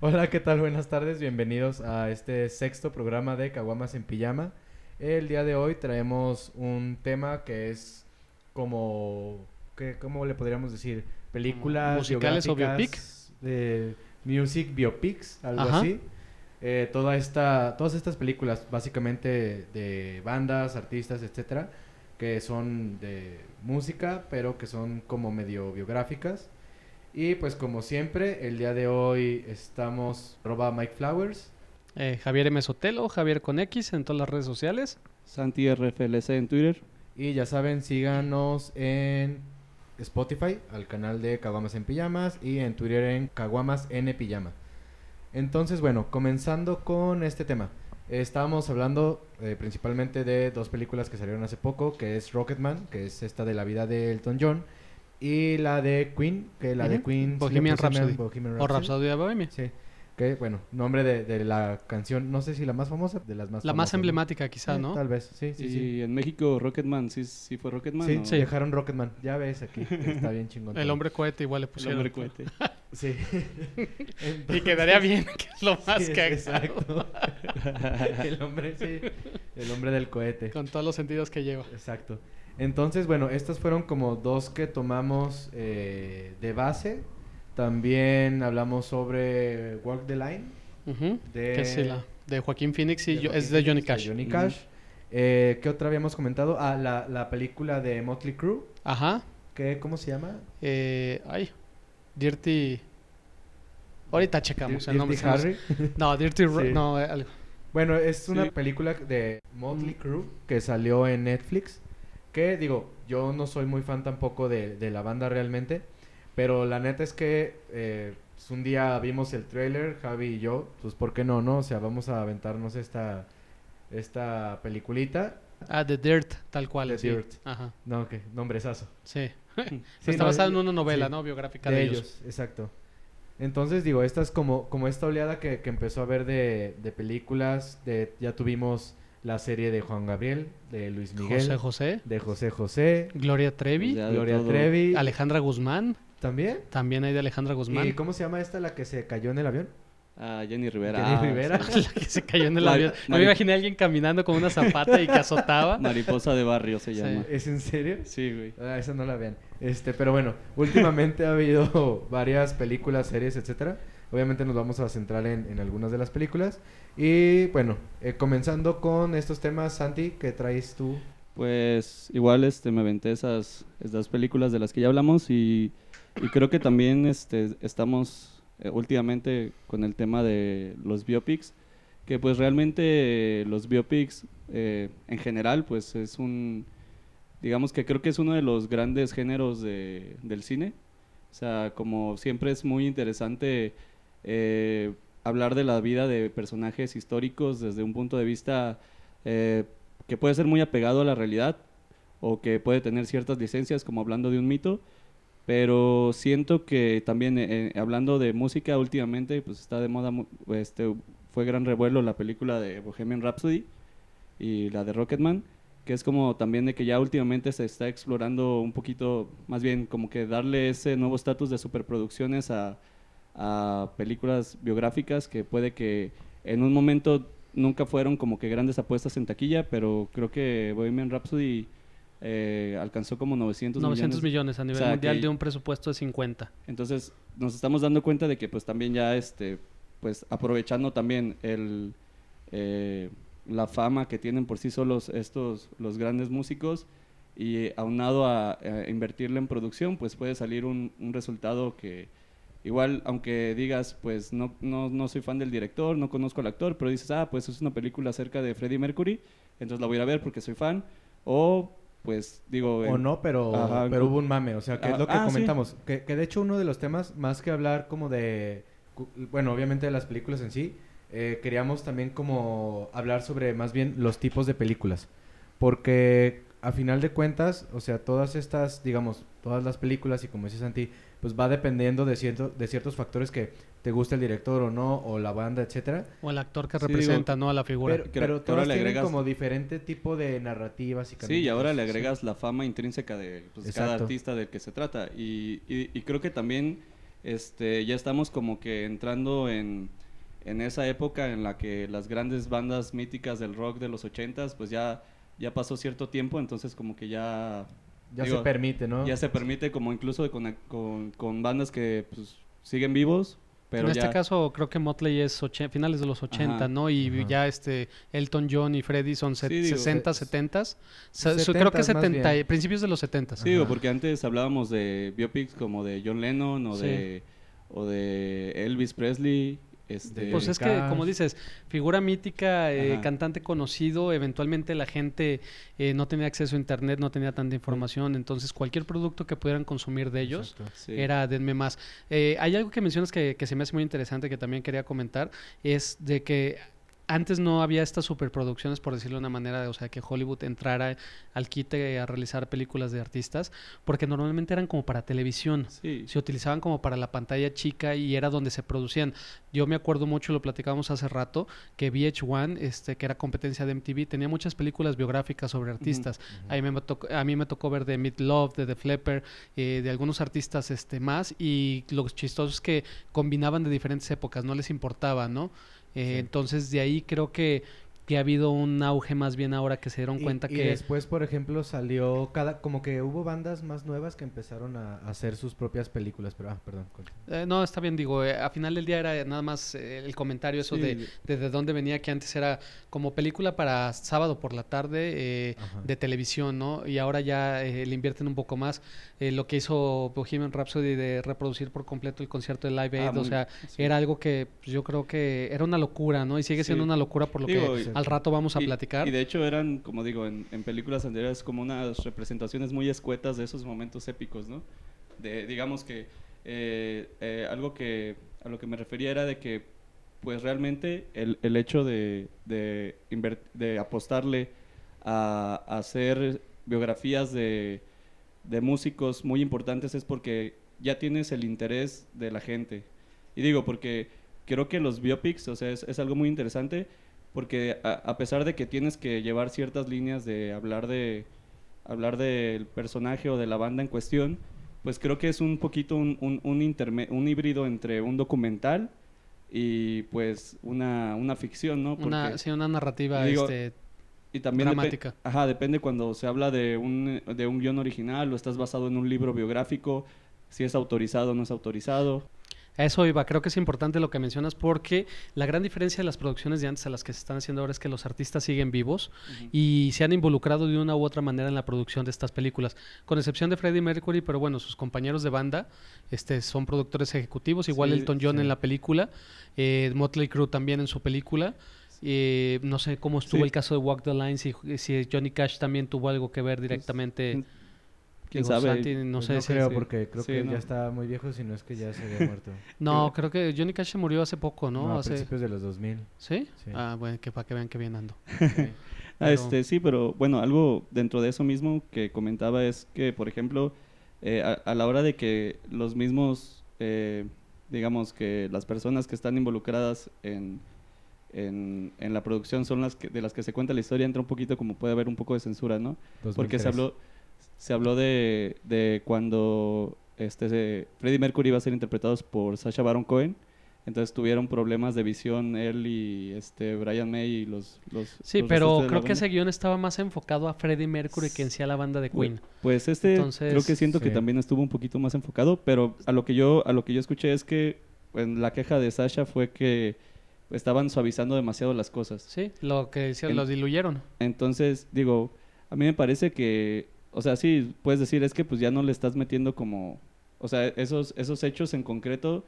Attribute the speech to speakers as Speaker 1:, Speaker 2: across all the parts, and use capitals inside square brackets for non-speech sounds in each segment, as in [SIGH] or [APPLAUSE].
Speaker 1: Hola, ¿qué tal? Buenas tardes, bienvenidos a este sexto programa de Caguamas en Pijama. El día de hoy traemos un tema que es como, ¿qué, ¿cómo le podríamos decir? Películas
Speaker 2: ¿Musicales o
Speaker 1: biográficas De music biopics, algo
Speaker 2: Ajá.
Speaker 1: así. Eh, toda esta, todas estas películas, básicamente de bandas, artistas, etcétera, que son de música, pero que son como medio biográficas. Y pues como siempre, el día de hoy estamos roba Mike Flowers.
Speaker 2: Eh, Javier M. Sotelo, Javier con X en todas las redes sociales.
Speaker 3: Santi RFLC en Twitter.
Speaker 1: Y ya saben, síganos en Spotify, al canal de Caguamas en Pijamas, y en Twitter en Caguamas N Pijama. Entonces, bueno, comenzando con este tema. Estábamos hablando eh, principalmente de dos películas que salieron hace poco, que es Rocketman, que es esta de la vida de Elton John, y la de Queen, que la de. Queen...
Speaker 2: Bohemian Rhapsody.
Speaker 1: Bohemian
Speaker 2: O Rhapsody de Bohemia.
Speaker 1: Sí. Que, bueno, nombre de, de la canción, no sé si la más famosa, de las más
Speaker 2: La más
Speaker 1: famosas, ¿no?
Speaker 2: emblemática quizá,
Speaker 1: Eh,
Speaker 2: ¿no?
Speaker 1: Tal vez, sí, sí,
Speaker 3: y
Speaker 1: sí.
Speaker 3: en México Rocketman, ¿sí, sí fue Rocketman?
Speaker 1: Sí,
Speaker 3: o-
Speaker 1: sí, dejaron Rocketman. Ya ves aquí, está bien chingón.
Speaker 2: El hombre cohete igual le
Speaker 3: El
Speaker 2: pusieron.
Speaker 3: hombre cohete. [LAUGHS]
Speaker 1: Sí. [LAUGHS]
Speaker 2: Y quedaría bien, que es lo más
Speaker 1: Sí,
Speaker 2: cagado.
Speaker 1: Exacto. [LAUGHS] el hombre, sí. El hombre del cohete.
Speaker 2: Con todos los sentidos que lleva.
Speaker 1: Exacto. Entonces, bueno, estas fueron como dos que tomamos eh, de base. También hablamos sobre Walk the Line. De,
Speaker 2: Que sí, la- de Joaquín Phoenix y
Speaker 1: de
Speaker 2: es de Johnny Cash.
Speaker 1: Johnny. Eh, ¿Qué otra habíamos comentado? Ah, la, la película de Motley Crue.
Speaker 2: Ajá.
Speaker 1: ¿Qué, ¿Cómo se llama?
Speaker 2: Eh, ay. Dirty. Ahorita checamos el nombre.
Speaker 1: Dirty Harry. [LAUGHS]
Speaker 2: No, Dirty. Ro-
Speaker 1: Sí.
Speaker 2: No, eh, algo.
Speaker 1: Bueno, es una
Speaker 3: Sí.
Speaker 1: película de Motley
Speaker 2: Mm.
Speaker 1: Crue que salió en Netflix. Que digo, yo no soy muy fan tampoco de, de la banda realmente. Pero la neta es que eh, pues, un día vimos el trailer, Javi y yo. Pues, ¿por qué no, no? O sea, vamos a aventarnos esta, esta peliculita.
Speaker 2: Ah, The Dirt, tal cual.
Speaker 1: The
Speaker 2: sí.
Speaker 1: Dirt.
Speaker 2: Ajá.
Speaker 1: No, que nombresazo.
Speaker 2: Sí.
Speaker 1: Sí, [LAUGHS]
Speaker 2: Está
Speaker 1: no,
Speaker 2: basada en una novela,
Speaker 1: sí.
Speaker 2: ¿no? Biográfica
Speaker 1: de,
Speaker 2: de,
Speaker 1: ellos.
Speaker 2: ellos.
Speaker 1: exacto. Entonces, digo, esta es como, como esta oleada que, que empezó a ver de, de películas. De, ya tuvimos la serie de Juan Gabriel, de Luis Miguel,
Speaker 2: José José.
Speaker 1: de José José,
Speaker 2: Gloria Trevi.
Speaker 1: Gloria. Trevi.
Speaker 2: Alejandra Guzmán.
Speaker 1: ¿También?
Speaker 2: También hay de Alejandra Guzmán.
Speaker 1: ¿Y cómo se llama esta, la que se cayó en el avión?
Speaker 3: Ah, Jenny Rivera.
Speaker 1: Jenny
Speaker 3: Ah,
Speaker 1: Rivera.
Speaker 3: sí. [LAUGHS]
Speaker 2: La que se cayó en el avión. No me imaginé a alguien caminando con una zapata y que azotaba. [LAUGHS]
Speaker 3: Mariposa de barrio se
Speaker 2: Sí.
Speaker 3: llama.
Speaker 1: ¿Es en serio?
Speaker 3: Sí, güey.
Speaker 1: Ah, esa no la vean. Este, pero bueno, últimamente [LAUGHS] ha habido varias películas, series, etcétera. Obviamente nos vamos a centrar en, en algunas de las películas. Y bueno, eh, comenzando con estos temas, Santi, ¿qué traes tú?
Speaker 3: Pues igual este me aventé esas, esas películas de las que ya hablamos y, y creo que también este, estamos eh, últimamente con el tema de los biopics, que pues realmente eh, los biopics eh, en general pues es un, digamos que creo que es uno de los grandes géneros de- del cine. O sea, como siempre es muy interesante eh, hablar de la vida de personajes históricos desde un punto de vista que puede ser muy apegado a la realidad o que puede tener ciertas licencias como hablando de un mito, pero siento que también eh, eh, hablando de música últimamente pues está de moda, este, fue gran revuelo la película de Bohemian Rhapsody y la de Rocketman, que es como también de que ya últimamente se está explorando un poquito, más bien como que darle ese nuevo estatus de superproducciones a, a películas biográficas que puede que en un momento nunca fueron como que grandes apuestas en taquilla, pero creo que Bohemian Rhapsody eh, alcanzó como 900,
Speaker 2: 900
Speaker 3: millones.
Speaker 2: millones a nivel
Speaker 3: O sea,
Speaker 2: mundial
Speaker 3: que-
Speaker 2: de un presupuesto de 50.
Speaker 3: Entonces nos estamos dando cuenta de que pues también ya este pues aprovechando también el eh, la fama que tienen por sí solos estos los grandes músicos y aunado a, a invertirle en producción pues puede salir un, un resultado que igual aunque digas pues no, no, no soy fan del director no conozco al actor pero dices ah pues es una película acerca de Freddie Mercury entonces la voy a ver porque soy fan o pues digo
Speaker 1: O no, pero,
Speaker 3: Ajá,
Speaker 1: pero hubo un mame, o sea, que es
Speaker 3: Ah,
Speaker 1: lo que
Speaker 3: ah, sí.
Speaker 1: comentamos. Que, que de hecho uno de los temas, más que hablar como de, bueno, obviamente de las películas en sí, eh, queríamos también como hablar sobre más bien los tipos de películas. Porque a final de cuentas, o sea, todas estas, digamos, todas las películas y como dices Santi, pues va dependiendo de, cierto, de ciertos factores que te gusta el director o no, o la banda, etcétera.
Speaker 2: O el actor que
Speaker 3: Sí,
Speaker 2: representa,
Speaker 3: digo,
Speaker 2: ¿no? A la figura.
Speaker 1: Pero, pero
Speaker 3: que ahora
Speaker 1: todas
Speaker 3: le
Speaker 1: tienen
Speaker 3: agregas-
Speaker 1: como diferente tipo de narrativas y
Speaker 3: Sí, y ahora le agregas la fama intrínseca de pues, cada artista del que se trata. Y, y- y creo que también este, ya estamos como que entrando en, en esa época en la que las grandes bandas míticas del rock de los ochentas, pues ya, ya pasó cierto tiempo, entonces como que ya,
Speaker 1: Ya
Speaker 3: digo,
Speaker 1: se permite, ¿no?
Speaker 3: ya se permite como incluso de con, con, con bandas que pues, siguen vivos, pero
Speaker 2: en
Speaker 3: ya...
Speaker 2: este caso creo que Motley es finales de los 80,
Speaker 3: Ajá.
Speaker 2: ¿no? Y
Speaker 1: Ajá.
Speaker 2: ya este Elton John y Freddy son
Speaker 3: Sí, digo,
Speaker 2: 60,
Speaker 1: se-
Speaker 2: 70, se- su- creo que
Speaker 1: 70s más
Speaker 2: 70,
Speaker 1: bien.
Speaker 2: principios de los 70.
Speaker 3: Sí, digo, porque antes hablábamos de biopics como de John Lennon o
Speaker 2: Sí.
Speaker 3: de o de Elvis Presley, este
Speaker 2: Pues es que, como dices, figura mítica, eh, cantante conocido, eventualmente la gente eh, no tenía acceso a internet, no tenía tanta información, entonces cualquier producto que pudieran consumir de ellos
Speaker 3: sí.
Speaker 2: era denme más. Eh, hay algo que mencionas que, que se me hace muy interesante que también quería comentar, es de que antes no había estas superproducciones, por decirlo de una manera, o sea, que Hollywood entrara al quite a realizar películas de artistas, porque normalmente eran como para televisión
Speaker 3: Sí.
Speaker 2: se utilizaban como para la pantalla chica y era donde se producían. Yo me acuerdo mucho, lo platicábamos hace rato, que VH1, este, que era competencia de MTV, tenía muchas películas biográficas sobre artistas. a, mí me tocó, a mí me tocó ver de Meat Love, de The Flapper, eh, de algunos artistas este, más y lo chistoso es que combinaban de diferentes épocas, no les importaba, ¿no? Eh. Entonces de ahí creo que, que ha habido un auge más bien ahora que se dieron
Speaker 1: Y-
Speaker 2: cuenta
Speaker 1: y,
Speaker 2: que...
Speaker 1: después, por ejemplo, salió cada como que hubo bandas más nuevas que empezaron a, hacer sus propias películas, pero ah, perdón.
Speaker 2: Eh, no, está bien, digo, eh, a final del día era nada más eh, el comentario eso
Speaker 3: Sí,
Speaker 2: de, de, de dónde venía, que antes era como película para sábado por la tarde eh, de televisión, ¿no? Y ahora ya eh, le invierten un poco más. Eh, lo que hizo Bohemian Rhapsody de reproducir por completo el concierto de Live Aid,
Speaker 3: Ah,
Speaker 2: o sea,
Speaker 3: sí.
Speaker 2: era algo que pues, yo creo que era una locura, ¿no? Y sigue siendo
Speaker 3: Sí.
Speaker 2: una locura por lo
Speaker 3: Digo,
Speaker 2: que
Speaker 3: y-
Speaker 2: al rato vamos a
Speaker 3: y,
Speaker 2: platicar.
Speaker 3: y de hecho eran, como digo, en, en películas anteriores como unas representaciones muy escuetas de esos momentos épicos, ¿no? De, digamos que eh, eh, algo que a lo que me refería era de que pues realmente el, el hecho de, de, inver- de apostarle a, a hacer biografías de, de músicos muy importantes es porque ya tienes el interés de la gente. Y digo, porque creo que los biopics, o sea, es, es algo muy interesante, porque a, a pesar de que tienes que llevar ciertas líneas de hablar de hablar del personaje o de la banda en cuestión, pues creo que es un poquito un, un, un, interme- un híbrido entre un documental y pues una, una ficción, ¿no?
Speaker 2: una, sí, una narrativa
Speaker 3: digo,
Speaker 2: este,
Speaker 3: y también
Speaker 2: dramática.
Speaker 3: ajá, depende cuando se habla de un, de un guion original o estás basado en un libro biográfico, si es autorizado o no es autorizado.
Speaker 2: A eso iba, creo que es importante lo que mencionas porque la gran diferencia de las producciones de antes a las que se están haciendo ahora es que los artistas siguen vivos y se han involucrado de una u otra manera en la producción de estas películas, con excepción de Freddie Mercury, pero bueno, sus compañeros de banda este, son productores ejecutivos, igual
Speaker 3: Sí,
Speaker 2: Elton John
Speaker 1: sí.
Speaker 2: en la película, eh, Motley Crue también en su película. eh, no sé cómo estuvo
Speaker 3: Sí.
Speaker 2: el caso de Walk the Line, si, si Johnny Cash también tuvo algo que ver directamente.
Speaker 3: ¿Quién
Speaker 2: Digo,
Speaker 3: sabe?
Speaker 2: Santi, no
Speaker 1: Pues
Speaker 2: sé
Speaker 1: no
Speaker 2: si-
Speaker 1: creo
Speaker 3: sí.
Speaker 1: porque creo
Speaker 3: Sí,
Speaker 1: que
Speaker 3: no.
Speaker 1: ya está muy viejo, si no es que ya se había muerto. [LAUGHS]
Speaker 2: No, creo que Johnny Cash se murió hace poco, ¿no?
Speaker 1: No, a
Speaker 2: Hace-
Speaker 1: principios de los 2000.
Speaker 2: ¿Sí?
Speaker 1: Sí.
Speaker 2: Ah, bueno, que para que vean que bien ando. [LAUGHS]
Speaker 3: Ah,
Speaker 2: Pero-
Speaker 3: este, sí, pero bueno, algo dentro de eso mismo que comentaba es que, por ejemplo, eh, a, a la hora de que los mismos, eh, digamos que las personas que están involucradas en, en, en la producción son las que, de las que se cuenta la historia, entra un poquito como puede haber un poco de censura, ¿no? Porque
Speaker 1: 2003.
Speaker 3: se habló, se habló de, de cuando este, se- Freddie Mercury iba a ser interpretado por Sacha Baron Cohen. Entonces tuvieron problemas de visión él y este Brian May y los... los
Speaker 2: Sí,
Speaker 3: los
Speaker 2: pero creo que ese guion estaba más enfocado a Freddie Mercury que en sí a la banda de Queen.
Speaker 3: Pues este
Speaker 2: Entonces,
Speaker 3: creo que siento que también estuvo un poquito más enfocado, pero a lo que yo a lo que yo escuché es que en la queja de Sasha fue que estaban suavizando demasiado las cosas.
Speaker 2: Sí, lo que decían, los diluyeron.
Speaker 3: Entonces, digo, a mí me parece que, o sea, sí, puedes decir, es que pues ya no le estás metiendo como, o sea, esos, esos hechos en concreto,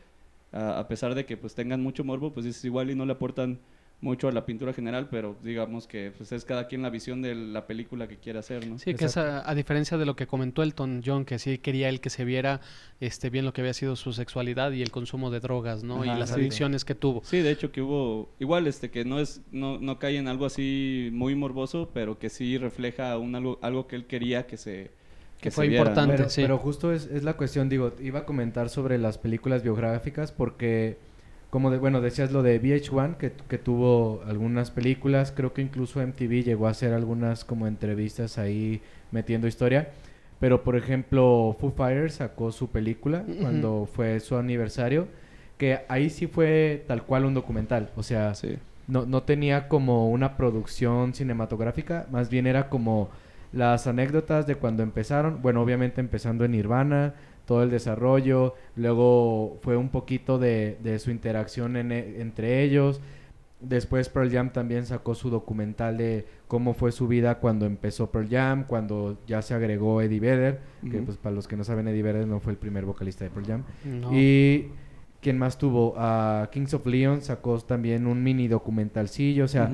Speaker 3: a, pesar de que pues tengan mucho morbo, pues es igual y no le aportan mucho a la pintura general, pero digamos que pues es cada quien la visión de la película que quiere hacer, ¿no?
Speaker 2: Sí, que es a, a diferencia de lo que comentó Elton John, que sí quería él que se viera este bien lo que había sido su sexualidad y el consumo de drogas, ¿no?
Speaker 3: Ajá,
Speaker 2: y las
Speaker 3: sí.
Speaker 2: adicciones que tuvo.
Speaker 3: Sí, de hecho que hubo igual este que no es no, no cae en algo así muy morboso, pero que sí refleja un algo algo que él quería que se
Speaker 2: Que
Speaker 3: se
Speaker 2: fue
Speaker 3: viera, ¿no?
Speaker 2: importante.
Speaker 1: Pero,
Speaker 2: sí.
Speaker 1: pero justo es, es la cuestión, digo, iba a comentar sobre las películas biográficas porque, como de, bueno, decías lo de VH1, que, que tuvo algunas películas, creo que incluso MTV llegó a hacer algunas como entrevistas ahí metiendo historia. Pero, por ejemplo, Foo Fighters sacó su película cuando fue su aniversario, que ahí sí fue tal cual un documental. O sea,
Speaker 3: Sí.
Speaker 1: no, no tenía como una producción cinematográfica, más bien era como las anécdotas de cuando empezaron, bueno, obviamente empezando en Nirvana, todo el desarrollo, luego fue un poquito de, de su interacción en e- entre ellos, después Pearl Jam también sacó su documental de cómo fue su vida cuando empezó Pearl Jam, cuando ya se agregó Eddie Vedder, que pues para los que no saben Eddie Vedder no fue el primer vocalista de Pearl Jam,
Speaker 2: No.
Speaker 1: y ¿quién más tuvo? a Kings of Leon sacó también un mini documentalcillo, o sea.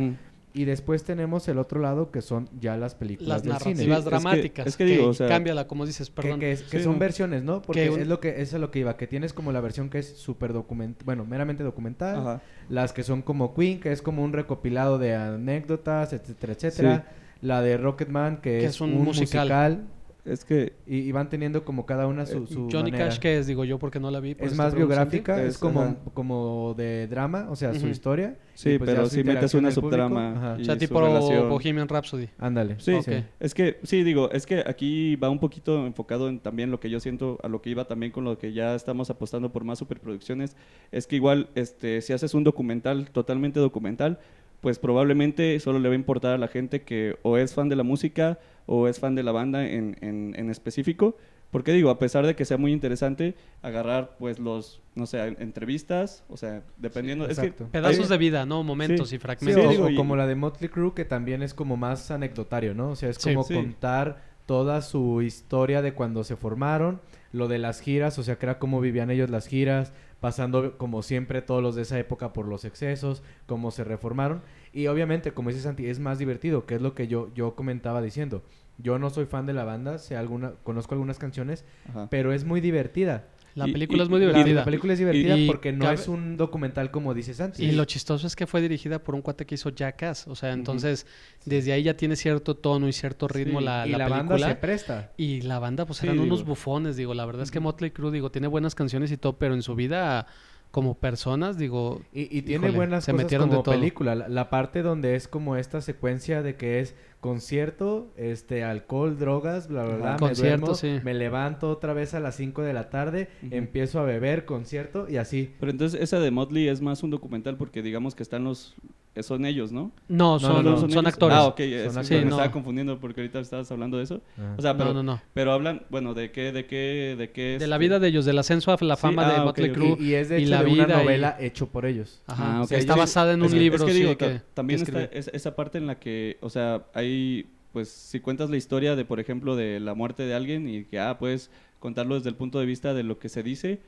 Speaker 1: Y después tenemos el otro lado que son ya las películas
Speaker 2: las
Speaker 1: del
Speaker 2: narrativas
Speaker 1: cine.
Speaker 3: Sí, es que-
Speaker 2: dramáticas.
Speaker 3: es que digo, o sea-
Speaker 2: cámbiala, como dices,
Speaker 1: Que,
Speaker 2: perdón.
Speaker 1: que es- que
Speaker 3: Sí,
Speaker 1: son
Speaker 3: no.
Speaker 1: versiones, ¿no? Porque
Speaker 2: Que un-
Speaker 1: es lo que eso es lo que iba, que tienes como la versión que es súper documental, bueno, meramente documental,
Speaker 3: Ajá.
Speaker 1: las que son como Queen, que es como un recopilado de anécdotas, etcétera, etcétera. La de Rocketman, que,
Speaker 2: Que
Speaker 1: es,
Speaker 2: es un
Speaker 1: un,
Speaker 2: musical.
Speaker 1: musical.
Speaker 3: Es que
Speaker 1: y, y van teniendo como cada una su,
Speaker 3: Eh,
Speaker 1: su
Speaker 2: Johnny
Speaker 1: manera.
Speaker 2: Cash, que es? Digo yo porque no la vi. por
Speaker 1: es más biográfica,
Speaker 3: Es-
Speaker 1: es, como,
Speaker 3: ajá.
Speaker 1: como de drama, o sea, su historia.
Speaker 3: sí,
Speaker 1: pues
Speaker 3: pero sí metes una subtrama
Speaker 2: O sea, tipo. Bohemian Rhapsody.
Speaker 1: Ándale.
Speaker 3: Sí,
Speaker 2: Ok.
Speaker 3: es que sí, digo, es que aquí va un poquito enfocado en también lo que yo siento, a lo que iba también con lo que ya estamos apostando por más superproducciones, es que igual, este, si haces un documental, totalmente documental, pues probablemente solo le va a importar a la gente que o es fan de la música o es fan de la banda en, en, en específico, porque digo, a pesar de que sea muy interesante, agarrar pues los, no sé, entrevistas, o sea, dependiendo, es que
Speaker 1: Exacto.
Speaker 2: Pedazos
Speaker 3: Hay-
Speaker 2: de vida, ¿no? Momentos
Speaker 3: Sí.
Speaker 2: y
Speaker 1: Sí,
Speaker 2: fragmentos.
Speaker 1: o,
Speaker 3: digo,
Speaker 1: o
Speaker 3: y-
Speaker 1: como la de Motley Crue, que también es como más anecdotario, ¿no? O sea, es
Speaker 2: Sí.
Speaker 1: como
Speaker 3: Sí.
Speaker 1: contar toda su historia de cuando se formaron, lo de las giras, o sea, que era cómo vivían ellos las giras, pasando como siempre todos los de esa época por los excesos, cómo se reformaron. Y obviamente, como dice Santi, es más divertido, que es lo que yo, yo comentaba diciendo. Yo no soy fan de la banda, sé alguna, conozco algunas canciones,
Speaker 3: Ajá.
Speaker 1: pero es muy divertida.
Speaker 2: La
Speaker 3: Y-
Speaker 2: película
Speaker 3: y-
Speaker 2: es muy
Speaker 1: La,
Speaker 2: divertida.
Speaker 1: la película es divertida
Speaker 2: y
Speaker 1: porque no
Speaker 2: cabe-
Speaker 1: es un documental como dice Santi.
Speaker 2: Y lo chistoso es que fue dirigida por un cuate que hizo Jackass. O sea, entonces, desde ahí ya tiene cierto tono y cierto ritmo
Speaker 3: Sí,
Speaker 2: la,
Speaker 1: y
Speaker 2: la
Speaker 1: la, banda
Speaker 2: película.
Speaker 1: se presta.
Speaker 2: Y la banda, pues
Speaker 3: Sí,
Speaker 2: eran unos bufones, digo. La verdad es que Motley Crue, digo, tiene buenas canciones y todo, pero en su vida, como personas, digo,
Speaker 1: Y, y tiene
Speaker 2: Híjole,
Speaker 1: buenas
Speaker 2: se
Speaker 1: cosas
Speaker 2: metieron de
Speaker 1: como
Speaker 2: todo.
Speaker 1: película. La, la parte donde es como esta secuencia de que es concierto, este, alcohol, drogas, bla, bla, bla. Me
Speaker 2: Concierto,
Speaker 1: duermo,
Speaker 2: sí.
Speaker 1: me levanto otra vez a las 5 de la tarde, empiezo a beber, concierto y así.
Speaker 3: Pero entonces esa de Motley es más un documental porque digamos que están los... Son ellos, ¿no?
Speaker 2: no, son,
Speaker 1: no,
Speaker 2: son, actores.
Speaker 3: Ah, ok. es-
Speaker 1: Son
Speaker 3: me
Speaker 1: actores.
Speaker 3: estaba
Speaker 2: Sí, no.
Speaker 3: confundiendo porque ahorita estabas hablando de eso.
Speaker 1: Ajá.
Speaker 3: O sea, pero,
Speaker 2: no, no, no.
Speaker 3: pero hablan, bueno, ¿de qué, de qué, de qué?
Speaker 2: De la vida de ellos, del ascenso a la
Speaker 3: Sí,
Speaker 2: fama de
Speaker 3: ah, ok,
Speaker 2: Motley
Speaker 3: ok.
Speaker 2: Crue.
Speaker 1: Y, y es de
Speaker 2: y
Speaker 1: hecho
Speaker 2: la
Speaker 1: de una
Speaker 2: vida y-
Speaker 1: novela hecho por ellos.
Speaker 2: Ajá.
Speaker 3: Ah,
Speaker 2: o sea,
Speaker 3: ok.
Speaker 2: está basada en un
Speaker 3: es
Speaker 2: libro,
Speaker 3: es que
Speaker 2: sí,
Speaker 3: digo,
Speaker 2: que-
Speaker 3: también
Speaker 2: que
Speaker 3: está
Speaker 2: escribí.
Speaker 3: es- esa parte en la que, o sea, hay, pues, si cuentas la historia de, por ejemplo, de la muerte de alguien y que, ah, puedes contarlo desde el punto de vista de lo que se dice,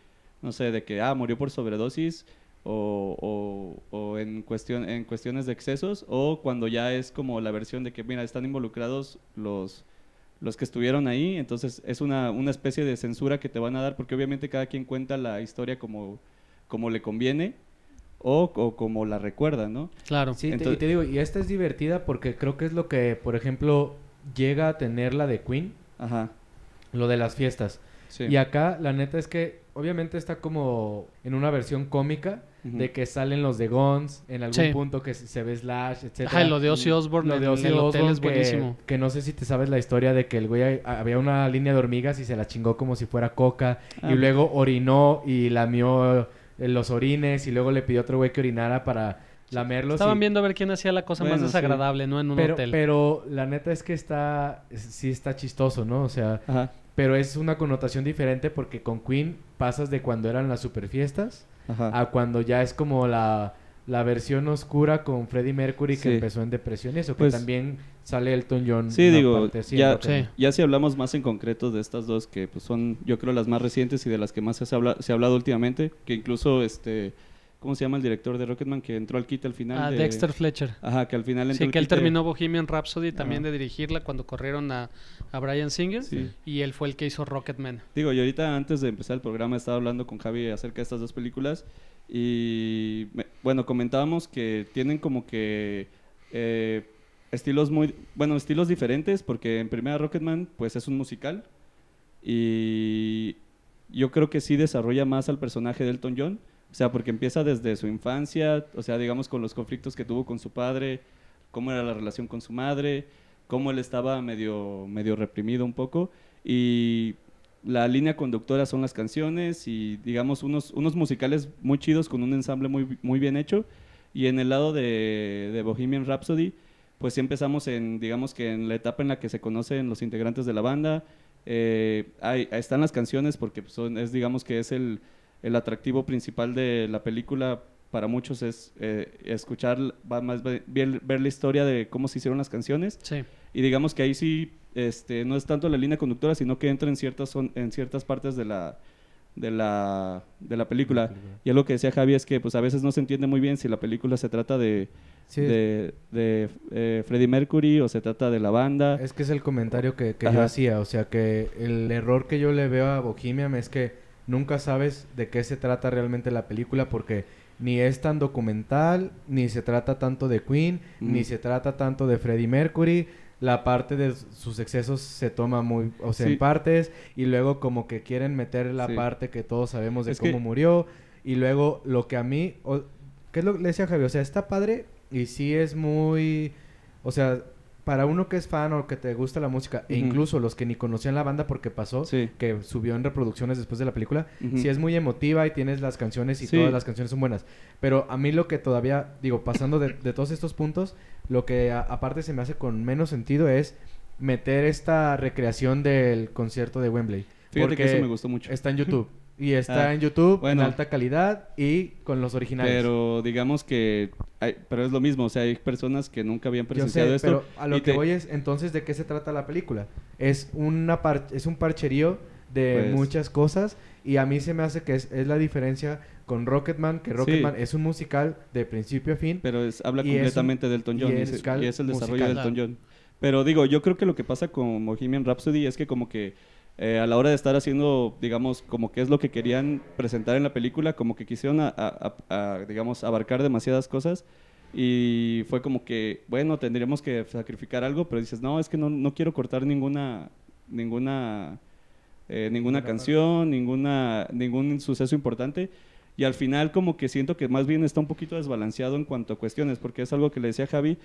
Speaker 3: no sé, de que, ah, murió por sobredosis o, o, o en, cuestión, en cuestiones de excesos o cuando ya es como la versión de que, mira, están involucrados los los que estuvieron ahí, entonces es una, una especie de censura que te van a dar porque obviamente cada quien cuenta la historia como, como le conviene o, o como la recuerda, ¿no?
Speaker 2: Claro.
Speaker 1: Sí,
Speaker 3: Entonces-
Speaker 1: y te digo, y esta es divertida porque creo que es lo que, por ejemplo, llega a tener la de Queen,
Speaker 3: Ajá.
Speaker 1: lo de las fiestas.
Speaker 3: Sí.
Speaker 1: Y acá la neta es que obviamente está como en una versión cómica De que salen los de Guns en algún
Speaker 2: Sí.
Speaker 1: punto que se- se ve Slash, etcétera.
Speaker 2: Ajá, y lo de Ozzy Osbourne
Speaker 1: Lo de Ozzy
Speaker 2: el hotel
Speaker 1: Osbourne
Speaker 2: es
Speaker 1: que-
Speaker 2: buenísimo.
Speaker 1: Que, no sé si te sabes la historia de que el güey a- había una línea de hormigas y se la chingó como si fuera coca
Speaker 3: Ah.
Speaker 1: y luego orinó y lamió eh, los orines y luego le pidió a otro güey que orinara para lamerlos.
Speaker 2: Estaban
Speaker 1: y-
Speaker 2: viendo a ver quién hacía la cosa más
Speaker 3: sí.
Speaker 2: desagradable, ¿no? En un
Speaker 1: pero,
Speaker 2: hotel.
Speaker 1: pero la neta es que está es- sí está chistoso, ¿no? O sea,
Speaker 3: Ajá.
Speaker 1: pero es una connotación diferente porque con Queen pasas de cuando eran las super fiestas
Speaker 3: Ajá.
Speaker 1: a cuando ya es como la, la versión oscura con Freddie Mercury que
Speaker 3: Sí.
Speaker 1: empezó en depresión y eso, que
Speaker 3: Pues-
Speaker 1: también sale Elton John.
Speaker 3: Sí, digo, ya.
Speaker 2: Sí.
Speaker 3: ya si hablamos más en concreto de estas dos que pues, son yo creo las más recientes y de las que más se ha, habla- se ha hablado últimamente, que incluso este ¿cómo se llama el director de Rocketman que entró al kit al final?
Speaker 2: Ah,
Speaker 3: de-
Speaker 2: Dexter Fletcher.
Speaker 3: Ajá, que al final entró
Speaker 2: Sí, que él terminó Bohemian Rhapsody también
Speaker 3: Ajá.
Speaker 2: de dirigirla cuando corrieron a, a Brian Singer.
Speaker 3: Sí.
Speaker 2: Y él fue el que hizo Rocketman.
Speaker 3: Digo, y ahorita antes de empezar el programa estaba hablando con Javi acerca de estas dos películas y me- bueno, comentábamos que tienen como que eh, estilos muy, bueno, estilos diferentes porque en primera Rocketman pues es un musical y yo creo que sí desarrolla más al personaje de Elton John, o sea, porque empieza desde su infancia, o sea, digamos con los conflictos que tuvo con su padre, cómo era la relación con su madre, cómo él estaba medio, medio reprimido un poco. Y la línea conductora son las canciones y digamos unos, unos musicales muy chidos con un ensamble muy, muy bien hecho. Y en el lado de, Bohemian Rhapsody pues sí empezamos en digamos que en la etapa en la que se conocen los integrantes de la banda. Eh, hay, ahí están las canciones porque son, es digamos que es el, el atractivo principal de la película para muchos es eh, escuchar va más bien ver la historia de cómo se hicieron las canciones
Speaker 2: Sí.
Speaker 3: y digamos que ahí sí este, no es tanto la línea conductora, sino que entra en ciertas, son, en ciertas partes de la, de, la, de la película. Y algo que decía Javi es que pues a veces no se entiende muy bien si la película se trata de,
Speaker 1: Sí,
Speaker 3: de, de eh, Freddie Mercury o se trata de la banda.
Speaker 1: Es que es el comentario que, que yo hacía. O sea, que el error que yo le veo a Bohemian es que nunca sabes de qué se trata realmente la película porque ni es tan documental, ni se trata tanto de Queen, ni se trata tanto de Freddie Mercury. La parte de sus excesos se toma muy, o sea,
Speaker 3: Sí.
Speaker 1: en partes y luego como que quieren meter la
Speaker 3: Sí.
Speaker 1: parte que todos sabemos de
Speaker 3: Es que-
Speaker 1: cómo murió y luego lo que a mí, o- ¿qué es lo que le decía a Javi? O sea, está padre y sí es muy, o sea, para uno que es fan o que te gusta la música, e incluso los que ni conocían la banda porque pasó,
Speaker 3: Sí.
Speaker 1: que subió en reproducciones después de la película, sí es muy emotiva y tienes las canciones y
Speaker 3: Sí.
Speaker 1: todas las canciones son buenas. Pero a mí lo que todavía, digo, pasando de, de todos estos puntos, lo que a- aparte se me hace con menos sentido es meter esta recreación del concierto de Wembley.
Speaker 3: Fíjate que
Speaker 1: porque
Speaker 3: eso me gustó mucho.
Speaker 1: Está en YouTube. Y está
Speaker 3: Ah,
Speaker 1: en YouTube
Speaker 3: bueno.
Speaker 1: en alta calidad y con los originales.
Speaker 3: Pero digamos que, hay- pero es lo mismo, o sea, hay personas que nunca habían
Speaker 1: Yo
Speaker 3: presenciado
Speaker 1: sé,
Speaker 3: esto.
Speaker 1: pero a lo que
Speaker 3: te-
Speaker 1: voy es, entonces, ¿de qué se trata la película? Es, una par- es un parcherío de
Speaker 3: Pues-
Speaker 1: muchas cosas y a mí se me hace que es, es la diferencia con Rocketman, que
Speaker 3: Sí.
Speaker 1: Rocketman es un musical de principio a fin.
Speaker 3: Pero es, habla
Speaker 1: es un-
Speaker 3: completamente de Elton John y,
Speaker 1: es
Speaker 3: y es el desarrollo
Speaker 1: musical.
Speaker 3: de Elton John. Pero digo, yo creo que lo que pasa con Bohemian Rhapsody es que como que eh, a la hora de estar haciendo, digamos, como que es lo que querían presentar en la película, como que quisieron, a- a- a- digamos, abarcar demasiadas cosas y fue como que, bueno, tendríamos que sacrificar algo, pero dices, no, es que no, no quiero cortar ninguna, ninguna, eh, ninguna canción, ninguna, ningún suceso importante. Y al final como que siento que más bien está un poquito desbalanceado en cuanto a cuestiones, porque es algo que le decía Javi,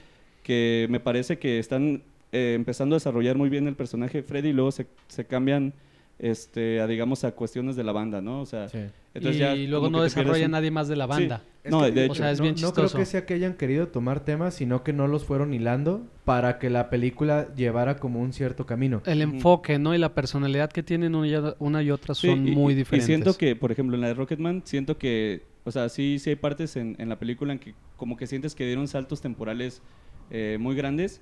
Speaker 3: que me parece que están eh, empezando a desarrollar muy bien el personaje de Freddy y luego se, se cambian este, a, digamos, a cuestiones de la banda, ¿no? O sea,
Speaker 1: Sí.
Speaker 3: entonces
Speaker 2: y
Speaker 3: ya
Speaker 2: luego no desarrolla
Speaker 3: un-
Speaker 2: nadie más de la banda.
Speaker 1: Es
Speaker 3: No,
Speaker 1: que,
Speaker 3: de
Speaker 2: O
Speaker 3: hecho.
Speaker 2: sea, es
Speaker 1: no,
Speaker 2: bien
Speaker 1: no creo
Speaker 2: chistoso.
Speaker 1: que sea que hayan querido tomar temas, sino que no los fueron hilando para que la película llevara como un cierto camino.
Speaker 2: El enfoque, ¿no? Y la personalidad que tienen una y, o- otra
Speaker 3: Sí,
Speaker 2: son
Speaker 3: y-
Speaker 2: muy diferentes.
Speaker 3: Y siento que, por ejemplo, en la de Rocketman, siento que, o sea, sí, sí hay partes en, en la película en que como que sientes que dieron saltos temporales eh, muy grandes,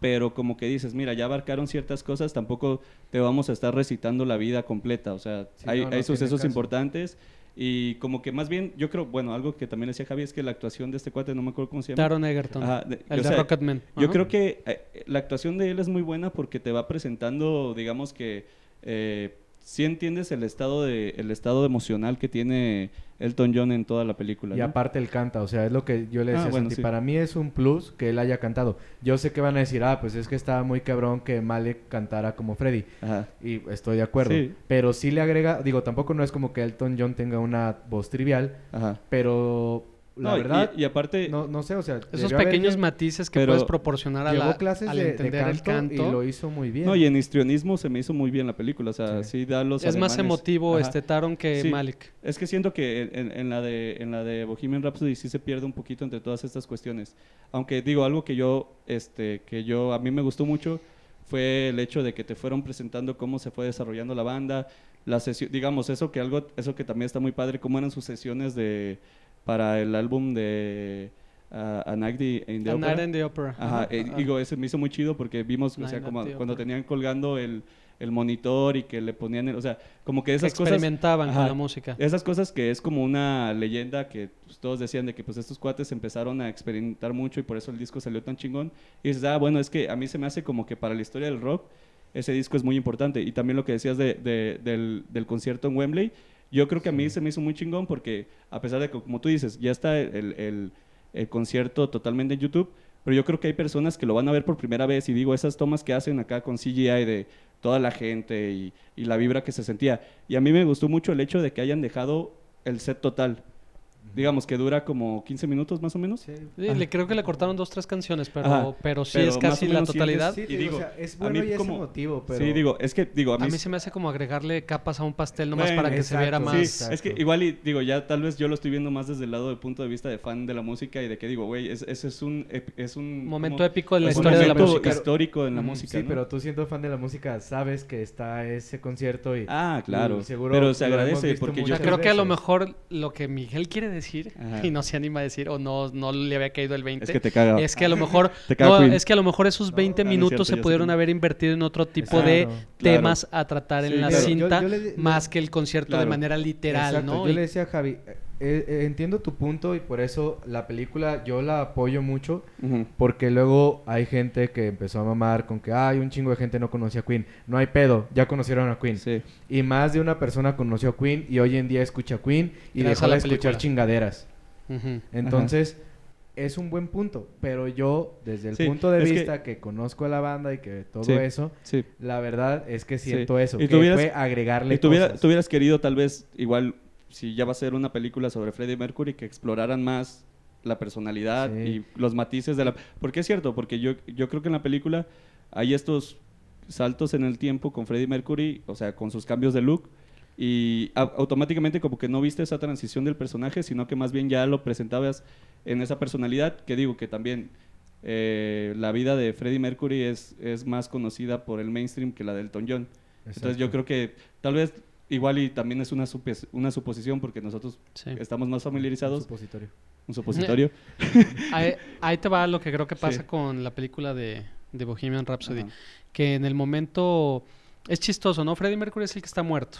Speaker 3: pero como que dices, mira, ya abarcaron ciertas cosas, tampoco te vamos a estar recitando la vida completa, o sea,
Speaker 1: Sí,
Speaker 3: hay,
Speaker 1: no, no
Speaker 3: hay
Speaker 1: tiene
Speaker 3: sucesos importantes y como que más bien, yo creo, bueno, algo que también decía Javi es que la actuación de este cuate, no me acuerdo cómo se llama.
Speaker 2: Taron Egerton,
Speaker 3: Ajá, de-
Speaker 2: el de
Speaker 3: sea,
Speaker 2: Rocketman.
Speaker 3: yo
Speaker 2: Ajá.
Speaker 3: creo que eh, la actuación de él es muy buena porque te va presentando, digamos que eh, sí entiendes el estado de el estado emocional que tiene Elton John en toda la película.
Speaker 1: Y
Speaker 3: ¿no?
Speaker 1: aparte él canta, o sea, es lo que yo le
Speaker 3: Ah,
Speaker 1: decía a
Speaker 3: bueno,
Speaker 1: Santi.
Speaker 3: sí.
Speaker 1: Para mí es un plus que él haya cantado. Yo sé que van a decir, ah, pues es que está muy cabrón que Malek cantara como Freddy.
Speaker 3: Ajá.
Speaker 1: Y estoy de acuerdo.
Speaker 3: Sí.
Speaker 1: Pero sí le agrega, digo, tampoco no es como que Elton John tenga una voz trivial,
Speaker 3: Ajá.
Speaker 1: pero la
Speaker 3: No,
Speaker 1: verdad,
Speaker 3: y, aparte
Speaker 1: no, no sé, o sea,
Speaker 2: Esos
Speaker 1: haber
Speaker 2: pequeños matices que puedes proporcionar a
Speaker 1: llevó
Speaker 2: la,
Speaker 1: clases
Speaker 2: al
Speaker 1: de, de
Speaker 2: entender el
Speaker 1: canto, y lo hizo muy bien.
Speaker 3: no, y en histrionismo se me hizo muy bien la película, o sea, sí,
Speaker 1: Sí.
Speaker 3: da los
Speaker 2: es más emotivo
Speaker 3: Ajá.
Speaker 2: este Taron que
Speaker 3: Sí.
Speaker 2: Malik.
Speaker 3: Es que siento que en, en- en la de en la de Bohemian Rhapsody sí se pierde un poquito entre todas estas cuestiones. Aunque digo algo que yo este que yo a mí me gustó mucho fue el hecho de que te fueron presentando cómo se fue desarrollando la banda, la sesión, digamos eso que algo eso que también está muy padre cómo eran sus sesiones de para el álbum de uh, A Night in the
Speaker 2: A
Speaker 3: Opera.
Speaker 2: Night in the Opera.
Speaker 3: Ajá,
Speaker 2: Ajá.
Speaker 3: eh, digo, ese me hizo muy chido porque vimos, o sea, como cuando tenían colgando el, el monitor y que le ponían, el- o sea, como que esas cosas...
Speaker 2: experimentaban con la música.
Speaker 3: Esas cosas que es como una leyenda que pues, todos decían de que pues estos cuates empezaron a experimentar mucho y por eso el disco salió tan chingón. Y dices, ah, bueno, es que a mí se me hace como que para la historia del rock ese disco es muy importante. Y también lo que decías de, de- del, del concierto en Wembley, yo creo que a mí se me hizo muy chingón porque a pesar de que, como tú dices, ya está el, el- el concierto totalmente en YouTube, pero yo creo que hay personas que lo van a ver por primera vez y digo, esas tomas que hacen acá con CGI de toda la gente y, y la vibra que se sentía. Y a mí me gustó mucho el hecho de que hayan dejado el set total. Digamos que dura como 15 minutos más o menos.
Speaker 1: Sí.
Speaker 2: Sí, le creo que le cortaron dos, tres canciones, pero,
Speaker 3: Ajá.
Speaker 2: pero sí
Speaker 3: Pero
Speaker 2: es casi la totalidad.
Speaker 1: Sí,
Speaker 3: Y
Speaker 1: digo, o sea, es
Speaker 3: a
Speaker 1: bueno
Speaker 3: mí
Speaker 1: y es
Speaker 3: como-
Speaker 1: emotivo, pero...
Speaker 3: Sí, digo, es que digo, a
Speaker 2: A
Speaker 3: mí,
Speaker 2: mí se me hace como agregarle capas a un pastel nomás
Speaker 3: Bueno,
Speaker 2: para que se
Speaker 1: exacto,
Speaker 2: viera
Speaker 1: sí,
Speaker 2: más.
Speaker 3: Sí,
Speaker 1: Exacto.
Speaker 3: es que igual y digo, ya tal vez yo lo estoy viendo más desde el lado del punto de vista de fan de la música y de que digo, güey, es- ese es un es un
Speaker 2: Momento
Speaker 3: como-
Speaker 2: épico en la
Speaker 3: es
Speaker 2: historia de la
Speaker 3: momento
Speaker 2: música.
Speaker 3: histórico en la
Speaker 2: Mm,
Speaker 3: música,
Speaker 1: Sí,
Speaker 3: ¿no?
Speaker 1: pero tú siendo fan de la música sabes que está ese concierto y...
Speaker 3: Ah, claro.
Speaker 1: y seguro
Speaker 3: pero se agradece porque yo
Speaker 2: creo que a lo mejor lo que Miguel quiere decir
Speaker 3: Ajá.
Speaker 2: y no se anima a decir o no, no le había caído el 20
Speaker 3: es que te caga.
Speaker 2: es que a lo mejor no, es que a lo mejor esos 20
Speaker 3: Ah, no es
Speaker 2: minutos
Speaker 3: cierto,
Speaker 2: se pudieron haber invertido en otro tipo
Speaker 1: Exacto.
Speaker 2: de
Speaker 3: Claro.
Speaker 2: temas a tratar
Speaker 3: Sí,
Speaker 2: en la
Speaker 3: claro.
Speaker 2: Cinta
Speaker 1: yo le- le-
Speaker 2: más que el concierto de manera literal,
Speaker 1: Exacto,
Speaker 2: ¿no?
Speaker 1: Yo
Speaker 2: Y-
Speaker 1: le decía a Javi, eh, eh, entiendo tu punto y por eso la película yo la apoyo mucho porque luego hay gente que empezó a mamar con que hay un chingo de gente no conocía a Queen. No hay pedo, ya conocieron a Queen.
Speaker 3: Sí.
Speaker 1: Y más de una persona conoció a Queen y hoy en día escucha a Queen y
Speaker 2: Gracias
Speaker 1: dejó
Speaker 2: a la
Speaker 1: de escuchar chingaderas. Entonces, es un buen punto, pero yo desde el
Speaker 3: Sí,
Speaker 1: punto de
Speaker 3: que-
Speaker 1: vista que... conozco a la banda y que todo
Speaker 3: Sí.
Speaker 1: eso,
Speaker 3: Sí.
Speaker 1: la verdad es que
Speaker 3: Sí.
Speaker 1: siento eso,
Speaker 3: Y
Speaker 1: que
Speaker 3: tuvieras-
Speaker 1: fue agregarle
Speaker 3: Y tuviera,
Speaker 1: cosas.
Speaker 3: tuvieras querido tal vez igual si ya va a ser una película sobre Freddie Mercury que exploraran más la personalidad
Speaker 1: Sí.
Speaker 3: y los matices de la porque es cierto porque yo yo creo que en la película hay estos saltos en el tiempo con Freddie Mercury o sea con sus cambios de look y au- automáticamente como que no viste esa transición del personaje sino que más bien ya lo presentabas en esa personalidad que digo que también eh, la vida de Freddie Mercury es, es más conocida por el mainstream que la del Elton John entonces yo creo que tal vez igual y también es una, una suposición porque nosotros
Speaker 2: Sí.
Speaker 3: estamos más
Speaker 1: Un
Speaker 3: familiarizados.
Speaker 1: supositorio.
Speaker 3: Un supositorio. [LAUGHS]
Speaker 2: Ahí, ahí te va lo que creo que pasa
Speaker 3: Sí.
Speaker 2: con la película de, de Bohemian Rhapsody.
Speaker 3: Ajá.
Speaker 2: Que en el momento es chistoso, ¿no? Freddie Mercury es el que está muerto.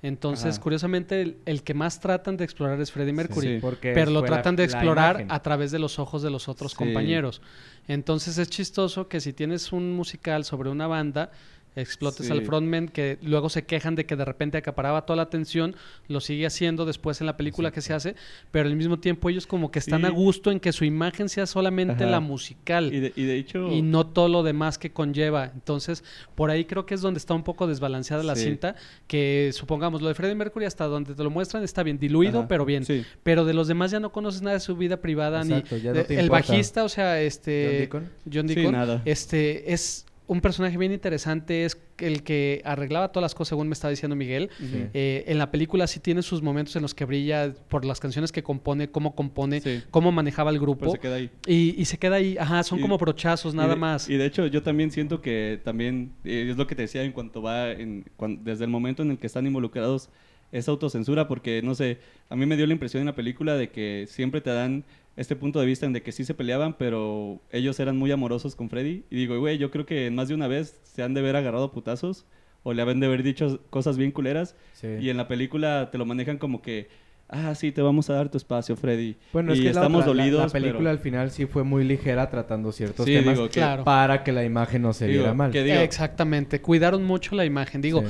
Speaker 2: Entonces,
Speaker 3: Ajá.
Speaker 2: curiosamente, el, el que más tratan de explorar es Freddie Mercury.
Speaker 3: Sí.
Speaker 1: Porque
Speaker 2: Pero lo
Speaker 1: la-
Speaker 2: tratan de explorar a través de los ojos de los otros
Speaker 3: Sí.
Speaker 2: compañeros. Entonces es chistoso que si tienes un musical sobre una banda, explotes
Speaker 3: Sí.
Speaker 2: al frontman que luego se quejan de que de repente acaparaba toda la atención, lo sigue haciendo después en la película que se hace, pero al mismo tiempo ellos como que están
Speaker 3: Sí.
Speaker 2: a gusto en que su imagen sea solamente
Speaker 3: Ajá.
Speaker 2: la musical
Speaker 3: Y de, y de hecho,
Speaker 2: y no todo lo demás que conlleva. Entonces, por ahí creo que es donde está un poco desbalanceada la
Speaker 3: Sí.
Speaker 2: cinta, que supongamos lo de Freddie Mercury hasta donde te lo muestran está bien diluido,
Speaker 3: Ajá.
Speaker 2: pero bien.
Speaker 3: Sí.
Speaker 2: Pero de los demás ya no conoces nada de su vida privada
Speaker 1: Exacto,
Speaker 2: ni
Speaker 1: ya no
Speaker 2: de- el
Speaker 1: importa.
Speaker 2: bajista, o sea, este
Speaker 1: John Deacon.
Speaker 2: John
Speaker 3: Sí,
Speaker 2: Deacon,
Speaker 3: nada.
Speaker 2: este es un personaje bien interesante, es el que arreglaba todas las cosas según me estaba diciendo Miguel.
Speaker 1: Sí.
Speaker 2: Eh, en la película sí tiene sus momentos en los que brilla por las canciones que compone, cómo compone,
Speaker 3: Sí.
Speaker 2: cómo manejaba el
Speaker 3: Pero
Speaker 2: grupo.
Speaker 3: se queda ahí.
Speaker 2: Y, y se queda ahí, ajá, son
Speaker 3: Y-
Speaker 2: como brochazos,
Speaker 3: Y
Speaker 2: nada
Speaker 3: de-
Speaker 2: más.
Speaker 3: Y de hecho, yo también siento que también, eh, es lo que te decía en cuanto va, en, desde el momento en el que están involucrados, es autocensura, porque no sé, a mí me dio la impresión en la película de que siempre te dan este punto de vista en de que sí se peleaban, pero ellos eran muy amorosos con Freddy. Y digo, güey, yo creo que en más de una vez se han de haber agarrado putazos o le han de haber dicho cosas bien culeras.
Speaker 1: Sí.
Speaker 3: Y en la película te lo manejan como que, ah, sí, te vamos a dar tu espacio, Freddy.
Speaker 1: Bueno, es
Speaker 3: y
Speaker 1: que la
Speaker 3: estamos
Speaker 1: la-
Speaker 3: dolidos,
Speaker 1: La, película
Speaker 3: pero...
Speaker 1: al final sí fue muy ligera tratando ciertos
Speaker 3: Sí,
Speaker 1: temas
Speaker 3: digo que-
Speaker 2: Claro.
Speaker 1: para que la imagen no se
Speaker 3: Digo,
Speaker 1: viera mal.
Speaker 3: que digo-
Speaker 2: Exactamente, cuidaron mucho la imagen. Digo,
Speaker 1: Sí.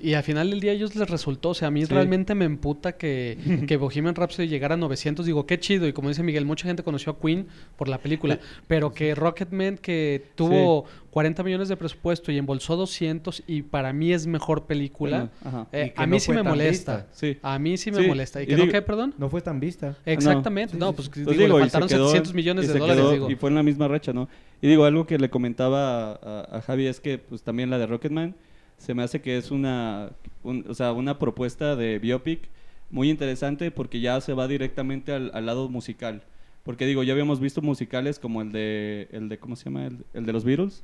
Speaker 2: Y al final del día a ellos les resultó, o sea, a mí
Speaker 3: Sí.
Speaker 2: realmente me emputa que, [LAUGHS] que Bohemian Rhapsody llegara a 900. Digo, qué chido. Y como dice Miguel, mucha gente conoció a Queen por la película. [LAUGHS] Pero que Rocketman, que tuvo 40 millones de presupuesto y embolsó 200, y para mí es mejor película.
Speaker 3: Bueno,
Speaker 2: eh, a
Speaker 1: no
Speaker 2: mí sí me molesta.
Speaker 3: Sí.
Speaker 2: A mí sí me
Speaker 3: Sí,
Speaker 2: molesta. ¿Y
Speaker 3: y
Speaker 2: que no qué, perdón?
Speaker 1: No fue tan vista.
Speaker 2: Exactamente.
Speaker 1: Sí,
Speaker 2: no,
Speaker 1: sí,
Speaker 2: pues
Speaker 1: sí.
Speaker 2: digo,
Speaker 3: digo,
Speaker 2: le faltaron
Speaker 3: quedó-
Speaker 2: 700 millones de dólares.
Speaker 3: quedó-
Speaker 2: digo.
Speaker 3: Y fue en la misma racha, ¿no? Y digo, algo que le comentaba a, a Javi es que pues también la de Rocketman se me hace que es una, un- o sea, una propuesta de biopic muy interesante porque ya se va directamente al, al lado musical. Porque digo, ya habíamos visto musicales como el de, el de ¿cómo se llama? El, el de los Beatles.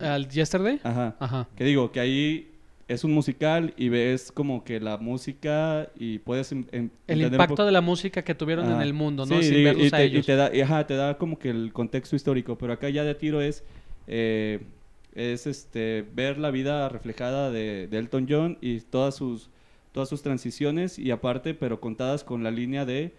Speaker 2: ¿Al Yesterday?
Speaker 3: Ajá.
Speaker 2: Ajá.
Speaker 3: Que digo, que ahí es un musical y ves como que la música y puedes em- em-
Speaker 2: El impacto de la música que tuvieron en el mundo, ¿no?
Speaker 3: Sí,
Speaker 2: Sin verlos
Speaker 3: y
Speaker 2: a
Speaker 3: te, y
Speaker 2: ellos.
Speaker 3: te da, y, ajá, te da como que el contexto histórico, pero acá ya de tiro es eh, es este ver la vida reflejada de, de Elton John y todas sus todas sus transiciones y aparte pero contadas con la línea de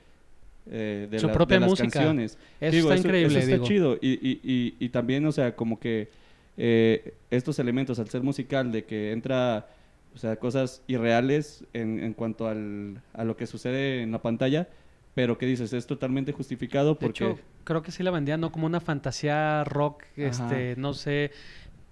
Speaker 3: eh, de,
Speaker 2: Su
Speaker 3: la-
Speaker 2: propia
Speaker 3: de las
Speaker 2: música.
Speaker 3: canciones
Speaker 2: Eso
Speaker 3: Digo,
Speaker 2: está increíble,
Speaker 3: eso está
Speaker 2: digo.
Speaker 3: chido y, y, y, y también o sea como que eh, estos elementos al ser musical de que entra o sea cosas irreales en, en cuanto al, a lo que sucede en la pantalla pero que dices es totalmente justificado
Speaker 2: De
Speaker 3: porque
Speaker 2: hecho, creo que sí la vendían, ¿no? Como una fantasía rock,
Speaker 3: Ajá.
Speaker 2: este, no sé.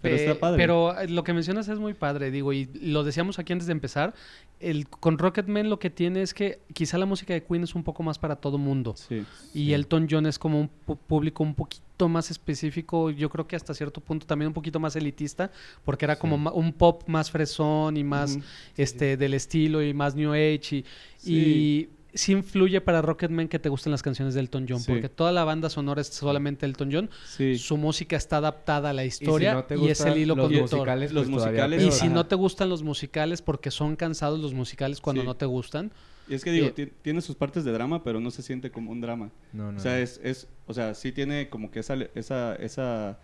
Speaker 3: Pero
Speaker 2: Pe-
Speaker 3: está padre.
Speaker 2: pero, eh, lo que mencionas es muy padre, digo, y lo decíamos aquí antes de empezar. El, con Rocketman lo que tiene es que quizá la música de Queen es un poco más para todo mundo.
Speaker 3: sí
Speaker 2: Y Elton John es como un público un poquito más específico, yo creo que hasta cierto punto también un poquito más elitista, porque era como
Speaker 1: Sí.
Speaker 2: un pop más fresón y más este del estilo y más New Age y, y sí influye para Rocketman que te gusten las canciones de Elton John,
Speaker 3: Sí.
Speaker 2: porque toda la banda sonora es solamente Elton John,
Speaker 3: sí
Speaker 2: su música está adaptada a la
Speaker 1: Y si
Speaker 2: historia
Speaker 1: no te
Speaker 2: y, es el hilo
Speaker 1: los
Speaker 2: conductor.
Speaker 1: musicales,
Speaker 3: Los
Speaker 1: pues todavía
Speaker 3: musicales,
Speaker 2: Y si
Speaker 3: Ajá.
Speaker 2: no te gustan los musicales, porque son cansados los musicales cuando
Speaker 3: Sí.
Speaker 2: no te gustan,
Speaker 3: Y es que digo,
Speaker 2: Eh,
Speaker 3: ti- tiene sus partes de drama, pero no se siente como un drama.
Speaker 1: No, no,
Speaker 3: O sea, es, es, o sea, sí tiene como que esa, esa, esa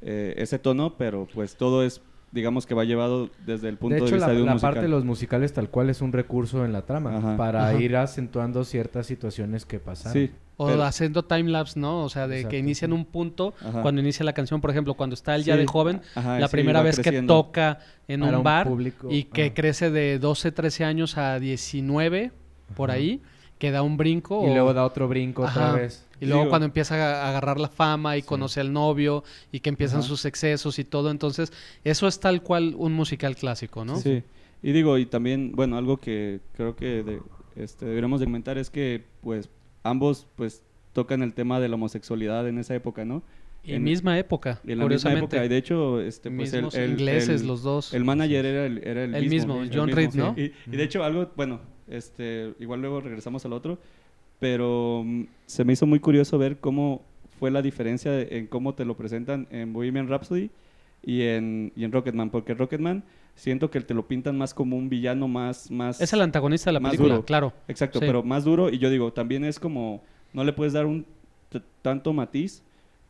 Speaker 3: eh, ese tono, pero pues todo es, digamos que va llevado desde el punto
Speaker 1: de
Speaker 3: de,
Speaker 1: hecho,
Speaker 3: vista
Speaker 1: la,
Speaker 3: de un
Speaker 1: la
Speaker 3: musical.
Speaker 1: parte de los musicales tal cual es un recurso en la trama
Speaker 3: Ajá.
Speaker 1: para
Speaker 2: Ajá.
Speaker 1: ir acentuando ciertas situaciones que pasaron.
Speaker 3: Sí,
Speaker 2: o
Speaker 3: pero-
Speaker 2: haciendo timelapse, ¿no? O sea, de
Speaker 1: Exacto.
Speaker 2: que inician un punto
Speaker 3: Ajá.
Speaker 2: cuando inicia la canción, por ejemplo, cuando está él ya
Speaker 3: Sí,
Speaker 2: de joven,
Speaker 3: ajá,
Speaker 2: la
Speaker 3: sí,
Speaker 2: primera vez
Speaker 3: creciendo.
Speaker 2: que toca en un
Speaker 1: un
Speaker 2: bar
Speaker 1: público,
Speaker 2: y que
Speaker 1: ajá.
Speaker 2: crece de 12, 13 años a 19, por
Speaker 1: Ajá.
Speaker 2: ahí, que da un brinco.
Speaker 1: Y
Speaker 2: o-
Speaker 1: luego da otro brinco otra vez.
Speaker 2: Y luego
Speaker 3: Digo-
Speaker 2: cuando empieza a agarrar la fama y
Speaker 1: Sí.
Speaker 2: conoce al novio y que empiezan
Speaker 3: Ajá.
Speaker 2: sus excesos y todo, entonces eso es tal cual un musical clásico, ¿no?
Speaker 3: Sí. Y digo, y también, bueno, algo que creo que de- este, deberíamos de comentar es que, pues, ambos, pues, tocan el tema de la homosexualidad en esa época, ¿no?
Speaker 2: Y en misma época,
Speaker 3: En la misma época. Y de hecho, este, pues, el,
Speaker 2: ingleses
Speaker 3: el-
Speaker 2: los dos.
Speaker 3: El manager era el, era el,
Speaker 2: mismo,
Speaker 3: el
Speaker 2: John Reed, ¿no?
Speaker 3: Y, y de hecho, algo, bueno, este, igual luego regresamos al otro, pero mm, se me hizo muy curioso ver cómo fue la diferencia de- en cómo te lo presentan en Bohemian Rhapsody y en, y en Rocketman, porque Rocketman siento que te lo pintan más como un villano más... más
Speaker 2: Es el antagonista de la
Speaker 3: más
Speaker 2: película,
Speaker 3: duro.
Speaker 2: claro.
Speaker 3: Exacto,
Speaker 2: Sí.
Speaker 3: pero más duro y yo digo, también es como, no le puedes dar un tanto matiz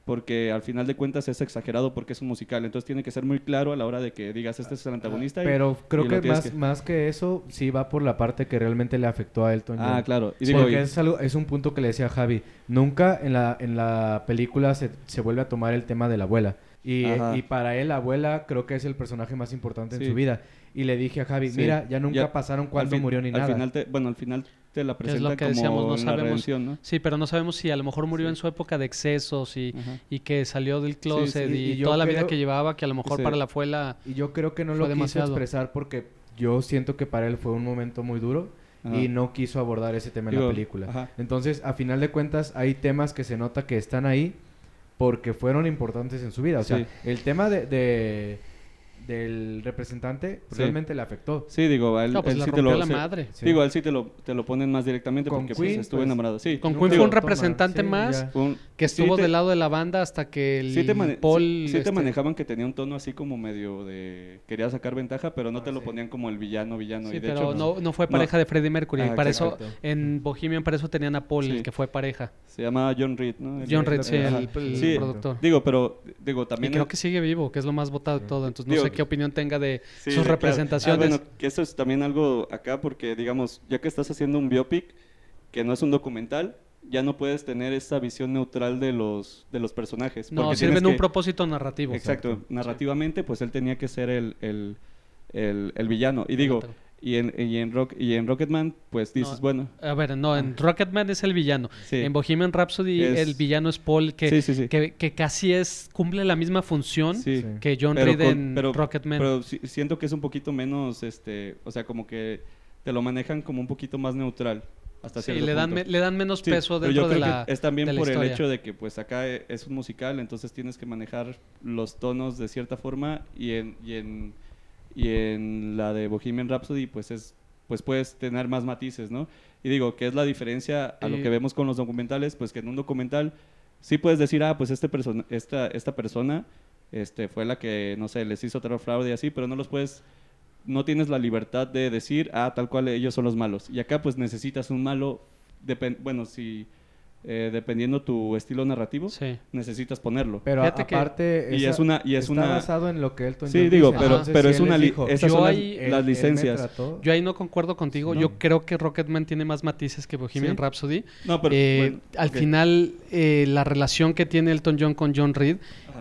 Speaker 3: porque al final de cuentas es exagerado porque es un musical, entonces tiene que ser muy claro a la hora de que digas este es el antagonista. y-
Speaker 1: Pero creo
Speaker 3: y
Speaker 1: que más,
Speaker 3: que-
Speaker 1: más que eso, sí va por la parte que realmente le afectó a Elton John.
Speaker 3: Ah, claro. Y digo,
Speaker 1: Porque es, algo, es un punto que le decía a Javi. Nunca en la, en la película se, se vuelve a tomar el tema de la abuela. Y, y para él, la abuela creo que es el personaje más importante en su vida. Y le dije a Javi, mira, ya nunca
Speaker 3: Ya,
Speaker 1: pasaron
Speaker 3: fin-
Speaker 1: murió ni
Speaker 3: al
Speaker 1: nada.
Speaker 3: Final te, bueno, al final te la
Speaker 2: es lo que
Speaker 3: como
Speaker 2: decíamos, no sabemos. Sí, pero no sabemos si a lo mejor murió
Speaker 3: Sí.
Speaker 2: en su época de excesos y, y que salió del closet
Speaker 1: sí,
Speaker 2: y, toda la vida que llevaba, que a lo mejor para la fue la...
Speaker 1: Y yo creo que no lo
Speaker 2: demasiado.
Speaker 1: quiso expresar porque yo siento que para él fue un momento muy duro
Speaker 3: Ajá.
Speaker 1: y no quiso abordar ese tema en
Speaker 3: Digo,
Speaker 1: la película.
Speaker 3: ajá.
Speaker 1: Entonces, a final de cuentas, hay temas que se nota que están ahí porque fueron importantes en su vida. O sea, el tema de, de- del representante
Speaker 3: Sí.
Speaker 1: realmente le afectó.
Speaker 3: Sí, digo, a él,
Speaker 2: No, pues
Speaker 3: él
Speaker 2: la
Speaker 3: sí te lo...
Speaker 2: la madre.
Speaker 1: Sí.
Speaker 3: Digo, a él sí te lo, te lo ponen más directamente
Speaker 1: Con
Speaker 3: porque
Speaker 1: Queen,
Speaker 3: pues, estuvo
Speaker 1: pues,
Speaker 3: enamorado. Sí,
Speaker 2: Con Queen fue un representante
Speaker 1: Sí,
Speaker 2: más
Speaker 3: un-
Speaker 2: que
Speaker 3: sí
Speaker 2: estuvo
Speaker 3: te-
Speaker 2: del lado de la banda hasta que el
Speaker 3: Sí te, mane-
Speaker 2: Paul...
Speaker 3: sí- sí te
Speaker 2: este,
Speaker 3: manejaban que tenía un tono así como medio de... Quería sacar ventaja, pero no
Speaker 1: Ah,
Speaker 3: te lo ponían como el villano, villano.
Speaker 2: Sí,
Speaker 3: y de
Speaker 2: pero
Speaker 3: hecho,
Speaker 2: no, no fue
Speaker 3: no.
Speaker 2: pareja de Freddie Mercury.
Speaker 3: Ah,
Speaker 2: para eso, en Bohemian, para eso tenían a Paul,
Speaker 3: Sí.
Speaker 2: el que fue pareja.
Speaker 3: Se llama John Reed, ¿no?
Speaker 2: John Reed, sí, el, productor.
Speaker 3: Digo, pero digo también...
Speaker 2: creo que sigue vivo, que es lo más votado de todo. Entonces no sé qué opinión tenga de
Speaker 3: Sí,
Speaker 2: sus
Speaker 3: claro.
Speaker 2: representaciones.
Speaker 3: Ah, bueno, que eso es también algo acá porque, digamos, ya que estás haciendo un biopic, que no es un documental, ya no puedes tener esa visión neutral de los, de los personajes.
Speaker 2: no,
Speaker 3: porque
Speaker 2: sirven
Speaker 3: tienes
Speaker 2: un
Speaker 3: que-
Speaker 2: propósito narrativo.
Speaker 3: Exacto,
Speaker 1: Exacto.
Speaker 3: narrativamente, pues él tenía que ser el, el, el, el villano. Y digo, y en, y en, Rock, y en Rocketman, pues dices,
Speaker 2: No,
Speaker 3: bueno,
Speaker 2: A ver, no, en Rocketman es el villano.
Speaker 3: sí.
Speaker 2: En Bohemian Rhapsody
Speaker 3: Es-
Speaker 2: el villano es Paul, que,
Speaker 3: sí, sí, sí.
Speaker 2: que, que casi es cumple la misma función que John
Speaker 3: Pero
Speaker 2: Reed
Speaker 3: con-
Speaker 2: en
Speaker 3: pero-
Speaker 2: Rocketman.
Speaker 3: Pero siento que es un poquito menos, este, o sea, como que te lo manejan como un poquito más neutral. Hasta
Speaker 2: sí,
Speaker 3: cierto
Speaker 2: le dan, me- le dan menos
Speaker 3: Sí,
Speaker 2: peso
Speaker 3: pero
Speaker 2: dentro
Speaker 3: yo
Speaker 2: de
Speaker 3: creo
Speaker 2: la...
Speaker 3: que es también
Speaker 2: de la
Speaker 3: por el hecho de que pues acá es un musical, entonces tienes que manejar los tonos de cierta forma y en y en y en la de Bohemian Rhapsody pues es pues puedes tener más matices, ¿no? Y digo, que es la diferencia a lo que vemos con los documentales, pues que en un documental sí puedes decir, ah, pues este persona esta esta persona este fue la que no sé, les hizo tal fraude y así, pero no los puedes no tienes la libertad de decir, ah, tal cual ellos son los malos. Y acá pues necesitas un malo, bueno, si eh, dependiendo tu estilo narrativo,
Speaker 2: Sí.
Speaker 3: necesitas ponerlo.
Speaker 1: Pero
Speaker 2: Fíjate
Speaker 1: aparte...
Speaker 3: Y es una- y es
Speaker 1: está
Speaker 3: una-
Speaker 1: basado en lo que Elton
Speaker 3: Sí,
Speaker 1: John
Speaker 3: digo,
Speaker 1: dice.
Speaker 3: pero-
Speaker 1: Entonces,
Speaker 3: pero
Speaker 1: si
Speaker 3: es una li- esas
Speaker 2: Yo
Speaker 3: son las,
Speaker 2: ahí-
Speaker 1: él-
Speaker 3: las licencias.
Speaker 2: Yo ahí no concuerdo contigo.
Speaker 3: No.
Speaker 2: Yo creo que Rocketman tiene más matices que Bohemian
Speaker 3: ¿Sí?
Speaker 2: Rhapsody.
Speaker 3: No, pero
Speaker 2: Eh,
Speaker 3: bueno,
Speaker 2: al final, eh, la relación que tiene Elton John con John Reed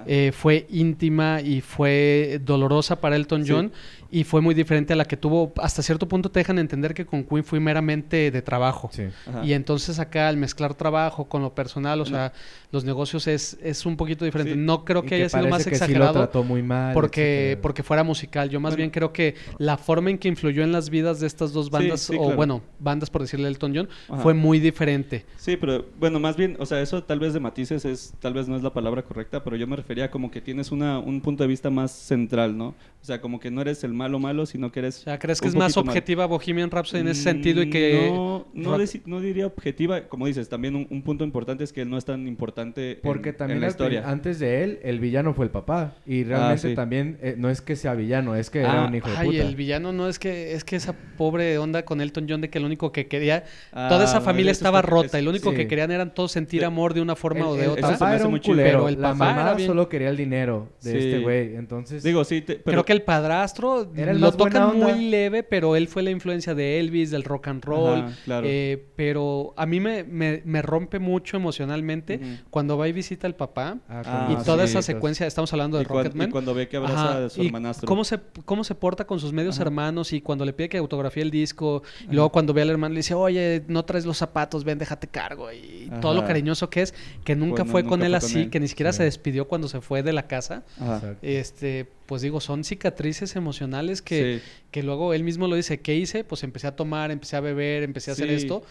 Speaker 2: eh, fue íntima y fue dolorosa para Elton
Speaker 3: Sí.
Speaker 2: John y fue muy diferente a la que tuvo. Hasta cierto punto te dejan entender que con Queen fue meramente de trabajo.
Speaker 1: Sí.
Speaker 2: Y entonces acá al mezclar trabajo con lo personal, o
Speaker 3: No.
Speaker 2: sea, los negocios es, es un poquito diferente.
Speaker 3: Sí.
Speaker 2: No creo
Speaker 1: Y
Speaker 2: que haya sido más
Speaker 1: que sí lo
Speaker 2: exagerado
Speaker 1: trató muy mal,
Speaker 2: porque,
Speaker 1: etcétera.
Speaker 2: porque fuera musical. Yo más
Speaker 3: Bueno.
Speaker 2: bien creo que la forma en que influyó en las vidas de estas dos bandas,
Speaker 3: sí,
Speaker 2: o
Speaker 3: claro.
Speaker 2: bueno, bandas por decirle Elton John,
Speaker 3: Ajá.
Speaker 2: fue muy diferente.
Speaker 3: Sí, pero bueno, más bien, o sea, eso tal vez de matices es, tal vez no es la palabra correcta, pero yo me refería como que tienes una, un punto de vista más central, ¿no? O sea, como que no eres el malo malo, sino que eres...
Speaker 2: O sea, ¿crees que es más
Speaker 3: mal.
Speaker 2: objetiva Bohemian Rhapsody en ese sentido y
Speaker 3: Mm,
Speaker 2: que...
Speaker 3: No, no, no diría objetiva, como dices, también un, un punto importante es que él no es tan importante en-
Speaker 1: Porque
Speaker 3: en,
Speaker 1: también
Speaker 3: la
Speaker 1: al pri-
Speaker 3: historia.
Speaker 1: antes de él, el villano fue el papá. Y realmente
Speaker 3: sí.
Speaker 1: también eh, no es que sea villano, es que era
Speaker 3: Ah,
Speaker 1: un hijo de
Speaker 2: Ay,
Speaker 1: puta.
Speaker 2: el villano no es que es que esa pobre onda con Elton John de que lo único que quería
Speaker 3: Ah,
Speaker 2: toda esa familia estaba rota
Speaker 3: es-
Speaker 2: y lo único
Speaker 1: sí.
Speaker 2: que querían eran todos sentir amor de una forma
Speaker 1: El,
Speaker 2: o de
Speaker 1: el
Speaker 2: otra.
Speaker 3: me
Speaker 1: papá era un culero.
Speaker 2: Pero el
Speaker 1: la
Speaker 2: papá
Speaker 1: mamá
Speaker 2: era
Speaker 1: solo quería el dinero de este güey. Entonces,
Speaker 3: Digo, sí.
Speaker 2: Creo que el padrastro
Speaker 1: Era el
Speaker 2: lo
Speaker 1: más buena
Speaker 2: tocan
Speaker 1: onda.
Speaker 2: muy leve, pero él fue la influencia de Elvis, del rock and roll.
Speaker 3: Ajá, claro.
Speaker 2: eh, pero a mí me, me, me rompe mucho emocionalmente cuando va y visita al papá.
Speaker 1: ah,
Speaker 3: Ah,
Speaker 2: y toda esa secuencia, estamos hablando de Rocketman.
Speaker 3: y cuando ve que abraza
Speaker 2: Ajá,
Speaker 3: a su hermanastro.
Speaker 2: ¿Cómo se, ¿Cómo se porta con sus medios
Speaker 3: Ajá.
Speaker 2: hermanos? Y cuando le pide que autografíe el disco, y luego cuando ve al hermano le dice, oye, no traes los zapatos, ven, déjate cargo. Y todo lo cariñoso que es, que nunca
Speaker 3: Bueno,
Speaker 2: fue
Speaker 3: nunca
Speaker 2: con él
Speaker 3: fue con
Speaker 2: así,
Speaker 3: él.
Speaker 2: que ni siquiera
Speaker 1: Sí.
Speaker 2: se despidió cuando se fue de la casa.
Speaker 3: Ajá.
Speaker 2: Este, pues digo, son cicatrices emocionales que,
Speaker 3: Sí.
Speaker 2: que luego él mismo lo dice, ¿qué hice? Pues empecé a tomar, empecé a beber, empecé a hacer
Speaker 3: Sí.
Speaker 2: esto,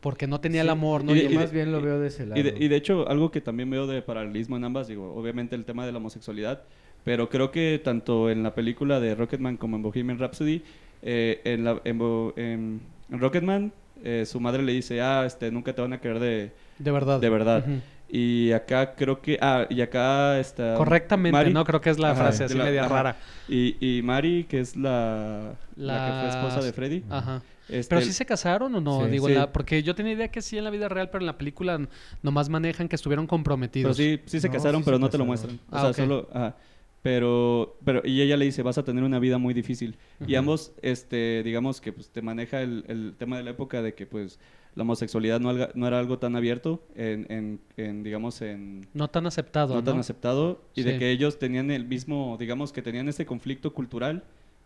Speaker 2: porque no tenía el amor, ¿no?
Speaker 3: Y de-
Speaker 2: Y-
Speaker 1: más bien lo veo de ese lado.
Speaker 3: Y de, y de hecho, algo que también veo de paralelismo en ambas, digo, obviamente el tema de la homosexualidad, pero creo que tanto en la película de Rocketman como en Bohemian Rhapsody, eh, en, la, en, Bo- en- en Rocketman, eh, su madre le dice, ah, este, nunca te van a querer de,
Speaker 2: de verdad.
Speaker 3: de verdad. Y acá creo que, ah, y acá está...
Speaker 2: Correctamente,
Speaker 3: Mari-
Speaker 2: ¿no? Creo que es la
Speaker 3: Ajá,
Speaker 2: frase así
Speaker 3: la-
Speaker 2: media
Speaker 3: ajá.
Speaker 2: rara.
Speaker 3: Y, y Mari, que es la, la... que fue esposa de Freddy.
Speaker 2: Ajá.
Speaker 3: este,
Speaker 2: Pero sí se casaron o no,
Speaker 1: Sí.
Speaker 2: digo,
Speaker 3: Sí.
Speaker 2: la- porque yo tenía idea que sí en la vida real, pero en la película nomás manejan que estuvieron
Speaker 3: Pero
Speaker 2: comprometidos.
Speaker 3: sí, sí se
Speaker 1: No,
Speaker 3: casaron,
Speaker 1: sí
Speaker 3: pero
Speaker 1: se
Speaker 3: no te lo muestran. O
Speaker 2: Ah,
Speaker 3: sea,
Speaker 2: ok.
Speaker 3: solo... ajá. Pero, pero, y ella le dice, vas a tener una vida muy difícil. Y ambos, este, digamos que pues te maneja el, el tema de la época de que pues la homosexualidad no, alga- no era algo tan abierto en, en, en, digamos, en...
Speaker 2: No tan aceptado,
Speaker 3: No
Speaker 2: ¿no?
Speaker 3: tan aceptado. Y
Speaker 2: Sí.
Speaker 3: de que ellos tenían el mismo, digamos que tenían este conflicto cultural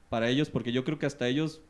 Speaker 3: para ellos, porque yo creo que hasta ellos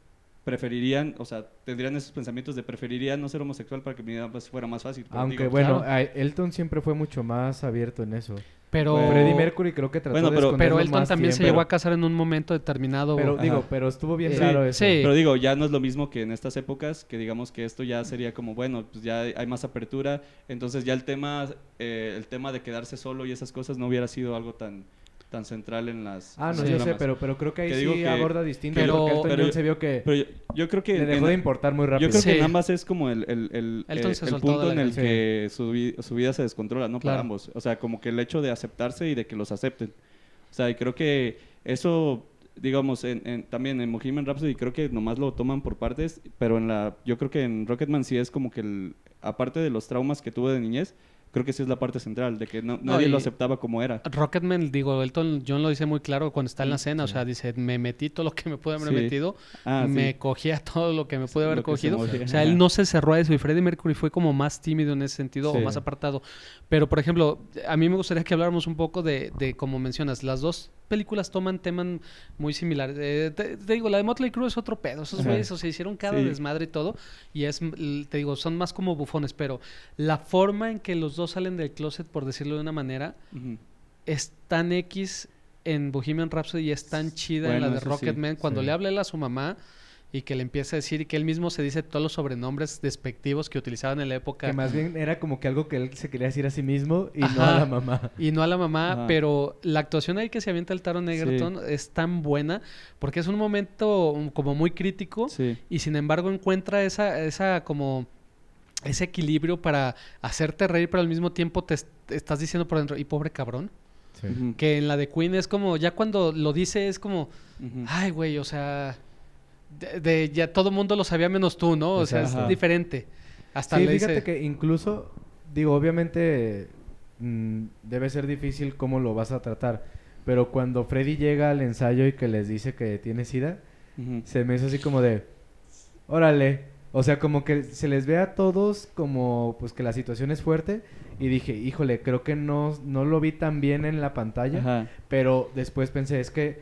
Speaker 3: preferirían, o sea, tendrían esos pensamientos de preferirían no ser homosexual para que mi vida fuera más fácil.
Speaker 1: Aunque
Speaker 3: digo,
Speaker 1: bueno,
Speaker 2: claro.
Speaker 1: Elton siempre fue mucho más abierto en eso.
Speaker 2: Pero,
Speaker 3: Bueno,
Speaker 1: Freddie Mercury creo que trató
Speaker 3: Bueno,
Speaker 1: de
Speaker 3: pero-
Speaker 2: pero Elton
Speaker 1: más
Speaker 2: también se llegó a casar en un momento determinado.
Speaker 1: Pero
Speaker 3: Ajá.
Speaker 1: digo, pero estuvo bien
Speaker 2: Sí,
Speaker 1: raro eso.
Speaker 2: sí.
Speaker 3: Pero digo, ya no es lo mismo que en estas épocas, que digamos que esto ya sería como, bueno, pues ya hay más apertura, entonces ya el tema, eh, el tema de quedarse solo y esas cosas no hubiera sido algo tan, tan central en las...
Speaker 1: Ah, no, yo sé, pero, pero creo que ahí
Speaker 3: Que
Speaker 1: sí
Speaker 3: digo que-
Speaker 1: aborda distinto.
Speaker 2: Pero-
Speaker 1: porque Elton
Speaker 3: pero
Speaker 1: John se vio que
Speaker 3: Pero yo, yo creo que...
Speaker 1: le
Speaker 3: en-
Speaker 1: dejó de importar muy rápido.
Speaker 3: Yo creo que en ambas es como el, el, el, eh, el punto en el que su, su vida se descontrola, ¿no? Para
Speaker 2: Claro.
Speaker 3: ambos. O sea, como que el hecho de aceptarse y de que los acepten. O sea, y creo que eso, digamos, en, en- también en Bohemian Rhapsody creo que nomás lo toman por partes, pero en la, yo creo que en Rocketman sí es como que, el, aparte de los traumas que tuvo de niñez, creo que sí es la parte central, de que no, nadie lo aceptaba como era.
Speaker 2: Rocketman, digo, Elton John lo dice muy claro cuando está en la cena, o sea, dice, me metí todo lo que me pude haber
Speaker 3: Sí.
Speaker 2: metido,
Speaker 3: Ah,
Speaker 2: me
Speaker 3: sí.
Speaker 2: cogía [LAUGHS] todo lo que me pude haber
Speaker 3: Lo que se
Speaker 2: cogido. O sea, él no se cerró a eso y Freddie Mercury fue como más tímido en ese sentido
Speaker 3: Sí.
Speaker 2: o más apartado. Pero, por ejemplo, a mí me gustaría que habláramos un poco de, de como mencionas, las dos películas toman temas muy similares. Eh, te, te digo, la de Motley Crue es otro pedo. Esos güeyes, o sea, hicieron cada
Speaker 3: Sí.
Speaker 2: desmadre y todo. Y es, te digo, son más como bufones. Pero la forma en que los dos salen del closet, por decirlo de una manera, es tan X en Bohemian Rhapsody y es tan chida en la de
Speaker 3: eso sí,
Speaker 2: Rocketman. Cuando
Speaker 1: sí.
Speaker 2: le habla él a su mamá y que le empieza a decir y que él mismo se dice todos los sobrenombres despectivos que utilizaban en la época.
Speaker 1: Que más bien era como que algo que él se quería decir a sí mismo y no a la mamá.
Speaker 2: Y no a la mamá,
Speaker 3: Ajá.
Speaker 2: pero la actuación ahí que se avienta el Taron Egerton es tan buena porque es un momento um, como muy crítico
Speaker 3: Sí.
Speaker 2: y sin embargo encuentra esa, esa como ese equilibrio para hacerte reír, pero al mismo tiempo te, est- te estás diciendo por dentro, y pobre cabrón.
Speaker 1: Sí.
Speaker 2: Que en la de Queen es como, ya cuando lo dice es como, ay, güey, o sea, de, de- ya todo mundo lo sabía menos tú, ¿no? O sea, es diferente. Hasta
Speaker 1: Sí,
Speaker 2: le
Speaker 1: fíjate
Speaker 2: dice,
Speaker 1: que incluso digo, obviamente mm, debe ser difícil cómo lo vas a tratar, pero cuando Freddy llega al ensayo y que les dice que tiene sida, se me hizo así como de, órale, o sea, como que se les ve a todos como, pues que la situación es fuerte y dije, híjole, creo que no, no lo vi tan bien en la pantalla,
Speaker 3: Ajá.
Speaker 1: pero después pensé, es que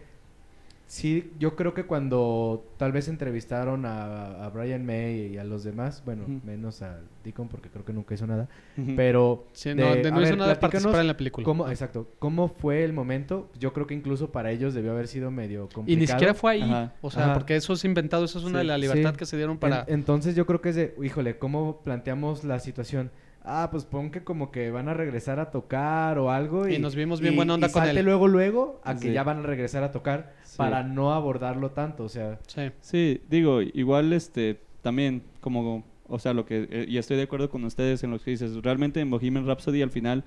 Speaker 1: sí, yo creo que cuando tal vez entrevistaron a, a Brian May y a los demás, bueno, menos a Deacon porque creo que nunca hizo nada, pero...
Speaker 2: Sí, no, de- no hizo
Speaker 1: ver,
Speaker 2: nada participar en la película.
Speaker 1: ¿Cómo, exacto, ¿cómo fue el momento? Yo creo que incluso para ellos debió haber sido medio complicado.
Speaker 2: Y ni siquiera fue ahí.
Speaker 3: Ajá.
Speaker 2: O sea,
Speaker 1: Ajá.
Speaker 2: porque eso es inventado, eso es una
Speaker 3: Sí.
Speaker 2: de la libertad
Speaker 1: Sí.
Speaker 2: que se dieron
Speaker 1: En-
Speaker 2: para...
Speaker 1: entonces yo creo que es de, híjole, ¿cómo planteamos la situación? Ah, pues pon que como que van a regresar a tocar o algo. Y,
Speaker 2: Y nos vimos bien
Speaker 1: y-
Speaker 2: buena onda
Speaker 1: y
Speaker 2: con
Speaker 1: salte
Speaker 2: él.
Speaker 1: luego, luego a que
Speaker 3: Sí.
Speaker 1: ya van a regresar a tocar
Speaker 3: Sí.
Speaker 1: para no abordarlo tanto. O sea,
Speaker 2: Sí.
Speaker 3: Sí, digo, igual este también como o sea, lo que eh, y estoy de acuerdo con ustedes en lo que dices, realmente en Bohemian Rhapsody al final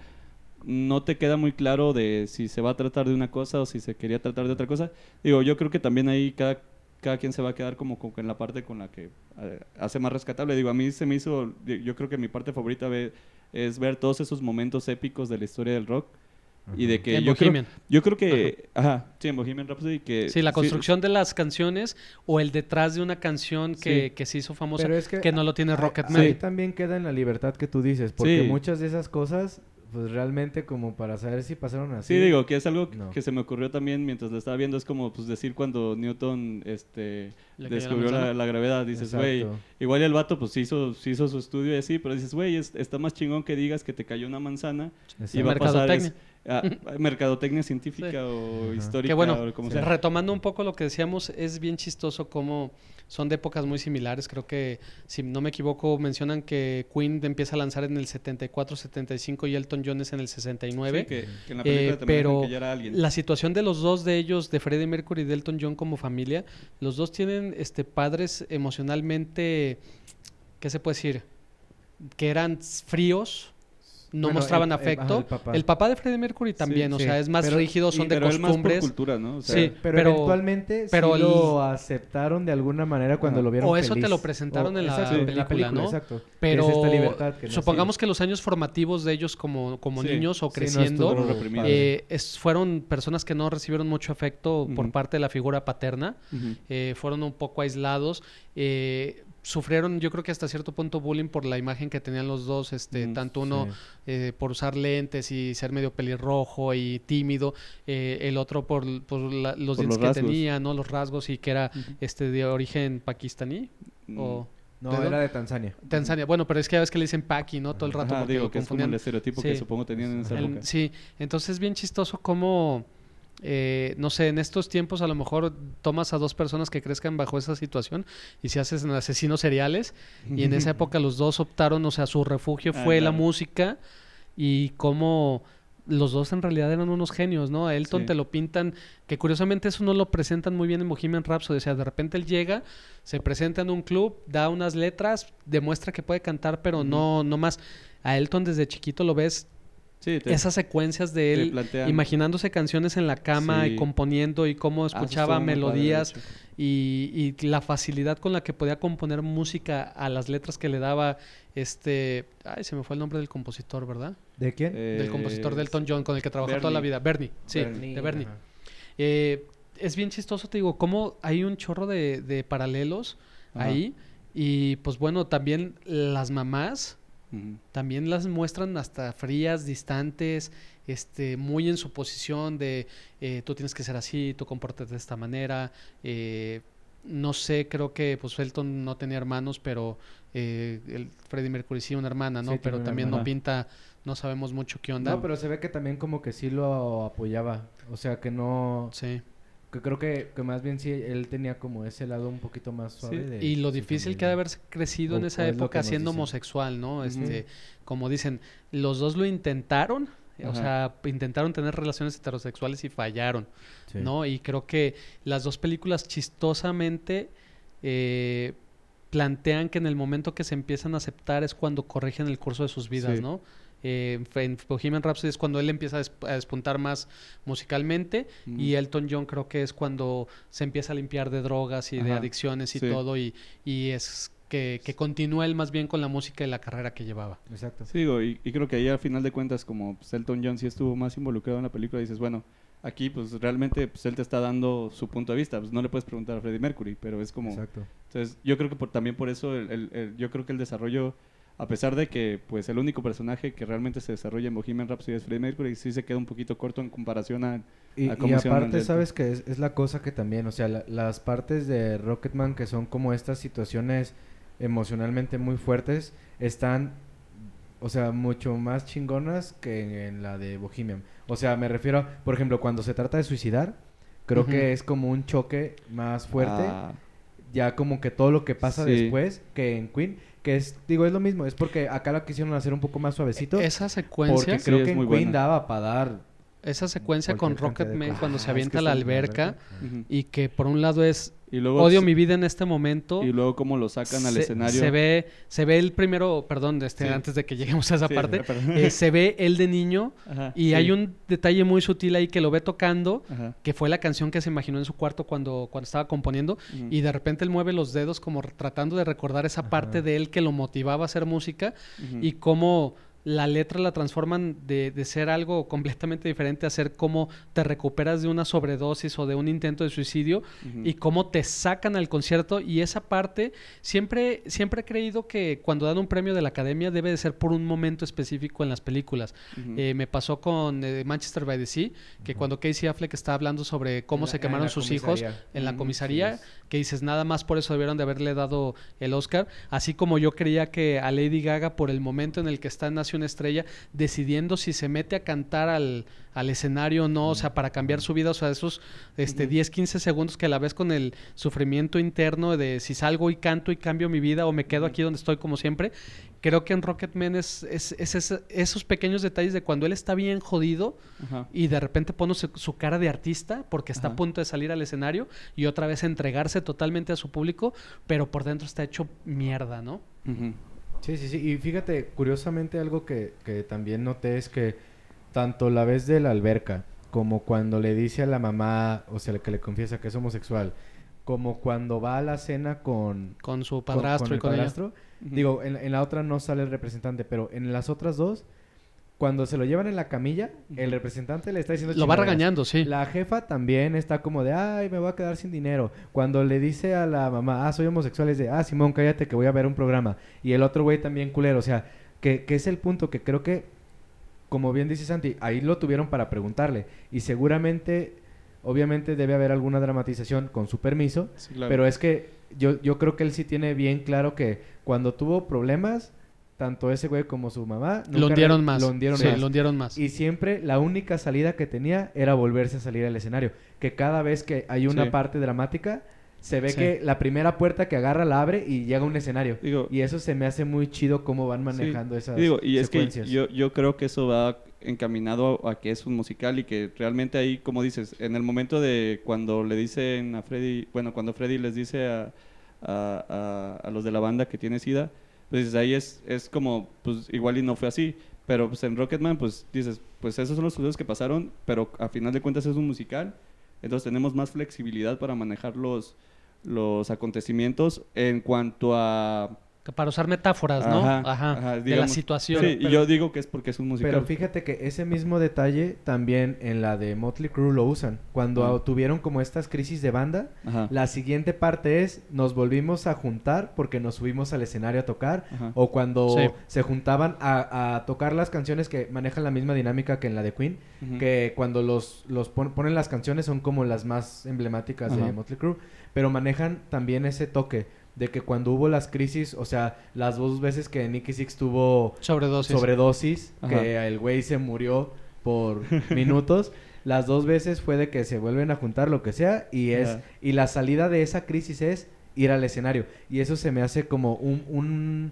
Speaker 3: no te queda muy claro de si se va a tratar de una cosa o si se quería tratar de otra cosa. Digo, yo creo que también ahí cada cada quien se va a quedar como, que en la parte con la que eh, hace más rescatable. Digo, a mí se me hizo, yo creo que mi parte favorita ve- es ver todos esos momentos épicos de la historia del rock y de que
Speaker 2: En
Speaker 3: yo creo,
Speaker 2: Bohemian.
Speaker 3: yo creo que, ajá, sí, en Bohemian Rhapsody que
Speaker 2: Sí, la construcción de las canciones o el detrás de una canción que,
Speaker 3: Sí.
Speaker 2: que se hizo famosa,
Speaker 1: pero
Speaker 2: que,
Speaker 1: es que,
Speaker 2: no lo tiene Rocketman.
Speaker 1: Ahí también queda en la libertad que tú dices, porque
Speaker 3: Sí.
Speaker 1: muchas de esas cosas, pues realmente como para saber si pasaron así.
Speaker 3: Sí, digo que es algo
Speaker 1: No.
Speaker 3: que se me ocurrió también mientras lo estaba viendo. Es como pues decir cuando Newton este,
Speaker 2: la
Speaker 3: descubrió la, la gravedad. Dices, güey, igual el vato pues hizo, sí hizo su estudio y así, pero dices, güey, es- está más chingón que digas que te cayó una manzana y va a pasar es,
Speaker 2: Mercadotecnia.
Speaker 3: ah, mercadotecnia científica
Speaker 2: Sí.
Speaker 3: o
Speaker 1: Ajá.
Speaker 3: histórica
Speaker 2: Que bueno,
Speaker 3: o como
Speaker 1: sí.
Speaker 3: sea.
Speaker 2: retomando un poco lo que decíamos, es bien chistoso cómo son de épocas muy similares. Creo que, si no me equivoco, mencionan que Queen empieza a lanzar en el 74-75 y Elton John es en el 69.
Speaker 3: Sí, que, que en la
Speaker 2: Eh,
Speaker 3: película también
Speaker 2: pero
Speaker 3: dicen que ya era alguien.
Speaker 2: La situación de los dos de ellos, de Freddie Mercury y de Elton John como familia, los dos tienen este padres emocionalmente, ¿qué se puede decir? Que eran fríos, no
Speaker 1: Bueno,
Speaker 2: mostraban
Speaker 1: el- el-
Speaker 2: afecto.
Speaker 1: ajá,
Speaker 2: El,
Speaker 1: el
Speaker 2: papá. de Freddie Mercury también, o
Speaker 1: sí.
Speaker 2: sea, es más
Speaker 1: Pero-
Speaker 2: rígido, son
Speaker 3: Y-
Speaker 2: de
Speaker 3: pero él más por
Speaker 2: costumbres.
Speaker 3: cultura, ¿no? O sea,
Speaker 2: Sí.
Speaker 1: Pero,
Speaker 2: pero-
Speaker 1: eventualmente
Speaker 2: pero
Speaker 1: sí lo aceptaron de alguna manera cuando lo vieron
Speaker 2: O eso te lo presentaron en la
Speaker 1: exacto,
Speaker 2: película, ¿no?
Speaker 1: exacto. Que
Speaker 2: Pero
Speaker 1: es esta libertad que no
Speaker 2: supongamos que los años formativos de ellos como, como
Speaker 3: Sí.
Speaker 2: niños o
Speaker 1: no
Speaker 2: creciendo eh, es- fueron personas que no recibieron mucho afecto por parte de la figura paterna. eh, fueron un poco aislados. eh, sufrieron, yo creo que hasta cierto punto, bullying por la imagen que tenían los dos. Este,
Speaker 3: Mm,
Speaker 2: tanto uno
Speaker 1: Sí.
Speaker 2: eh, por usar lentes y ser medio pelirrojo y tímido, eh, el otro por, por la- los
Speaker 3: Por
Speaker 2: dientes
Speaker 3: los
Speaker 2: que
Speaker 3: rasgos.
Speaker 2: tenía, ¿no? Los rasgos y que era este de origen pakistaní
Speaker 3: Mm.
Speaker 2: o
Speaker 1: No,
Speaker 2: ¿De
Speaker 1: era de Tanzania.
Speaker 2: Tanzania. Bueno, pero es que ya ves que le dicen Paki, ¿no? Todo el rato
Speaker 3: Ajá,
Speaker 2: porque
Speaker 3: digo
Speaker 2: lo
Speaker 3: que es como el
Speaker 2: confundían.
Speaker 3: estereotipo que supongo tenían en esa
Speaker 2: El-
Speaker 3: época.
Speaker 2: sí, entonces es bien chistoso cómo, eh, no sé, en estos tiempos a lo mejor tomas a dos personas que crezcan bajo esa situación y se hacen asesinos seriales y en esa [LAUGHS] época los dos optaron, o sea, su refugio
Speaker 3: Ah,
Speaker 2: fue la música y cómo los dos en realidad eran unos genios, ¿no? A Elton
Speaker 3: Sí.
Speaker 2: te lo pintan, que curiosamente eso no lo presentan muy bien en Bohemian Rhapsody, o sea, de repente él llega, se presenta en un club, da unas letras, demuestra que puede cantar, pero no, no más. A Elton desde chiquito lo ves
Speaker 3: Sí, te-
Speaker 2: esas secuencias de él
Speaker 3: plantean-
Speaker 2: imaginándose canciones en la cama y componiendo y cómo
Speaker 3: Ah,
Speaker 2: escuchaba
Speaker 3: padre,
Speaker 2: melodías y, y la facilidad con la que podía componer música a las letras que le daba este ay se me fue el nombre del compositor verdad
Speaker 1: ¿De quién?
Speaker 2: del
Speaker 3: Eh,
Speaker 2: compositor de Elton John con el que trabajó toda la vida. Bernie sí de Bernie. Eh, es bien chistoso te digo cómo hay un chorro de, de paralelos
Speaker 3: Ajá.
Speaker 2: ahí y pues bueno también las mamás También las muestran hasta frías, distantes, este, muy en su posición de eh, tú tienes que ser así, tú comportas de esta manera. eh, no sé, creo que pues Elton no tenía hermanos, pero eh, el Freddie Mercury sí una hermana, ¿no?
Speaker 1: Sí,
Speaker 2: pero también no pinta, no sabemos mucho qué onda.
Speaker 1: No, pero se ve que también como que sí lo apoyaba. O sea, que no...
Speaker 2: Sí.
Speaker 1: Que creo que, que más bien sí, él tenía como ese lado un poquito más suave.
Speaker 3: Sí,
Speaker 1: de
Speaker 2: Y lo difícil que ha de haber crecido en esa época siendo
Speaker 1: dicen.
Speaker 2: homosexual, ¿no? Este, como dicen, los dos lo intentaron, o sea, intentaron tener relaciones heterosexuales y fallaron.
Speaker 1: Sí.
Speaker 2: ¿no? Y creo que las dos películas chistosamente eh, plantean que en el momento que se empiezan a aceptar es cuando corrigen el curso de sus vidas,
Speaker 3: Sí.
Speaker 2: ¿no? Eh, en Bohemian Rhapsody es cuando él empieza a, des- a despuntar más musicalmente y Elton John creo que es cuando se empieza a limpiar de drogas y de adicciones y
Speaker 3: sí.
Speaker 2: todo y, y es que, que continúa él más bien con la música y la carrera que llevaba.
Speaker 1: Exacto.
Speaker 3: Sí, digo, y, y creo que ahí al final de cuentas, como pues, Elton John sí estuvo más involucrado en la película, dices, bueno, aquí pues realmente pues, él te está dando su punto de vista, pues no le puedes preguntar a Freddie Mercury, pero es como...
Speaker 1: Exacto.
Speaker 3: Entonces, yo creo que por, también por eso, el, el- el- yo creo que el desarrollo, a pesar de que pues el único personaje que realmente se desarrolla en Bohemian Rhapsody es Freddie Mercury, sí se queda un poquito corto en comparación a...
Speaker 1: Y,
Speaker 3: a
Speaker 1: y
Speaker 3: cómo
Speaker 1: aparte, sabes que es, es la cosa que también, o sea, la- las partes de Rocketman que son como estas situaciones emocionalmente muy fuertes, están, o sea, mucho más chingonas que en la de Bohemian. O sea, me refiero, a, por ejemplo, cuando se trata de suicidar, creo que es como un choque más fuerte,
Speaker 3: a-
Speaker 1: ya como que todo lo que pasa
Speaker 3: Sí.
Speaker 1: después que en Queen, que es, digo, es lo mismo, es porque acá lo quisieron hacer un poco más suavecito.
Speaker 2: Esa
Speaker 1: porque
Speaker 2: secuencia,
Speaker 3: Sí,
Speaker 1: creo
Speaker 3: es
Speaker 1: que en
Speaker 3: muy
Speaker 1: Queen
Speaker 3: buena.
Speaker 1: daba para dar
Speaker 2: esa secuencia con Rocketman cuando
Speaker 1: Ah,
Speaker 2: se
Speaker 1: es
Speaker 2: avienta a la alberca y que por un lado es
Speaker 3: Y luego,
Speaker 2: odio
Speaker 3: se-
Speaker 2: mi vida en este momento.
Speaker 3: y luego cómo lo sacan al
Speaker 2: se,
Speaker 3: escenario.
Speaker 2: se ve se ve el primero perdón este
Speaker 3: Sí.
Speaker 2: antes de que lleguemos a esa
Speaker 3: Sí,
Speaker 2: parte [LAUGHS] eh, se ve él de niño
Speaker 3: Ajá,
Speaker 2: y
Speaker 3: sí.
Speaker 2: hay un detalle muy sutil ahí que lo ve tocando
Speaker 3: Ajá,
Speaker 2: que fue la canción que se imaginó en su cuarto cuando cuando estaba componiendo
Speaker 3: ujú.
Speaker 2: y de repente él mueve los dedos como tratando de recordar esa
Speaker 1: Ajá.
Speaker 2: parte de él que lo motivaba a hacer música y cómo la letra la transforman de, de ser algo completamente diferente a ser cómo te recuperas de una sobredosis o de un intento de suicidio
Speaker 3: Ujú.
Speaker 2: y cómo te sacan al concierto y esa parte siempre siempre he creído que cuando dan un premio de la academia debe de ser por un momento específico en las películas
Speaker 3: Ujú.
Speaker 2: Eh, me pasó con eh, Manchester by the Sea que cuando Casey Affleck está hablando sobre cómo
Speaker 1: la-
Speaker 2: se quemaron sus hijos
Speaker 1: comisaría.
Speaker 2: en la comisaría
Speaker 1: sí
Speaker 2: que dices nada más por eso debieron de haberle dado el Oscar así como yo creía que a Lady Gaga por el momento en el que está en Una estrella decidiendo si se mete a cantar al, al escenario o no, o sea, para cambiar su vida, o sea, esos este,
Speaker 3: Ujú.
Speaker 2: 10, 15 segundos que la ves con el sufrimiento interno de si salgo y canto y cambio mi vida o me quedo aquí donde estoy como siempre. Creo que en Rocketman es, es, es esos pequeños detalles de cuando él está bien jodido
Speaker 3: Ajá.
Speaker 2: y de repente pone su, su cara de artista porque está a punto de salir al escenario y otra vez entregarse totalmente a su público, pero por dentro está hecho mierda, ¿no?
Speaker 1: Sí, sí, sí. Y fíjate, curiosamente algo que, que también noté es que tanto la vez de la alberca, como cuando le dice a la mamá, o sea, que le confiesa que es homosexual, como cuando va a la cena con,
Speaker 2: Con su padrastro
Speaker 1: con
Speaker 2: y con
Speaker 1: padrastro. Digo, en, en la otra no sale el representante, pero en las otras dos, cuando se lo llevan en la camilla, el representante le está diciendo
Speaker 2: Lo va regañando, sí.
Speaker 1: La jefa también está como de, ay, me voy a quedar sin dinero. Cuando le dice a la mamá, ah, soy homosexual, es de, ah, Simón, cállate que voy a ver un programa. Y el otro güey también culero. O sea, que, que es el punto que creo que, como bien dice Santi, ahí lo tuvieron para preguntarle. Y seguramente, obviamente debe haber alguna dramatización con su permiso.
Speaker 3: Sí, claro.
Speaker 1: Pero es que yo, yo creo que él sí tiene bien claro que cuando tuvo problemas, tanto ese güey como su mamá...
Speaker 2: Lo
Speaker 1: nunca
Speaker 2: hundieron
Speaker 1: re-
Speaker 2: más.
Speaker 1: Lo hundieron
Speaker 2: sí,
Speaker 1: más.
Speaker 2: lo hundieron más.
Speaker 1: Y siempre la única salida que tenía era volverse a salir al escenario. Que cada vez que hay una
Speaker 3: Sí.
Speaker 1: parte dramática, se ve
Speaker 2: Sí.
Speaker 1: que la primera puerta que agarra la abre y llega a un escenario.
Speaker 3: Digo,
Speaker 1: Y eso se me hace muy chido cómo van
Speaker 3: Sí.
Speaker 1: manejando esas
Speaker 3: digo, y es que
Speaker 1: secuencias.
Speaker 3: yo, yo creo que eso va encaminado a, a que es un musical y que realmente ahí, como dices, en el momento de cuando le dicen a Freddy, bueno, cuando Freddy les dice a, a- a- a los de la banda que tiene SIDA, pues ahí es, es como, pues igual y no fue así. Pero pues en Rocketman, pues dices, pues esos son los sucesos que pasaron, pero a final de cuentas es un musical. Entonces tenemos más flexibilidad para manejar los, los acontecimientos en cuanto a
Speaker 2: Para usar metáforas, ¿no?
Speaker 3: Ajá,
Speaker 2: Ajá.
Speaker 3: ajá,
Speaker 2: de la situación.
Speaker 3: Sí,
Speaker 1: pero-
Speaker 3: y yo digo que es porque es un musical.
Speaker 1: Pero fíjate que ese mismo detalle también en la de Motley Crue lo usan. Cuando tuvieron como estas crisis de banda,
Speaker 3: Ajá.
Speaker 1: la siguiente parte es nos volvimos a juntar porque nos subimos al escenario a tocar.
Speaker 3: Ajá.
Speaker 1: O cuando
Speaker 2: Sí.
Speaker 1: se juntaban a, a tocar las canciones que manejan la misma dinámica que en la de Queen. Que cuando los, los pon- ponen las canciones son como las más emblemáticas de. Motley Crue. Pero manejan también ese toque de que cuando hubo las crisis, o sea, las dos veces que Nicky Six tuvo
Speaker 2: Sobredosis.
Speaker 1: sobredosis,
Speaker 3: Ajá.
Speaker 1: que el güey se murió por [LAUGHS] minutos. Las dos veces fue de que se vuelven a juntar lo que sea y es y la salida de esa crisis es ir al escenario y eso se me hace como un un,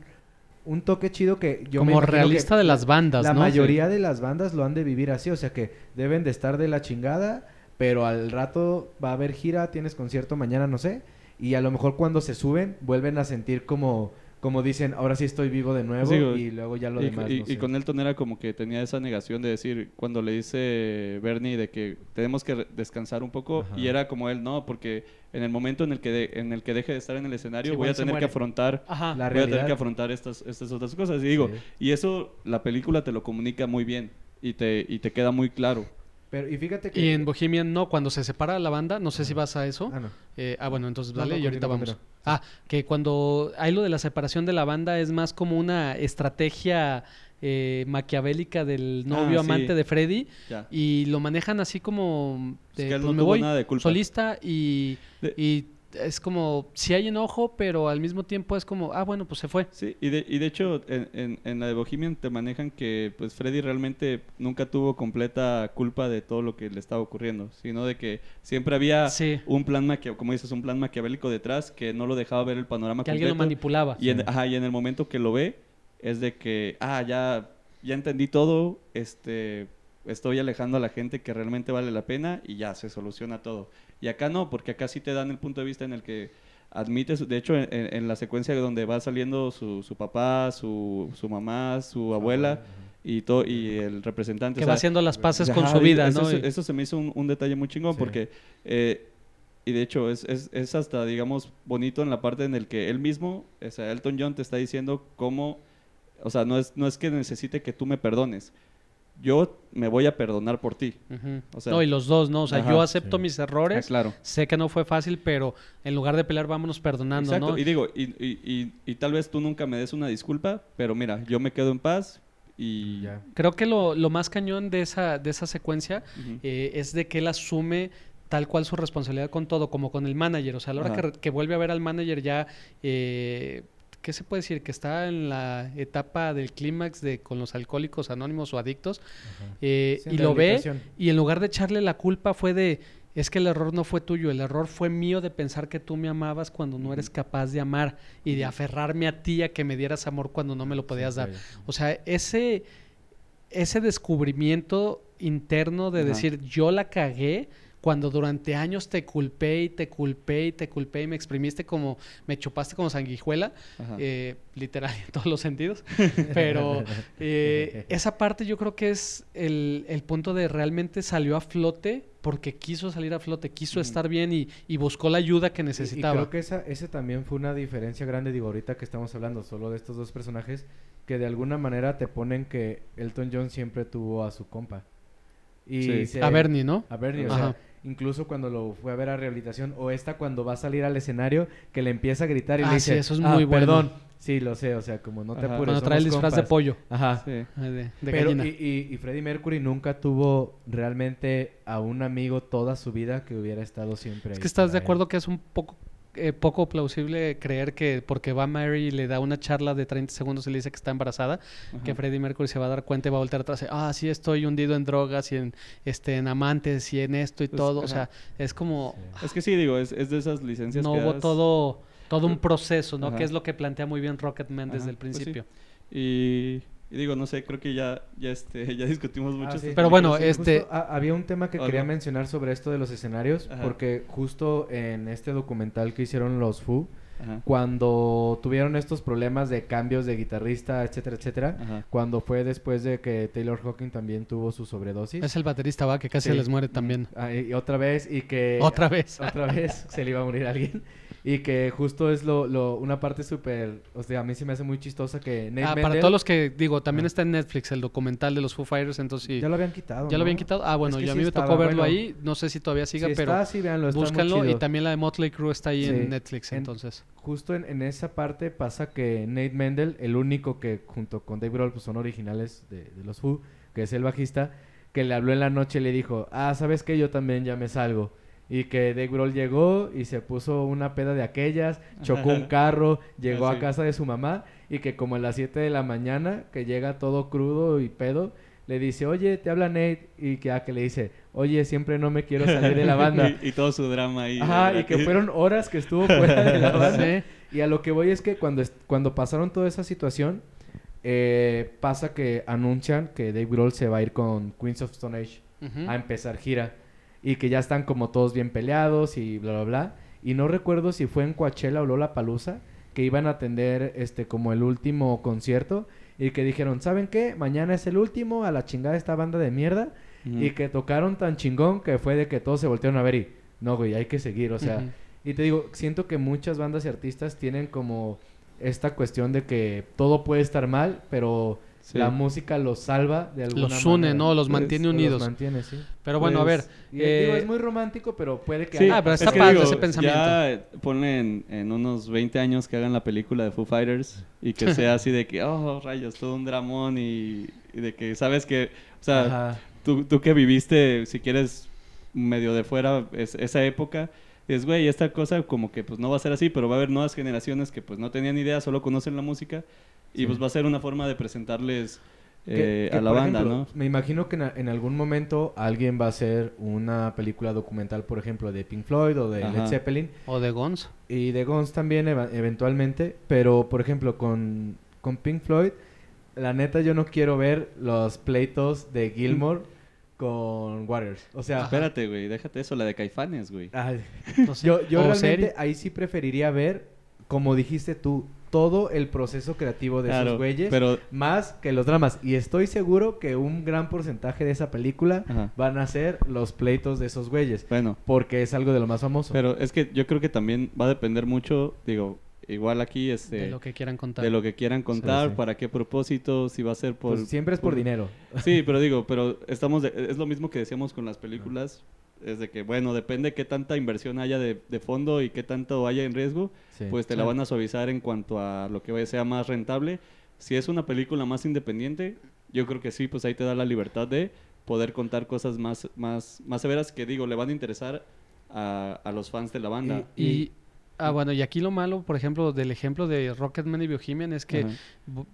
Speaker 1: un toque chido que yo
Speaker 2: Como realista
Speaker 1: que
Speaker 2: de las bandas,
Speaker 1: la
Speaker 2: ¿no?
Speaker 1: mayoría de las bandas lo han de vivir así, o sea que deben de estar de la chingada, pero al rato va a haber gira, tienes concierto mañana, no sé, y a lo mejor cuando se suben vuelven a sentir como como dicen, ahora sí estoy vivo de nuevo y luego ya lo
Speaker 3: y,
Speaker 1: demás.
Speaker 3: y-
Speaker 1: no
Speaker 3: y
Speaker 1: sé.
Speaker 3: con Elton era como que tenía esa negación de decir, cuando le dice Bernie de que tenemos que descansar un poco,
Speaker 1: Ajá.
Speaker 3: y era como él, no, porque en el momento en el que, de- en el que deje de estar en el escenario,
Speaker 2: Sí,
Speaker 3: voy a tener que afrontar
Speaker 2: Ajá.
Speaker 1: La
Speaker 3: voy a tener que afrontar estas, estas otras cosas. Y digo,
Speaker 1: Sí.
Speaker 3: y eso la película te lo comunica muy bien y te, y te queda muy claro.
Speaker 1: Pero, y fíjate que...
Speaker 2: Y en Bohemian no, cuando se separa la banda, no sé si
Speaker 1: Ajá.
Speaker 2: vas a eso.
Speaker 1: Ah, no.
Speaker 2: Eh, ah, bueno, entonces dale
Speaker 1: no,
Speaker 2: y ahorita vamos. Ah, que cuando hay lo de la separación de la banda es más como una estrategia eh, maquiavélica del novio
Speaker 3: Ah, sí.
Speaker 2: amante de Freddy
Speaker 3: Ya.
Speaker 2: y lo manejan así como
Speaker 3: Es
Speaker 2: de,
Speaker 3: que él
Speaker 2: pues
Speaker 3: no
Speaker 2: me
Speaker 3: tuvo
Speaker 2: voy
Speaker 3: nada de culpa.
Speaker 2: solista y,
Speaker 3: De-
Speaker 2: y es como si hay enojo, pero al mismo tiempo es como, ah, bueno, pues se fue.
Speaker 3: Sí, y de, y de hecho en, en- en la de Bohemian te manejan que pues Freddy realmente nunca tuvo completa culpa de todo lo que le estaba ocurriendo, sino de que siempre había
Speaker 2: Sí.
Speaker 3: un plan como dices, un plan maquiavélico detrás que no lo dejaba ver el panorama
Speaker 2: Que alguien lo manipulaba.
Speaker 3: Y en,
Speaker 1: Sí.
Speaker 3: ajá, y en el momento que lo ve, es de que, ah, ya, ya entendí todo, este, estoy alejando a la gente que realmente vale la pena y ya se soluciona todo. Y acá no, porque acá sí te dan el punto de vista en el que admites, de hecho, en, la secuencia donde va saliendo su, su papá, su, su mamá, su abuela y, todo y el representante.
Speaker 2: que
Speaker 3: o
Speaker 2: va haciendo las paces con
Speaker 3: Ajá,
Speaker 2: su vida,
Speaker 3: eso,
Speaker 2: ¿no?
Speaker 3: Eso, se me hizo un, un detalle muy chingón
Speaker 1: Sí.
Speaker 3: porque, eh, y de hecho, es, es, es hasta, digamos, bonito en la parte en el que él mismo, o sea, Elton John te está diciendo cómo, o sea, no es, no es que necesite que tú me perdones, yo me voy a perdonar por ti.
Speaker 2: Ujú.
Speaker 3: o sea-
Speaker 2: no, y los dos, ¿no? O sea,
Speaker 3: Ajá,
Speaker 2: yo acepto
Speaker 1: sí.
Speaker 2: mis
Speaker 3: Ah,
Speaker 2: errores,
Speaker 3: claro.
Speaker 2: sé que no fue fácil, pero en lugar de pelear, vámonos perdonando,
Speaker 3: Exacto,
Speaker 2: ¿no?
Speaker 3: y digo, y, y, y, y tal vez tú nunca me des una disculpa, pero mira, yo me quedo en paz y...
Speaker 1: Ya.
Speaker 2: Creo que lo, lo más cañón de esa, de esa secuencia eh, es de que él asume tal cual su responsabilidad con todo, como con el manager. O sea, a la hora que, que vuelve a ver al manager ya, eh, ¿qué se puede decir? Que está en la etapa del clímax de con los alcohólicos anónimos o adictos, eh,
Speaker 1: Sí,
Speaker 2: y lo ve, y en lugar de echarle la culpa fue de, es que el error no fue tuyo, el error fue mío de pensar que tú me amabas cuando no eres capaz de amar y de aferrarme a ti a que me dieras amor cuando no me lo podías dar. O sea, ese, ese descubrimiento interno de
Speaker 3: Ajá.
Speaker 2: decir yo la cagué cuando durante años te culpé y te culpé y te culpé y me exprimiste como, me chupaste como sanguijuela, eh, literal [LAUGHS] en todos los sentidos. [LAUGHS] Pero eh, esa parte yo creo que es el, el punto de realmente salió a flote porque quiso salir a flote, quiso estar bien y, y buscó la ayuda que necesitaba.
Speaker 1: Y creo que esa, ese también fue una diferencia grande, digo, ahorita que estamos hablando solo de estos dos personajes, que de alguna manera te ponen que Elton John siempre tuvo a su compa. Y
Speaker 3: Sí.
Speaker 1: se-
Speaker 2: A Bernie, ¿no?
Speaker 1: A Bernie, o
Speaker 2: Ajá.
Speaker 1: sea, incluso cuando lo fue a ver a rehabilitación, o esta cuando va a salir al escenario, que le empieza a gritar y
Speaker 2: Ah,
Speaker 1: le
Speaker 2: sí,
Speaker 1: dice,
Speaker 2: eso es
Speaker 1: "Ah,
Speaker 2: muy bueno".
Speaker 1: perdón. Sí, lo sé, o sea, como no te
Speaker 3: Ajá.
Speaker 1: apures,
Speaker 2: Cuando trae el disfraz de
Speaker 1: compas".
Speaker 2: pollo,
Speaker 1: Ajá.
Speaker 3: Sí.
Speaker 2: de, de
Speaker 1: Pero,
Speaker 2: gallina.
Speaker 1: y, y, y Freddie Mercury nunca tuvo realmente a un amigo toda su vida que hubiera estado siempre
Speaker 2: Es
Speaker 1: ahí
Speaker 2: que estás de
Speaker 1: él.
Speaker 2: acuerdo que es un poco eh, poco plausible creer que porque va Mary y le da una charla de 30 segundos y le dice que está embarazada, que. Freddie Mercury se va a dar cuenta y va a voltear atrás. y, Ah, sí, estoy hundido en drogas y en, este, en amantes y en esto y
Speaker 3: Pues,
Speaker 2: todo. O sea, es como...
Speaker 1: Sí.
Speaker 3: Es que sí, digo, es, es de esas licencias
Speaker 2: no
Speaker 3: que
Speaker 2: hubo
Speaker 3: das-
Speaker 2: todo, todo un proceso, ¿no?
Speaker 3: Ajá.
Speaker 2: Que es lo que plantea muy bien Rocketman desde
Speaker 3: Ajá,
Speaker 2: el
Speaker 3: pues sí.
Speaker 2: principio.
Speaker 3: Y, y digo, no sé, creo que ya, ya, este, [LAUGHS] ya discutimos mucho.
Speaker 1: Ah, sí.
Speaker 2: Pero bueno.
Speaker 1: Justo
Speaker 2: este-
Speaker 1: ha- había un tema que
Speaker 3: ¿O
Speaker 1: quería
Speaker 3: no?
Speaker 1: mencionar sobre esto de los escenarios,
Speaker 3: Ajá.
Speaker 1: porque justo en este documental que hicieron los Foo,
Speaker 3: Ajá.
Speaker 1: cuando tuvieron estos problemas de cambios de guitarrista, etcétera, etcétera,
Speaker 3: Ajá.
Speaker 1: cuando fue después de que Taylor Hawking también tuvo su sobredosis.
Speaker 2: Es el baterista, va, que casi
Speaker 1: Sí.
Speaker 2: les muere también.
Speaker 1: Ah, y, y otra vez, y que...
Speaker 2: Otra vez.
Speaker 1: Otra vez se le iba a morir alguien. [LAUGHS] Y que justo es lo, lo una parte súper... O sea, a mí se me hace muy chistosa que Nate
Speaker 2: Ah, para todos los que, digo, también
Speaker 1: Ah.
Speaker 2: está en Netflix el documental de los Foo Fighters, entonces sí.
Speaker 1: Ya lo habían quitado,
Speaker 2: ¿Ya lo
Speaker 1: ¿no?
Speaker 2: habían quitado? Ah, bueno,
Speaker 1: Es que
Speaker 2: yo a mí me tocó verlo
Speaker 1: bueno.
Speaker 2: ahí. No sé si todavía siga,
Speaker 1: Si
Speaker 2: pero
Speaker 1: está, sí, véanlo, está muy
Speaker 2: búscanlo. Y también la de Motley Crue está ahí en Netflix,
Speaker 1: En-
Speaker 2: entonces.
Speaker 1: Justo en, en esa parte pasa que Nate Mendel, el único que junto con Dave Grohl pues, son originales de, de los Foo, que es el bajista, que le habló en la noche y le dijo, ah, ¿sabes qué? Yo también ya me salgo. Y que Dave Grohl llegó y se puso una peda de aquellas, chocó un [LAUGHS] carro, llegó
Speaker 3: Ah,
Speaker 1: a casa de su mamá y que como a las 7 de la mañana, que llega todo crudo y pedo, le dice, oye, te habla Nate. Y que, ah, que le dice, oye, siempre no me quiero salir de la [LAUGHS] banda.
Speaker 3: y, y todo su drama ahí.
Speaker 1: Ajá, y que fueron horas que estuvo [LAUGHS] fuera de la banda.
Speaker 2: Sí.
Speaker 1: Y a lo que voy es que cuando, est- cuando pasaron toda esa situación, eh, pasa que anuncian que Dave Grohl se va a ir con Queens of Stone Age a empezar gira. Y que ya están como todos bien peleados y bla, bla, bla. Y no recuerdo si fue en Coachella o Lola Palusa que iban a atender este como el último concierto y que dijeron, ¿saben qué? Mañana es el último, a la chingada esta banda de mierda y que tocaron tan chingón que fue de que todos se voltearon a ver y no, güey, hay que seguir, o sea, y te digo, siento que muchas bandas y artistas tienen como esta cuestión de que todo puede estar mal, pero
Speaker 3: Sí.
Speaker 1: la música los salva de alguna
Speaker 2: Los une,
Speaker 1: manera.
Speaker 2: ¿no? Los
Speaker 3: Pues,
Speaker 2: mantiene unidos.
Speaker 1: Los mantiene, sí.
Speaker 2: Pero bueno, a ver.
Speaker 3: Pues,
Speaker 1: Y, digo,
Speaker 2: eh,
Speaker 1: es muy romántico, pero puede que...
Speaker 3: Sí,
Speaker 1: haya-
Speaker 2: Ah, pero
Speaker 3: es
Speaker 2: está
Speaker 3: que
Speaker 2: padre
Speaker 3: digo,
Speaker 2: ese pensamiento.
Speaker 3: Ya eh, ponle en, en unos 20 años que hagan la película de Foo Fighters y que sea [LAUGHS] así de que, oh, rayos, todo un dramón y, y de que sabes que, o sea,
Speaker 1: Ajá.
Speaker 3: tú, tú que viviste, si quieres, medio de fuera es- esa época, es, güey, esta cosa como que pues no va a ser así, pero va a haber nuevas generaciones que pues no tenían idea, solo conocen la música y
Speaker 1: Sí.
Speaker 3: pues va a ser una forma de presentarles
Speaker 1: Que-
Speaker 3: eh,
Speaker 1: que,
Speaker 3: a la banda,
Speaker 1: ejemplo,
Speaker 3: ¿no?
Speaker 1: Me imagino que en, algún momento alguien va a hacer una película documental, por ejemplo, de Pink Floyd o de
Speaker 3: Ajá.
Speaker 1: Led Zeppelin
Speaker 2: O de Guns.
Speaker 1: y de Guns también eva- eventualmente, pero por ejemplo con, con Pink Floyd, la neta yo no quiero ver los pleitos de Gilmore con Waters. O sea,
Speaker 3: Espérate, güey, déjate eso, la de Caifanes, güey.
Speaker 1: ay,
Speaker 2: No sé.
Speaker 1: yo, yo realmente
Speaker 2: serie.
Speaker 1: ahí sí preferiría ver, como dijiste tú, todo el proceso creativo de
Speaker 3: Claro,
Speaker 1: esos güeyes.
Speaker 3: pero
Speaker 1: Más que los dramas. Y estoy seguro que un gran porcentaje de esa película
Speaker 3: Ajá.
Speaker 1: van a ser los pleitos de esos güeyes.
Speaker 3: bueno,
Speaker 1: Porque es algo de lo más famoso.
Speaker 3: Pero es que yo creo que también va a depender mucho, digo, igual aquí este
Speaker 2: de lo que quieran contar.
Speaker 3: de lo que quieran contar,
Speaker 1: sí.
Speaker 3: para qué propósito, si va a ser por
Speaker 1: Pues siempre es por dinero. [LAUGHS]
Speaker 3: Sí, pero digo, pero estamos de- es lo mismo que decíamos con las películas, es de que bueno, depende qué tanta inversión haya de, de fondo y qué tanto haya en riesgo,
Speaker 1: Sí.
Speaker 3: pues te la
Speaker 2: Sí.
Speaker 3: van a suavizar en cuanto a lo que sea más rentable. Si es una película más independiente, yo creo que sí, pues ahí te da la libertad de poder contar cosas más más más severas que digo, le van a interesar a, a los fans de la banda.
Speaker 1: Y-
Speaker 2: Y, ah, bueno, y aquí lo malo, por ejemplo, del ejemplo de Rocketman y Bohemian es que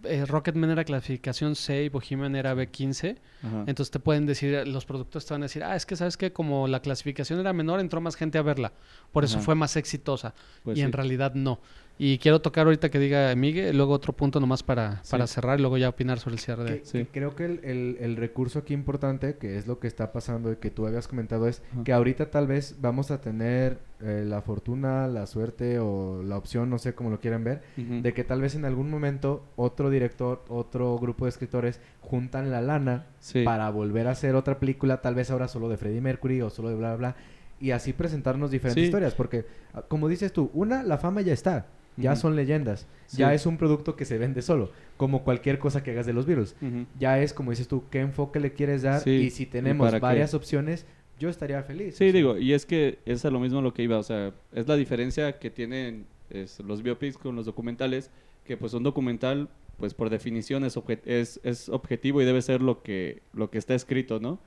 Speaker 2: eh, Rocketman era clasificación C y Bohemian era B15.
Speaker 3: ajá.
Speaker 2: Entonces te pueden decir, los productores te van a decir, ah, es que sabes que como la clasificación era menor, entró más gente a verla. Por eso fue más exitosa.
Speaker 3: Pues
Speaker 2: y en realidad no. Y quiero tocar ahorita que diga Miguel, luego otro punto nomás para,
Speaker 3: Sí.
Speaker 2: para cerrar y luego ya opinar sobre el cierre de...
Speaker 1: Que-
Speaker 3: Sí.
Speaker 1: que creo que el, el- el recurso aquí importante, que es lo que está pasando y que tú habías comentado, es
Speaker 3: Ajá.
Speaker 1: que ahorita tal vez vamos a tener eh, la fortuna, la suerte o la opción, no sé cómo lo quieran ver, de que tal vez en algún momento otro director, otro grupo de escritores juntan la lana
Speaker 3: Sí.
Speaker 1: para volver a hacer otra película, tal vez ahora solo de Freddie Mercury o solo de bla, bla, bla, y así presentarnos diferentes
Speaker 3: Sí.
Speaker 1: historias, porque ah, como dices tú, una, la fama ya está, ya son leyendas,
Speaker 3: Sí.
Speaker 1: ya es un producto que se vende solo, como cualquier cosa que hagas de los.
Speaker 3: Ujú.
Speaker 1: Ya es, como dices tú, qué enfoque le quieres dar
Speaker 3: Sí,
Speaker 1: y si
Speaker 3: ¿y
Speaker 1: tenemos
Speaker 3: qué?
Speaker 1: varias opciones, yo estaría feliz.
Speaker 3: Sí,
Speaker 1: o sea.
Speaker 3: digo, y es que es a lo mismo lo que iba, o sea, es la diferencia que tienen es, los biopics con los documentales, que pues un documental, pues por definición es, obje- es, es objetivo y debe ser lo que, lo que está escrito, ¿no?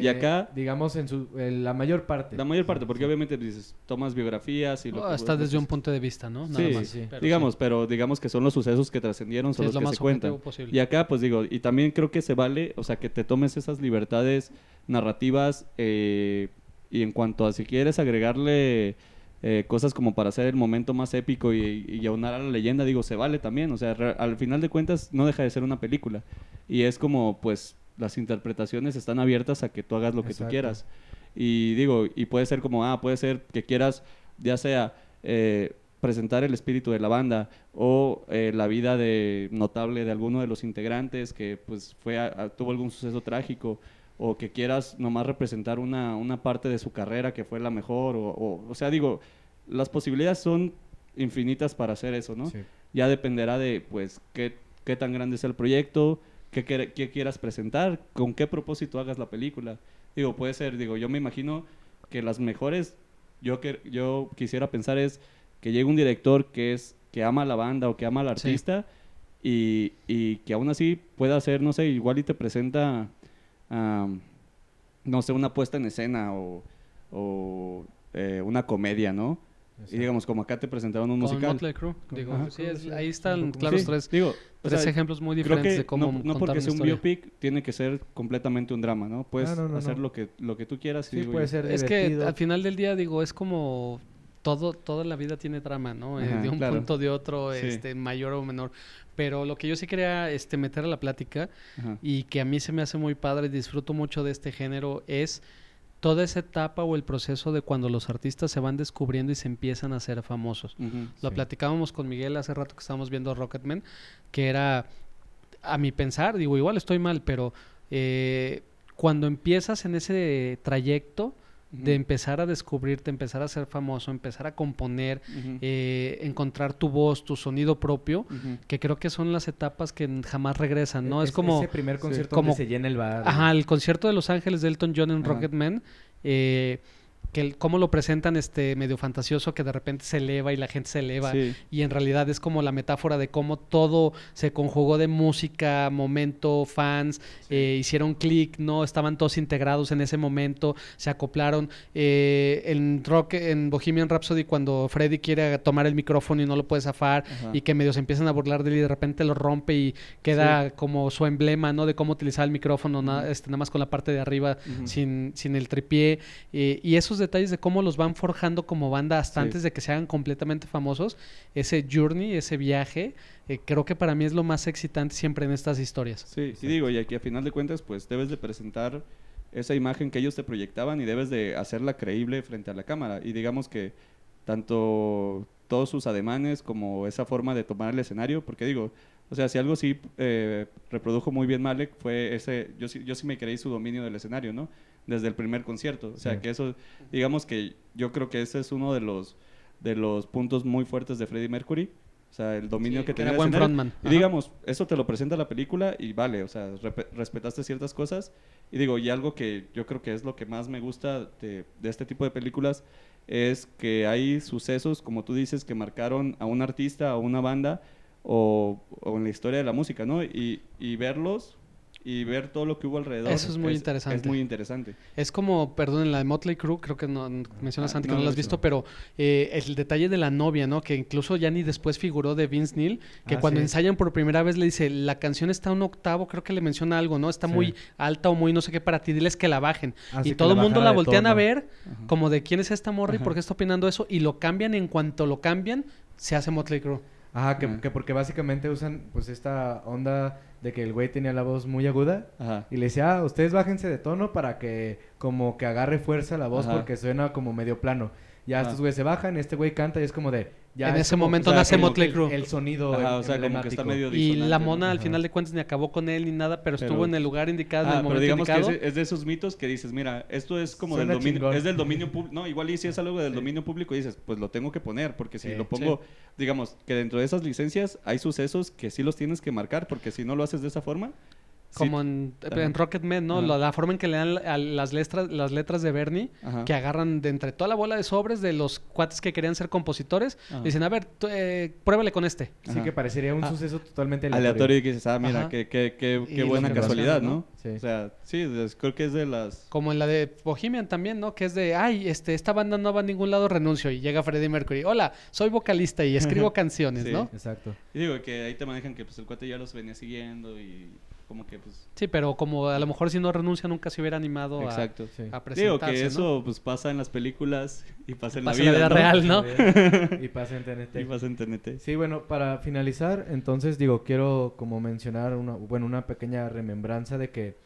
Speaker 3: Y
Speaker 1: Eh,
Speaker 3: acá-
Speaker 1: Digamos, en su, en la mayor parte.
Speaker 3: La mayor parte, porque obviamente dices, tomas biografías y lo
Speaker 2: Oh,
Speaker 3: que-
Speaker 2: está desde un punto de vista, ¿no? Nada
Speaker 3: Sí,
Speaker 2: más.
Speaker 1: sí.
Speaker 2: Pero
Speaker 3: digamos, pero digamos que son los sucesos que trascendieron, son los
Speaker 2: lo
Speaker 3: que
Speaker 2: más
Speaker 3: se cuentan.
Speaker 2: posible.
Speaker 3: Y acá, pues digo, y también creo que se vale, o sea, que te tomes esas libertades narrativas eh, y en cuanto a si quieres agregarle eh, cosas como para hacer el momento más épico y, y aunar a la leyenda, digo, se vale también. O sea, re- al final de cuentas no deja de ser una película. Y es como, pues, las interpretaciones están abiertas a que tú hagas lo que tú quieras. Y digo, y puede ser como, ah, puede ser que quieras, ya sea eh, presentar el espíritu de la banda o eh, la vida de notable de alguno de los integrantes que pues fue a- a- tuvo algún suceso trágico o que quieras nomás representar una, una parte de su carrera que fue la mejor o, o, o sea digo las posibilidades son infinitas para hacer eso no
Speaker 1: Sí.
Speaker 3: ya dependerá de pues qué, qué tan grande sea el proyecto qué, quieras presentar con qué propósito hagas la película digo puede ser digo yo me imagino que las mejores yo que yo quisiera pensar es que llegue un director que es que ama a la banda o que ama al
Speaker 2: Sí.
Speaker 3: artista y, y que aún así pueda hacer no sé igual y te presenta no sé una puesta en escena o, o, eh, una comedia no y digamos como acá te presentaron un
Speaker 2: Con
Speaker 3: musical
Speaker 2: Motley Crue,
Speaker 1: Con-
Speaker 2: digo,
Speaker 1: ajá,
Speaker 2: sí,
Speaker 1: con-
Speaker 2: es- ahí están claros
Speaker 3: Sí,
Speaker 2: tres,
Speaker 3: digo o
Speaker 2: tres
Speaker 3: sea,
Speaker 2: ejemplos muy
Speaker 3: creo
Speaker 2: diferentes
Speaker 3: que
Speaker 2: de cómo
Speaker 3: no, porque sea un
Speaker 2: historia.
Speaker 3: biopic tiene que ser completamente un drama no puedes
Speaker 1: Ah, no, no,
Speaker 3: hacer
Speaker 1: no.
Speaker 3: lo que lo que tú quieras y
Speaker 1: Sí,
Speaker 3: digo
Speaker 1: puede ser
Speaker 2: Es que al final del día, digo, es como todo, toda la vida tiene drama, ¿no? Eh,
Speaker 3: Ajá,
Speaker 2: de un
Speaker 3: claro.
Speaker 2: punto de otro,
Speaker 3: Sí.
Speaker 2: este, mayor o menor. Pero lo que yo sí quería este, meter a la plática
Speaker 3: Ajá.
Speaker 2: y que a mí se me hace muy padre, disfruto mucho de este género, es toda esa etapa o el proceso de cuando los artistas se van descubriendo y se empiezan a hacer famosos. Lo
Speaker 1: Sí.
Speaker 2: platicábamos con Miguel hace rato que estábamos viendo Rocketman, que era, a mi pensar, digo, igual estoy mal, pero eh, cuando empiezas en ese trayecto de empezar a descubrirte, empezar a ser famoso, empezar a componer, eh, encontrar tu voz, tu sonido propio, que creo que son las etapas que jamás regresan, ¿no? Es,
Speaker 1: Es-
Speaker 2: como...
Speaker 1: Ese primer concierto
Speaker 2: como-
Speaker 1: donde se llena el bar.
Speaker 2: Ajá, el concierto de Los Ángeles de Elton John en. Rocketman, eh, que el- cómo lo presentan este medio fantasioso que de repente se eleva y la gente se eleva.
Speaker 3: Sí.
Speaker 2: y en realidad es como la metáfora de cómo todo se conjugó de música, momento, fans, eh, hicieron clic, no estaban todos integrados en ese momento, se acoplaron. Eh, en rock en Bohemian Rhapsody cuando Freddy quiere tomar el micrófono y no lo puede zafar
Speaker 3: Ajá.
Speaker 2: y que medio se empiezan a burlar de él y de repente lo rompe y queda como su emblema, ¿no? De cómo utilizar el micrófono, na- este, nada más con la parte de arriba sin, sin el tripié. Eh, y esos detalles de cómo los van forjando como banda hasta
Speaker 3: Sí.
Speaker 2: antes de que se hagan completamente famosos, ese journey, ese viaje, eh, creo que para mí es lo más excitante siempre en estas historias.
Speaker 3: Sí, sí digo, y aquí a final de cuentas, pues debes de presentar esa imagen que ellos te proyectaban y debes de hacerla creíble frente a la cámara. Y digamos que tanto todos sus ademanes como esa forma de tomar el escenario, porque digo, o sea, si algo sí eh, reprodujo muy bien Malek fue ese, yo sí, yo sí me creí su dominio del escenario, ¿no? Desde el primer concierto. O sea,
Speaker 1: Sí.
Speaker 3: que eso, digamos que yo creo que ese es uno de los, de los puntos muy fuertes de Freddie Mercury. O sea, el dominio
Speaker 2: Sí,
Speaker 3: que
Speaker 2: que
Speaker 3: tenía
Speaker 2: era buen frontman.
Speaker 3: Y digamos, eso te lo presenta la película y vale, o sea, respetaste ciertas cosas. Y digo, y algo que yo creo que es lo que más me gusta de, de este tipo de películas es que hay sucesos, como tú dices, que marcaron a un artista, a una banda o, o en la historia de la música, ¿no? Y, y verlos y ver todo lo que hubo alrededor.
Speaker 2: Eso es muy interesante.
Speaker 3: Es muy interesante.
Speaker 2: Es como, perdón, en la de Motley Crue, creo que no, mencionas
Speaker 3: Ah,
Speaker 2: antes
Speaker 3: no,
Speaker 2: que no lo has visto,
Speaker 3: no.
Speaker 2: pero eh, el detalle de la novia, ¿no? Que incluso ya ni después figuró de Vince Neil, que
Speaker 1: Ah,
Speaker 2: cuando
Speaker 1: sí.
Speaker 2: ensayan por primera vez le dice, la canción está un octavo, creo que le menciona algo, ¿no? Está
Speaker 1: Sí.
Speaker 2: muy alta o muy no sé qué para ti, diles que la bajen.
Speaker 1: Así
Speaker 2: y todo el
Speaker 1: la
Speaker 2: mundo la voltean a ver
Speaker 3: Ajá.
Speaker 2: como de quién es esta morra y
Speaker 3: Ajá.
Speaker 2: por qué está opinando eso, y lo cambian en cuanto lo cambian, se hace Motley Crue.
Speaker 1: Ajá, que,
Speaker 3: Ah.
Speaker 1: que porque básicamente usan pues esta onda de que el güey tenía la voz muy aguda
Speaker 3: Ajá.
Speaker 1: y le decía, ah, ustedes bájense de tono para que como que agarre fuerza la voz
Speaker 3: Ajá.
Speaker 1: porque suena como medio plano. Ya
Speaker 3: Ajá.
Speaker 1: estos güeyes se bajan, este güey canta y es como de... Ya
Speaker 2: En
Speaker 1: es
Speaker 2: ese
Speaker 1: como-
Speaker 2: momento
Speaker 1: o sea,
Speaker 2: nace Motley Crue.
Speaker 1: El, el sonido
Speaker 3: Ajá, o sea, como que está medio
Speaker 2: Y la mona al
Speaker 1: Ajá.
Speaker 2: final de cuentas ni acabó con él ni nada, pero,
Speaker 3: Pero-
Speaker 2: estuvo en el lugar indicado, en
Speaker 3: Ah,
Speaker 2: el
Speaker 3: pero
Speaker 2: momento
Speaker 3: digamos
Speaker 2: indicado.
Speaker 3: que es, es de esos mitos que dices, mira, esto es como del dominio,
Speaker 1: chingón.
Speaker 3: es del dominio público, no, igual y si es algo del
Speaker 1: Sí.
Speaker 3: dominio público y dices, pues lo tengo que poner, porque si
Speaker 1: Sí.
Speaker 3: lo pongo, digamos, que dentro de esas licencias hay sucesos que sí los tienes que marcar, porque si no lo haces de esa forma, sí-
Speaker 2: Como en, en Rocketman, ¿no? La, la forma en que le dan a las letras, las letras de Bernie,
Speaker 3: Ajá.
Speaker 2: que agarran de entre toda la bola de sobres de los cuates que querían ser compositores, dicen, a ver, tú, eh, pruébale con este.
Speaker 1: Sí
Speaker 3: Ajá.
Speaker 1: que parecería un
Speaker 2: Ah.
Speaker 1: suceso totalmente aleatorio.
Speaker 3: aleatorio y que dices, ah, mira, qué, qué, qué, buena casualidad, ¿no?
Speaker 1: Sí.
Speaker 3: O sea, sí, creo que es de las...
Speaker 2: Como en la de Bohemian también, ¿no? Que es de, ay, este, esta banda no va a ningún lado, renuncio. Y llega Freddie Mercury, hola, soy vocalista y escribo [LAUGHS] canciones,
Speaker 3: Sí.
Speaker 2: ¿no?
Speaker 1: Exacto.
Speaker 3: Y digo que ahí te manejan que pues el cuate ya los venía siguiendo y como que pues...
Speaker 2: Sí, pero como a lo mejor si no renuncia nunca se hubiera animado a,
Speaker 3: Exacto.
Speaker 1: Sí.
Speaker 2: a
Speaker 3: Digo
Speaker 2: presentarse,
Speaker 3: que
Speaker 2: ¿no?
Speaker 3: eso pues pasa en las películas y pasa en
Speaker 2: Pasa
Speaker 3: la vida, ¿no?
Speaker 2: real, ¿no? [LAUGHS]
Speaker 1: y pasa en TNT.
Speaker 3: Y pasa en TNT.
Speaker 1: Sí, bueno, para finalizar, entonces digo, quiero como mencionar una, bueno, una pequeña remembranza de que,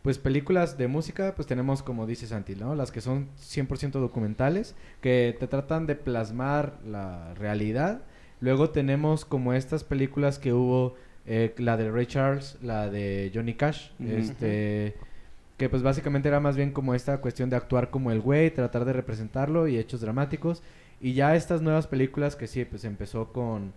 Speaker 1: pues películas de música, pues tenemos como dice Santi, ¿no? Las que son 100% documentales, que te tratan de plasmar la realidad. Luego tenemos como estas películas que hubo, eh, la de Ray Charles, la de Johnny Cash, este... Que pues básicamente era más bien como esta cuestión de actuar como el güey, tratar de representarlo y hechos dramáticos. Y ya estas nuevas películas que sí, pues empezó con,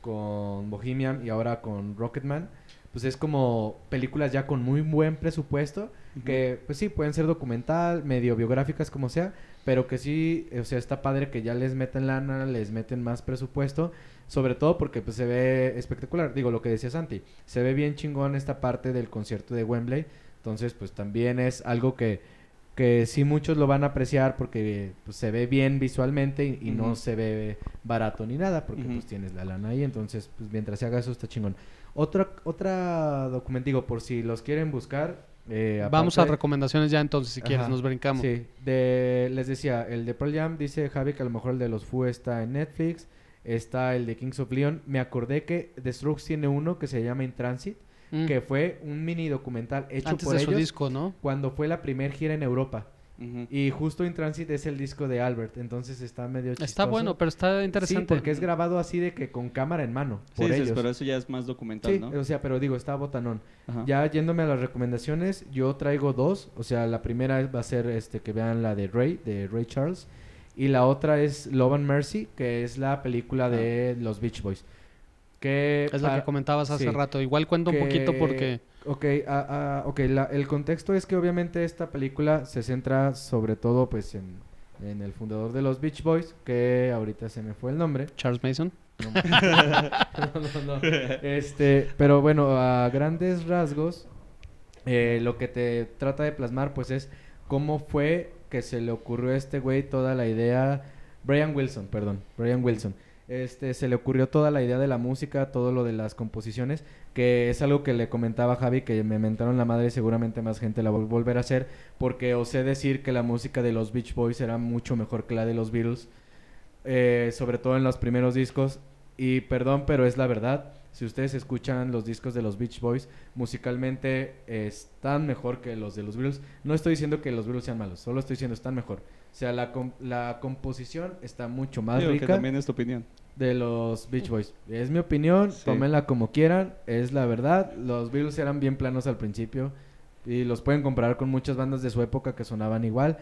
Speaker 1: con Bohemian y ahora con Rocketman, pues es como películas ya con muy buen presupuesto, que pues sí, pueden ser documental, medio biográficas como sea, pero que sí, o sea, está padre que ya les meten lana, les meten más presupuesto, sobre todo porque pues se ve espectacular, digo lo que decía Santi, se ve bien chingón esta parte del concierto de Wembley, entonces pues también es algo que que sí muchos lo van a apreciar porque pues, se ve bien visualmente y, y no se ve barato ni nada porque pues tienes la lana ahí. Entonces pues mientras se haga eso está chingón. Otra otra documento digo por si los quieren buscar eh,
Speaker 2: Vamos a recomendaciones ya entonces, si quieres,
Speaker 1: Ajá,
Speaker 2: nos brincamos.
Speaker 1: Sí, de, les decía, el de Pearl Jam, dice Javi que a lo mejor el de los Foo está en Netflix, está el de Kings of Leon. Me acordé que The Strokes tiene uno que se llama In Transit,
Speaker 2: Mm.
Speaker 1: que fue un mini documental hecho
Speaker 2: Antes
Speaker 1: por
Speaker 2: de su
Speaker 1: ellos
Speaker 2: disco, ¿no?
Speaker 1: cuando fue la primer gira en Europa. Y justo In Transit es el disco de Albert, entonces está medio chistoso.
Speaker 2: Está bueno, pero está interesante.
Speaker 1: Sí, porque es grabado así de que con cámara en mano,
Speaker 3: Sí,
Speaker 1: por
Speaker 3: sí,
Speaker 1: ellos.
Speaker 3: pero eso ya es más documental,
Speaker 1: Sí,
Speaker 3: ¿no?
Speaker 1: o sea, pero digo, está botanón.
Speaker 3: Ajá.
Speaker 1: Ya yéndome a las recomendaciones, yo traigo dos. O sea, la primera va a ser este que vean la de Ray, de Ray Charles. Y la otra es Love and Mercy, que es la película de los Beach Boys. Que
Speaker 2: Es la que comentabas hace
Speaker 1: sí.
Speaker 2: rato. Igual cuento un poquito porque...
Speaker 1: Ok, ah, ah, ok, la- el contexto es que obviamente esta película se centra sobre todo pues en, en el fundador de los Beach Boys, que ahorita se me fue el nombre.
Speaker 2: Charles Mason.
Speaker 1: No, [LAUGHS] no, no. Este, pero bueno, a grandes rasgos, eh, lo que te trata de plasmar, pues es cómo fue que se le ocurrió a este güey toda la idea. Brian Wilson, perdón, Brian Wilson. Este, se le ocurrió toda la idea de la música, todo lo de las composiciones, que es algo que le comentaba a Javi, que me mentaron la madre y seguramente más gente la va a volver a hacer, porque osé decir que la música de los Beach Boys era mucho mejor que la de los Beatles, eh, sobre todo en los primeros discos, y perdón, pero es la verdad. Si ustedes escuchan los discos de los Beach Boys, musicalmente eh, están mejor que los de los Beatles. No estoy diciendo que los Beatles sean malos, solo estoy diciendo están mejor. O sea, la, com- la composición está mucho más
Speaker 3: Digo que
Speaker 1: rica
Speaker 3: también es tu opinión.
Speaker 1: de los Beach Boys. Es mi opinión,
Speaker 3: Sí.
Speaker 1: tómenla como quieran, es la verdad. Los Beatles eran bien planos al principio y los pueden comparar con muchas bandas de su época que sonaban igual.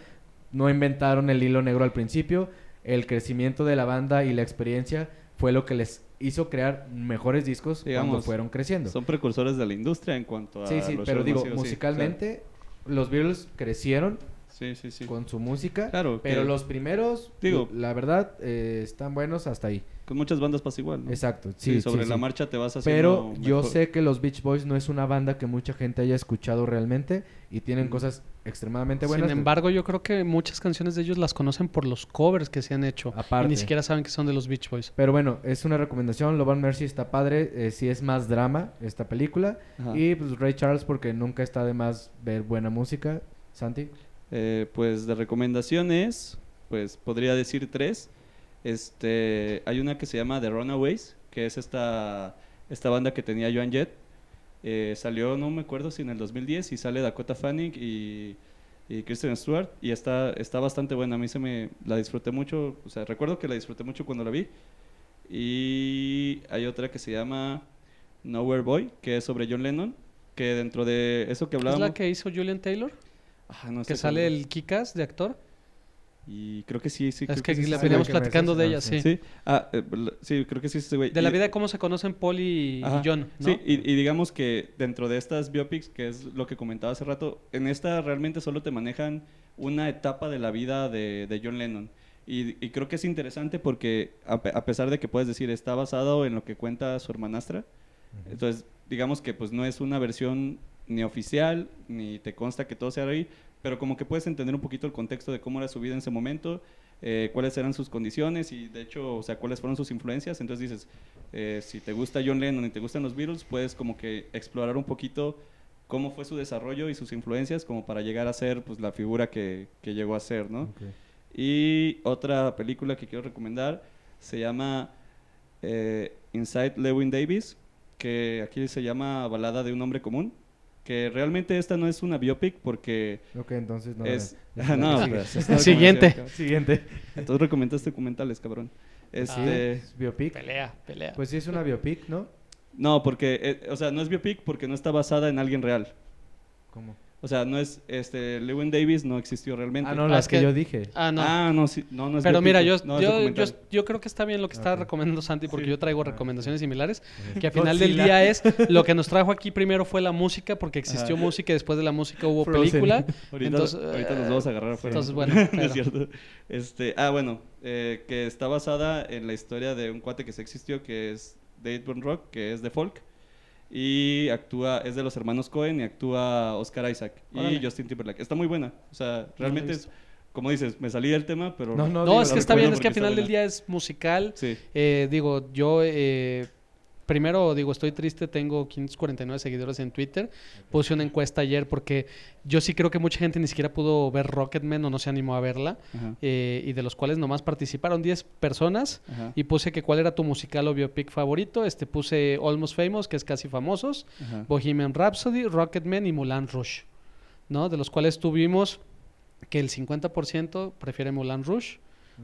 Speaker 1: No inventaron el hilo negro al principio. El crecimiento de la banda y la experiencia fue lo que les hizo crear mejores discos cuando
Speaker 3: Digamos,
Speaker 1: fueron creciendo.
Speaker 3: Son precursores de la industria en cuanto a
Speaker 1: Sí, sí,
Speaker 3: los
Speaker 1: pero digo,
Speaker 3: masivos, sí,
Speaker 1: musicalmente los Beatles crecieron.
Speaker 3: Sí, sí, sí.
Speaker 1: con su música,
Speaker 3: Claro,
Speaker 1: pero
Speaker 3: que-
Speaker 1: los primeros,
Speaker 3: Digo-
Speaker 1: la verdad, eh, están buenos hasta ahí.
Speaker 3: Con muchas bandas pasa igual, ¿no?
Speaker 1: Exacto,
Speaker 3: Sí,
Speaker 1: sí,
Speaker 3: sobre
Speaker 1: sí,
Speaker 3: la
Speaker 1: sí.
Speaker 3: marcha te vas haciendo
Speaker 1: Pero yo
Speaker 3: mejor.
Speaker 1: sé que los Beach Boys no es una banda que mucha gente haya escuchado realmente y tienen
Speaker 3: Mm.
Speaker 1: cosas extremadamente buenas.
Speaker 2: Sin embargo, yo creo que muchas canciones de ellos las conocen por los covers que se han hecho.
Speaker 1: Aparte.
Speaker 2: Y ni siquiera saben que son de los Beach Boys.
Speaker 1: Pero bueno, es una recomendación. Love and Mercy está padre. Eh, sí es más drama esta película.
Speaker 3: Ajá.
Speaker 1: Y pues Ray Charles porque nunca está de más ver buena música. Santi.
Speaker 3: Eh, pues de recomendaciones, pues podría decir tres. Este, hay una que se llama The Runaways, que es esta, esta banda que tenía Joan Jett. Eh, salió, no me acuerdo si en el 2010, y sale Dakota Fanning y, y Kristen Stewart. Y está, está bastante buena. A mí se me la disfruté mucho. O sea, recuerdo que la disfruté mucho cuando la vi. Y hay otra que se llama Nowhere Boy, que es sobre John Lennon. Que dentro de eso que
Speaker 2: ¿Es
Speaker 3: hablábamos.
Speaker 2: la que hizo Julian Taylor?
Speaker 3: Ah, no
Speaker 2: que
Speaker 3: estoy
Speaker 2: sale
Speaker 3: seguro.
Speaker 2: el Kikas de actor.
Speaker 3: Y creo que sí, sí.
Speaker 2: es
Speaker 3: creo
Speaker 2: que,
Speaker 3: sí
Speaker 1: sí,
Speaker 2: veníamos
Speaker 1: que
Speaker 2: platicando de
Speaker 1: ah,
Speaker 2: ella,
Speaker 1: sí.
Speaker 2: sí.
Speaker 3: Sí, ah, eh, la- sí, creo que sí ese güey.
Speaker 2: De la
Speaker 3: Y-
Speaker 2: vida de cómo se conocen Paul y,
Speaker 3: Ajá.
Speaker 2: John, ¿no?
Speaker 3: Sí, y, y digamos que dentro de estas biopics, que es lo que comentaba hace rato, en esta realmente solo te manejan una etapa de la vida de, de John Lennon. Y, y creo que es interesante porque a, a pesar de que puedes decir está basado en lo que cuenta su hermanastra, entonces digamos que pues no es una versión ni oficial, ni te consta que todo sea ahí, pero como que puedes entender un poquito el contexto de cómo era su vida en ese momento, eh, cuáles eran sus condiciones y de hecho, o sea, cuáles fueron sus influencias. Entonces dices, eh, si te gusta John Lennon y te gustan los Beatles, puedes como que explorar un poquito cómo fue su desarrollo y sus influencias como para llegar a ser pues la figura que, que llegó a ser, ¿no?
Speaker 1: Ok.
Speaker 3: Y otra película que quiero recomendar se llama eh, Inside Lewin Davis, que aquí se llama Balada de un hombre común, que realmente esta no es una biopic porque
Speaker 1: Ok, entonces no.
Speaker 3: es... [LAUGHS] Ah, no, [LAUGHS] [LAUGHS] una
Speaker 2: Siguiente.
Speaker 1: Siguiente.
Speaker 3: Entonces recomendaste documentales, cabrón. Este,
Speaker 1: ¿Es biopic?
Speaker 2: Pelea, pelea.
Speaker 1: Pues sí es una biopic, ¿no?
Speaker 3: No, porque, eh, o sea, no es biopic porque no está basada en alguien real.
Speaker 1: ¿Cómo?
Speaker 3: O sea, no es, este, Lewin Davis no existió realmente.
Speaker 1: Ah, no,
Speaker 2: Ah,
Speaker 1: las
Speaker 2: es
Speaker 1: que,
Speaker 2: que-
Speaker 1: yo dije.
Speaker 2: ah, no.
Speaker 3: Ah, no, sí, no, no es
Speaker 2: Pero mira, yo,
Speaker 3: no,
Speaker 2: yo, yo, creo que está bien lo que está recomendando Santi, porque
Speaker 3: Sí.
Speaker 2: yo traigo
Speaker 1: Ah,
Speaker 2: recomendaciones similares. Que al final del día es [LAUGHS] lo que nos trajo aquí primero fue la música, porque existió música y después de la música hubo
Speaker 1: Frozen.
Speaker 2: película. [LAUGHS]
Speaker 3: Ahorita,
Speaker 2: Entonces,
Speaker 3: ahorita
Speaker 2: eh,
Speaker 3: nos vamos a agarrar afuera.
Speaker 2: entonces, [LAUGHS] bueno,
Speaker 3: No
Speaker 2: pero-
Speaker 3: es cierto. Este, ah, bueno, eh, que está basada en la historia de un cuate que se existió, que es Dave Rock, que es de folk. Y actúa, es de los hermanos Cohen y actúa Oscar Isaac
Speaker 2: Órale.
Speaker 3: y Justin Timberlake. Está muy buena. O sea, realmente es, como dices, me salí del tema, pero...
Speaker 1: No, no,
Speaker 2: No,
Speaker 1: digo,
Speaker 2: es que está bien, es que al final del día es musical.
Speaker 3: Sí.
Speaker 2: Eh, digo, yo eh, primero digo, estoy triste, tengo 549 seguidores en Twitter. Puse una encuesta ayer porque yo sí creo que mucha gente ni siquiera pudo ver Rocketman o no se animó a verla. Eh, y de los cuales nomás participaron 10 personas.
Speaker 3: ajá,
Speaker 2: Y puse que cuál era tu musical o biopic favorito. Este puse Almost Famous, que es casi famosos.
Speaker 3: ajá.
Speaker 2: Bohemian Rhapsody, Rocketman y Mulan Rush, ¿no? De los cuales tuvimos que el 50% prefiere Moulin Rouge.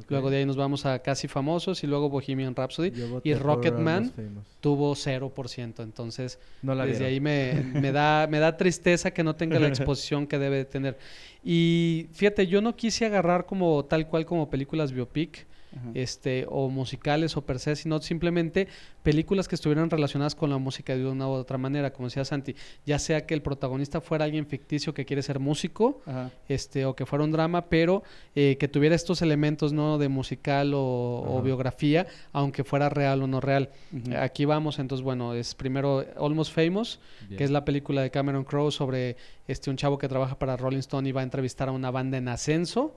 Speaker 2: Luego de ahí nos vamos a Casi Famosos y luego Bohemian Rhapsody. Y Rocketman. Tuvo 0%. Entonces,
Speaker 1: No la
Speaker 2: desde ahí me, me da, me da tristeza que no tenga la [LAUGHS] exposición que debe de tener. Y fíjate, yo no quise agarrar como tal cual como películas biopic
Speaker 3: Ajá.
Speaker 2: este, o musicales o per se, sino simplemente películas que estuvieran relacionadas con la música de una u otra manera, como decía Santi, ya sea que el protagonista fuera alguien ficticio que quiere ser músico,
Speaker 3: Ajá.
Speaker 2: este, o que fuera un drama, pero eh, que tuviera estos elementos, ¿no? De musical o, biografía, aunque fuera real o no real. Aquí vamos, entonces, bueno, es primero Almost Famous,
Speaker 1: Bien.
Speaker 2: que es la película de Cameron Crowe sobre este un chavo que trabaja para Rolling Stone y va a entrevistar a una banda en ascenso.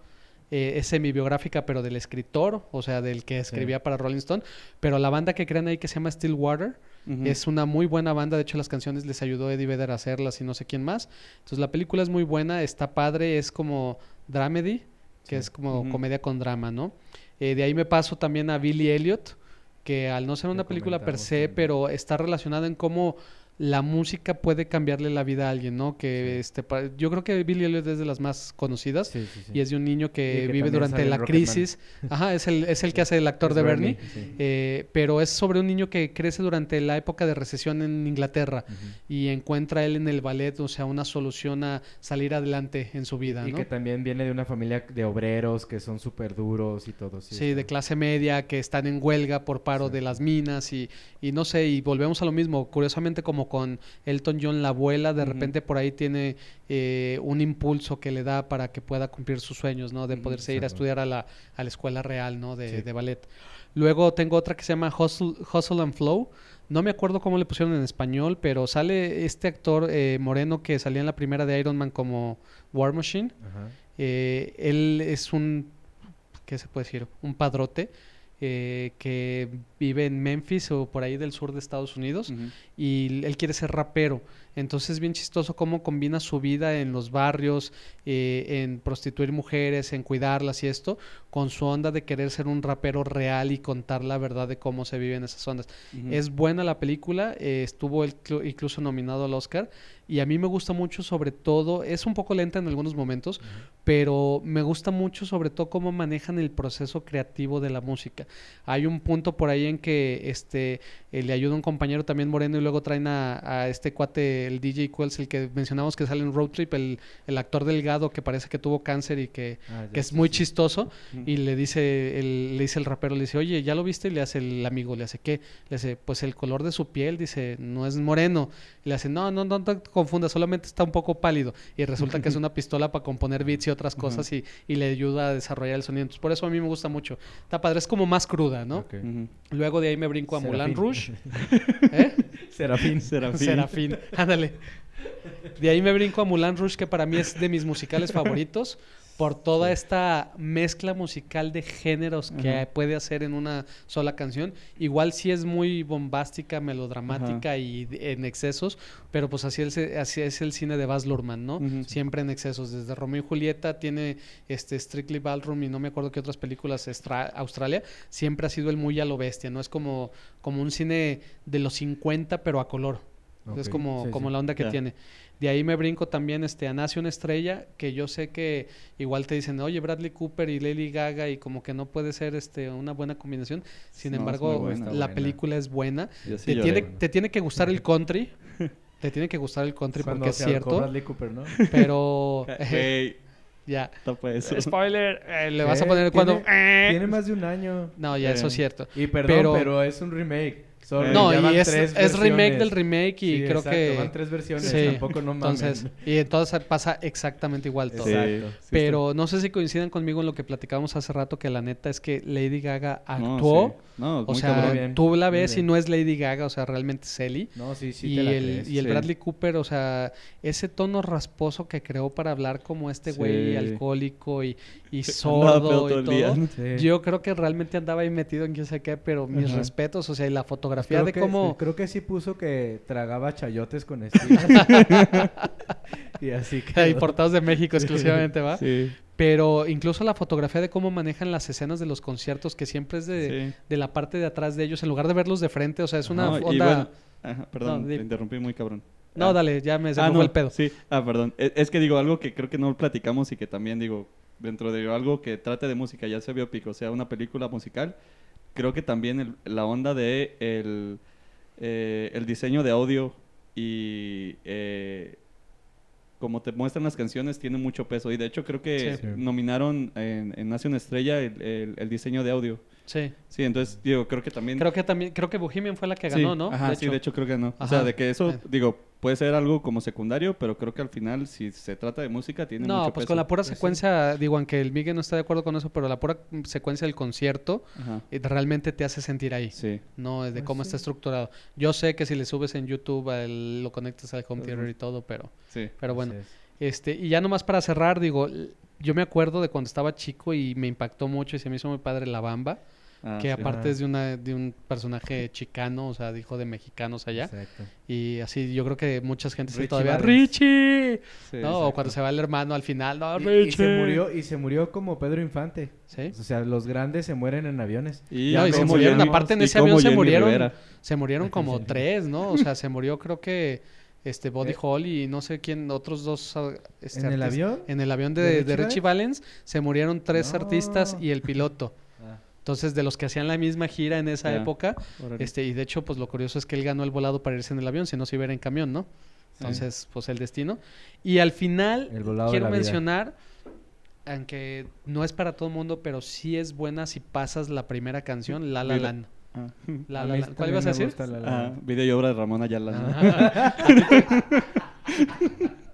Speaker 2: Eh, es semi-biográfica, pero del escritor, o sea, del que escribía para Rolling Stone. Pero la banda que crean ahí que se llama Stillwater es una muy buena banda. De hecho, las canciones les ayudó Eddie Vedder a hacerlas y no sé quién más. Entonces, la película es muy buena, está padre, es como dramedy, que
Speaker 1: Sí.
Speaker 2: es como comedia con drama, ¿no? Eh, de ahí me paso también a Billy Elliot, que al no ser una película per se,
Speaker 1: también.
Speaker 2: pero está relacionada en cómo la música puede cambiarle la vida a alguien, ¿no? Que este yo creo que Billy Elliot es de las más conocidas
Speaker 1: Sí, sí, sí.
Speaker 2: y es de un niño que, vive durante la crisis. Ajá, es el, es el que hace el actor
Speaker 1: Es
Speaker 2: de Bernie. Eh, pero es sobre un niño que crece durante la época de recesión en Inglaterra y encuentra él en el ballet, o sea, una solución a salir adelante en su vida,
Speaker 1: Y
Speaker 2: ¿no?
Speaker 1: que también viene de una familia de obreros que son súper duros y todo. Sí,
Speaker 2: de clase media, que están en huelga por paro de las minas y, y no sé, y volvemos a lo mismo, curiosamente como con Elton John, la abuela, de repente por ahí tiene eh, un impulso que le da para que pueda cumplir sus sueños, ¿no? De poderse ir a estudiar a la, a la escuela real, ¿no? De,
Speaker 1: Sí.
Speaker 2: de ballet. Luego tengo otra que se llama Hustle, Hustle and Flow. No me acuerdo cómo le pusieron en español, pero sale este actor eh, moreno que salía en la primera de Iron Man como War Machine.
Speaker 1: Ajá.
Speaker 2: Eh, él es un, ¿qué se puede decir? Un padrote eh, que vive en Memphis o por ahí del sur de Estados Unidos
Speaker 3: Ujú.
Speaker 2: y él quiere ser rapero. Entonces es bien chistoso cómo combina su vida en los barrios, eh, en prostituir mujeres, en cuidarlas y esto, con su onda de querer ser un rapero real y contar la verdad de cómo se vive en esas ondas.
Speaker 3: Ujú.
Speaker 2: Es buena la película, eh, estuvo el clu- incluso nominado al Oscar y a mí me gusta mucho sobre todo, es un poco lenta en algunos momentos, pero me gusta mucho sobre todo cómo manejan el proceso creativo de la música. Hay un punto por ahí en que este eh, le ayuda un compañero también moreno y luego traen a, a este cuate, el DJ Quells, el que mencionamos que sale en Road Trip, el, el actor delgado que parece que tuvo cáncer y que,
Speaker 1: Ah,
Speaker 2: que es muy
Speaker 1: sí.
Speaker 2: chistoso y le dice el, le dice el rapero, le dice, oye, ¿ya lo viste? Y le hace el amigo, le hace, ¿qué? Le hace, pues el color de su piel, dice, no es moreno. Y le hace, no, no, no te confundas, solamente está un poco pálido. Y resulta que es [LAUGHS] una pistola para componer beats y otras cosas y, y le ayuda a desarrollar el sonido. Entonces, por eso a mí me gusta mucho. Está padre, es como más cruda, ¿no?
Speaker 1: Ok.
Speaker 3: Ujú.
Speaker 2: Luego de ahí me brinco a
Speaker 1: Serafín.
Speaker 2: Rouge. [LAUGHS] ¿Eh?
Speaker 1: Serafín.
Speaker 3: Serafín.
Speaker 2: Serafín, ándale. De ahí me brinco a Moulin Rouge, que para mí es de mis musicales [LAUGHS] favoritos, por toda esta mezcla musical de géneros que
Speaker 3: Ajá.
Speaker 2: puede hacer en una sola canción. Igual sí es muy bombástica, melodramática y en excesos, pero pues así es, así es el cine de Baz Luhrmann, ¿no? Siempre en excesos. Desde Romeo y Julieta tiene este Strictly Ballroom y no me acuerdo qué otras películas Australia. Siempre ha sido el muy a lo bestia, ¿no? Es como, como un cine de los 50 pero a color. Es como,
Speaker 1: Sí,
Speaker 2: como
Speaker 1: sí.
Speaker 2: la onda que tiene. De ahí me brinco también este, a Nace una estrella, que yo sé que igual te dicen, oye, Bradley Cooper y Lady Gaga, y como que no puede ser este, una buena combinación. Sin
Speaker 3: No,
Speaker 2: embargo,
Speaker 3: buena.
Speaker 2: la
Speaker 1: buena.
Speaker 2: película es buena. Te
Speaker 3: lloré.
Speaker 2: tiene, te tiene que gustar el country. [LAUGHS] te tiene que gustar el country
Speaker 1: Cuando
Speaker 2: porque es cierto.
Speaker 1: Bradley Cooper, ¿no? [LAUGHS]
Speaker 2: Pero. [LAUGHS]
Speaker 3: Güey,
Speaker 2: ya.
Speaker 3: tapa eso.
Speaker 2: Spoiler, eh, le vas a
Speaker 1: ¿Qué?
Speaker 2: poner cuando.
Speaker 1: Tiene, tiene más de un año.
Speaker 2: No, ya, eso es
Speaker 3: Eh.
Speaker 2: cierto.
Speaker 1: Y perdón,
Speaker 2: Pero-
Speaker 1: pero, es un remake. Sorry,
Speaker 2: No, y es, es remake del remake y
Speaker 1: Sí,
Speaker 2: creo
Speaker 1: exacto,
Speaker 2: que.
Speaker 1: Van tres versiones,
Speaker 2: Sí,
Speaker 1: tampoco no mames.
Speaker 2: Entonces, y entonces pasa exactamente igual todo.
Speaker 1: Exacto.
Speaker 2: Pero no sé si coincidan conmigo en lo que platicábamos hace rato, que la neta es que Lady Gaga
Speaker 3: no,
Speaker 2: actuó.
Speaker 3: sí. No,
Speaker 2: O
Speaker 3: muy
Speaker 2: sea,
Speaker 1: bien,
Speaker 2: tú la ves y no es Lady Gaga, o sea, realmente es Ellie.
Speaker 1: No, sí, sí
Speaker 2: y,
Speaker 1: te la
Speaker 2: el,
Speaker 1: crees.
Speaker 2: y el
Speaker 3: sí.
Speaker 2: Bradley Cooper, o sea, ese tono rasposo que creó para hablar como este güey
Speaker 3: Sí.
Speaker 2: alcohólico y, y sordo y
Speaker 3: todo.
Speaker 2: Yo creo que realmente andaba ahí metido en quién sé qué, pero mis
Speaker 3: Ajá.
Speaker 2: respetos, o sea, y la fotografía
Speaker 1: Creo
Speaker 2: de
Speaker 1: que,
Speaker 2: cómo...
Speaker 1: creo que sí puso que tragaba chayotes con estilas. [LAUGHS] y así que.
Speaker 2: Importados de México exclusivamente, ¿va?
Speaker 3: Sí,
Speaker 2: Pero incluso la fotografía de cómo manejan las escenas de los conciertos, que siempre es de,
Speaker 3: sí.
Speaker 2: de la parte de atrás de ellos, en lugar de verlos de frente, o sea, es una
Speaker 3: No,
Speaker 2: onda...
Speaker 3: bueno, ajá, perdón,
Speaker 2: No,
Speaker 3: te interrumpí muy cabrón.
Speaker 2: No,
Speaker 3: Ah.
Speaker 2: dale, ya me se
Speaker 3: Ah,
Speaker 2: me
Speaker 3: no,
Speaker 2: el pedo.
Speaker 3: Sí, ah, perdón. Es, es que digo algo que creo que no platicamos y que también digo, dentro de algo que trate de música, ya sea biopic o sea una película musical, creo que también el- la onda de el, eh, el diseño de audio y eh, como te muestran las canciones tiene mucho peso. Y de hecho creo que
Speaker 2: Sí.
Speaker 3: Nominaron en, en Nace una estrella el, el- el diseño de audio.
Speaker 2: Sí.
Speaker 3: Sí, entonces digo, creo que también...
Speaker 2: Creo que también, creo que Bohemian fue la que ganó,
Speaker 3: Sí,
Speaker 2: ¿no?
Speaker 3: Ajá, sí, de hecho creo que no. O sea,
Speaker 2: Ajá.
Speaker 3: de que eso, digo, puede ser algo como secundario, pero creo que al final, si se trata de música, tiene
Speaker 2: No,
Speaker 3: mucho
Speaker 2: pues
Speaker 3: peso.
Speaker 2: con la pura
Speaker 1: Pues sí.
Speaker 2: secuencia, digo, aunque el Miguel no está de acuerdo con eso, pero la pura secuencia del concierto
Speaker 3: Ajá.
Speaker 2: eh, realmente te hace sentir ahí.
Speaker 3: Sí.
Speaker 2: No, es de
Speaker 1: Pues
Speaker 2: cómo
Speaker 1: sí.
Speaker 2: está estructurado. Yo sé que si le subes en YouTube, al- lo conectas al home theater y todo, pero,
Speaker 3: Sí.
Speaker 2: pero bueno.
Speaker 1: Es.
Speaker 2: Este, y ya nomás para cerrar, digo, yo me acuerdo de cuando estaba chico y me impactó mucho y se me hizo muy padre La Bamba,
Speaker 3: Ah,
Speaker 2: que
Speaker 3: sí.
Speaker 2: aparte
Speaker 1: Ah.
Speaker 2: es de, una, de un personaje chicano, o sea, hijo de mexicanos allá.
Speaker 1: Exacto.
Speaker 2: Y así, yo creo que mucha gente se
Speaker 1: Richie
Speaker 2: todavía,
Speaker 1: Valens.
Speaker 2: ¡Richie!
Speaker 3: Sí,
Speaker 2: no, o cuando se va el hermano al final, ¡no,
Speaker 1: Y,
Speaker 2: Richie!
Speaker 1: y se murió y se murió como Pedro Infante.
Speaker 2: ¿Sí?
Speaker 1: O sea, los grandes se mueren en aviones.
Speaker 3: Y,
Speaker 2: No, y se murieron,
Speaker 3: Jenny-
Speaker 2: aparte en ese avión se
Speaker 3: Jenny
Speaker 2: murieron.
Speaker 3: Rivera.
Speaker 2: Se murieron como
Speaker 1: Sí. [LAUGHS]
Speaker 2: tres, ¿no? O sea, se murió creo que este Body
Speaker 1: Eh.
Speaker 2: Hall y no sé quién, otros dos ah, este,
Speaker 1: ¿En el avión?
Speaker 2: En el avión de,
Speaker 1: ¿De
Speaker 2: de
Speaker 1: Richie
Speaker 2: Richie Valens se murieron tres
Speaker 1: No.
Speaker 2: artistas y el piloto.
Speaker 1: Ah,
Speaker 2: Entonces, de los que hacían la misma gira en esa época, este, y de hecho, pues lo curioso es que él ganó el volado para irse en el avión, si no se iba a ir en camión, ¿no? Entonces, pues el destino. Y al final, quiero
Speaker 1: la vida.
Speaker 2: mencionar, aunque no es para todo el mundo, pero sí es buena si pasas la primera canción, La La. Land.
Speaker 3: Ah.
Speaker 2: La
Speaker 1: a
Speaker 2: La Land. ¿Cuál ibas a
Speaker 1: me
Speaker 2: decir?
Speaker 1: La La
Speaker 3: Ah, video y obra de Ramón Ayala. ¿no? [LAUGHS] [LAUGHS]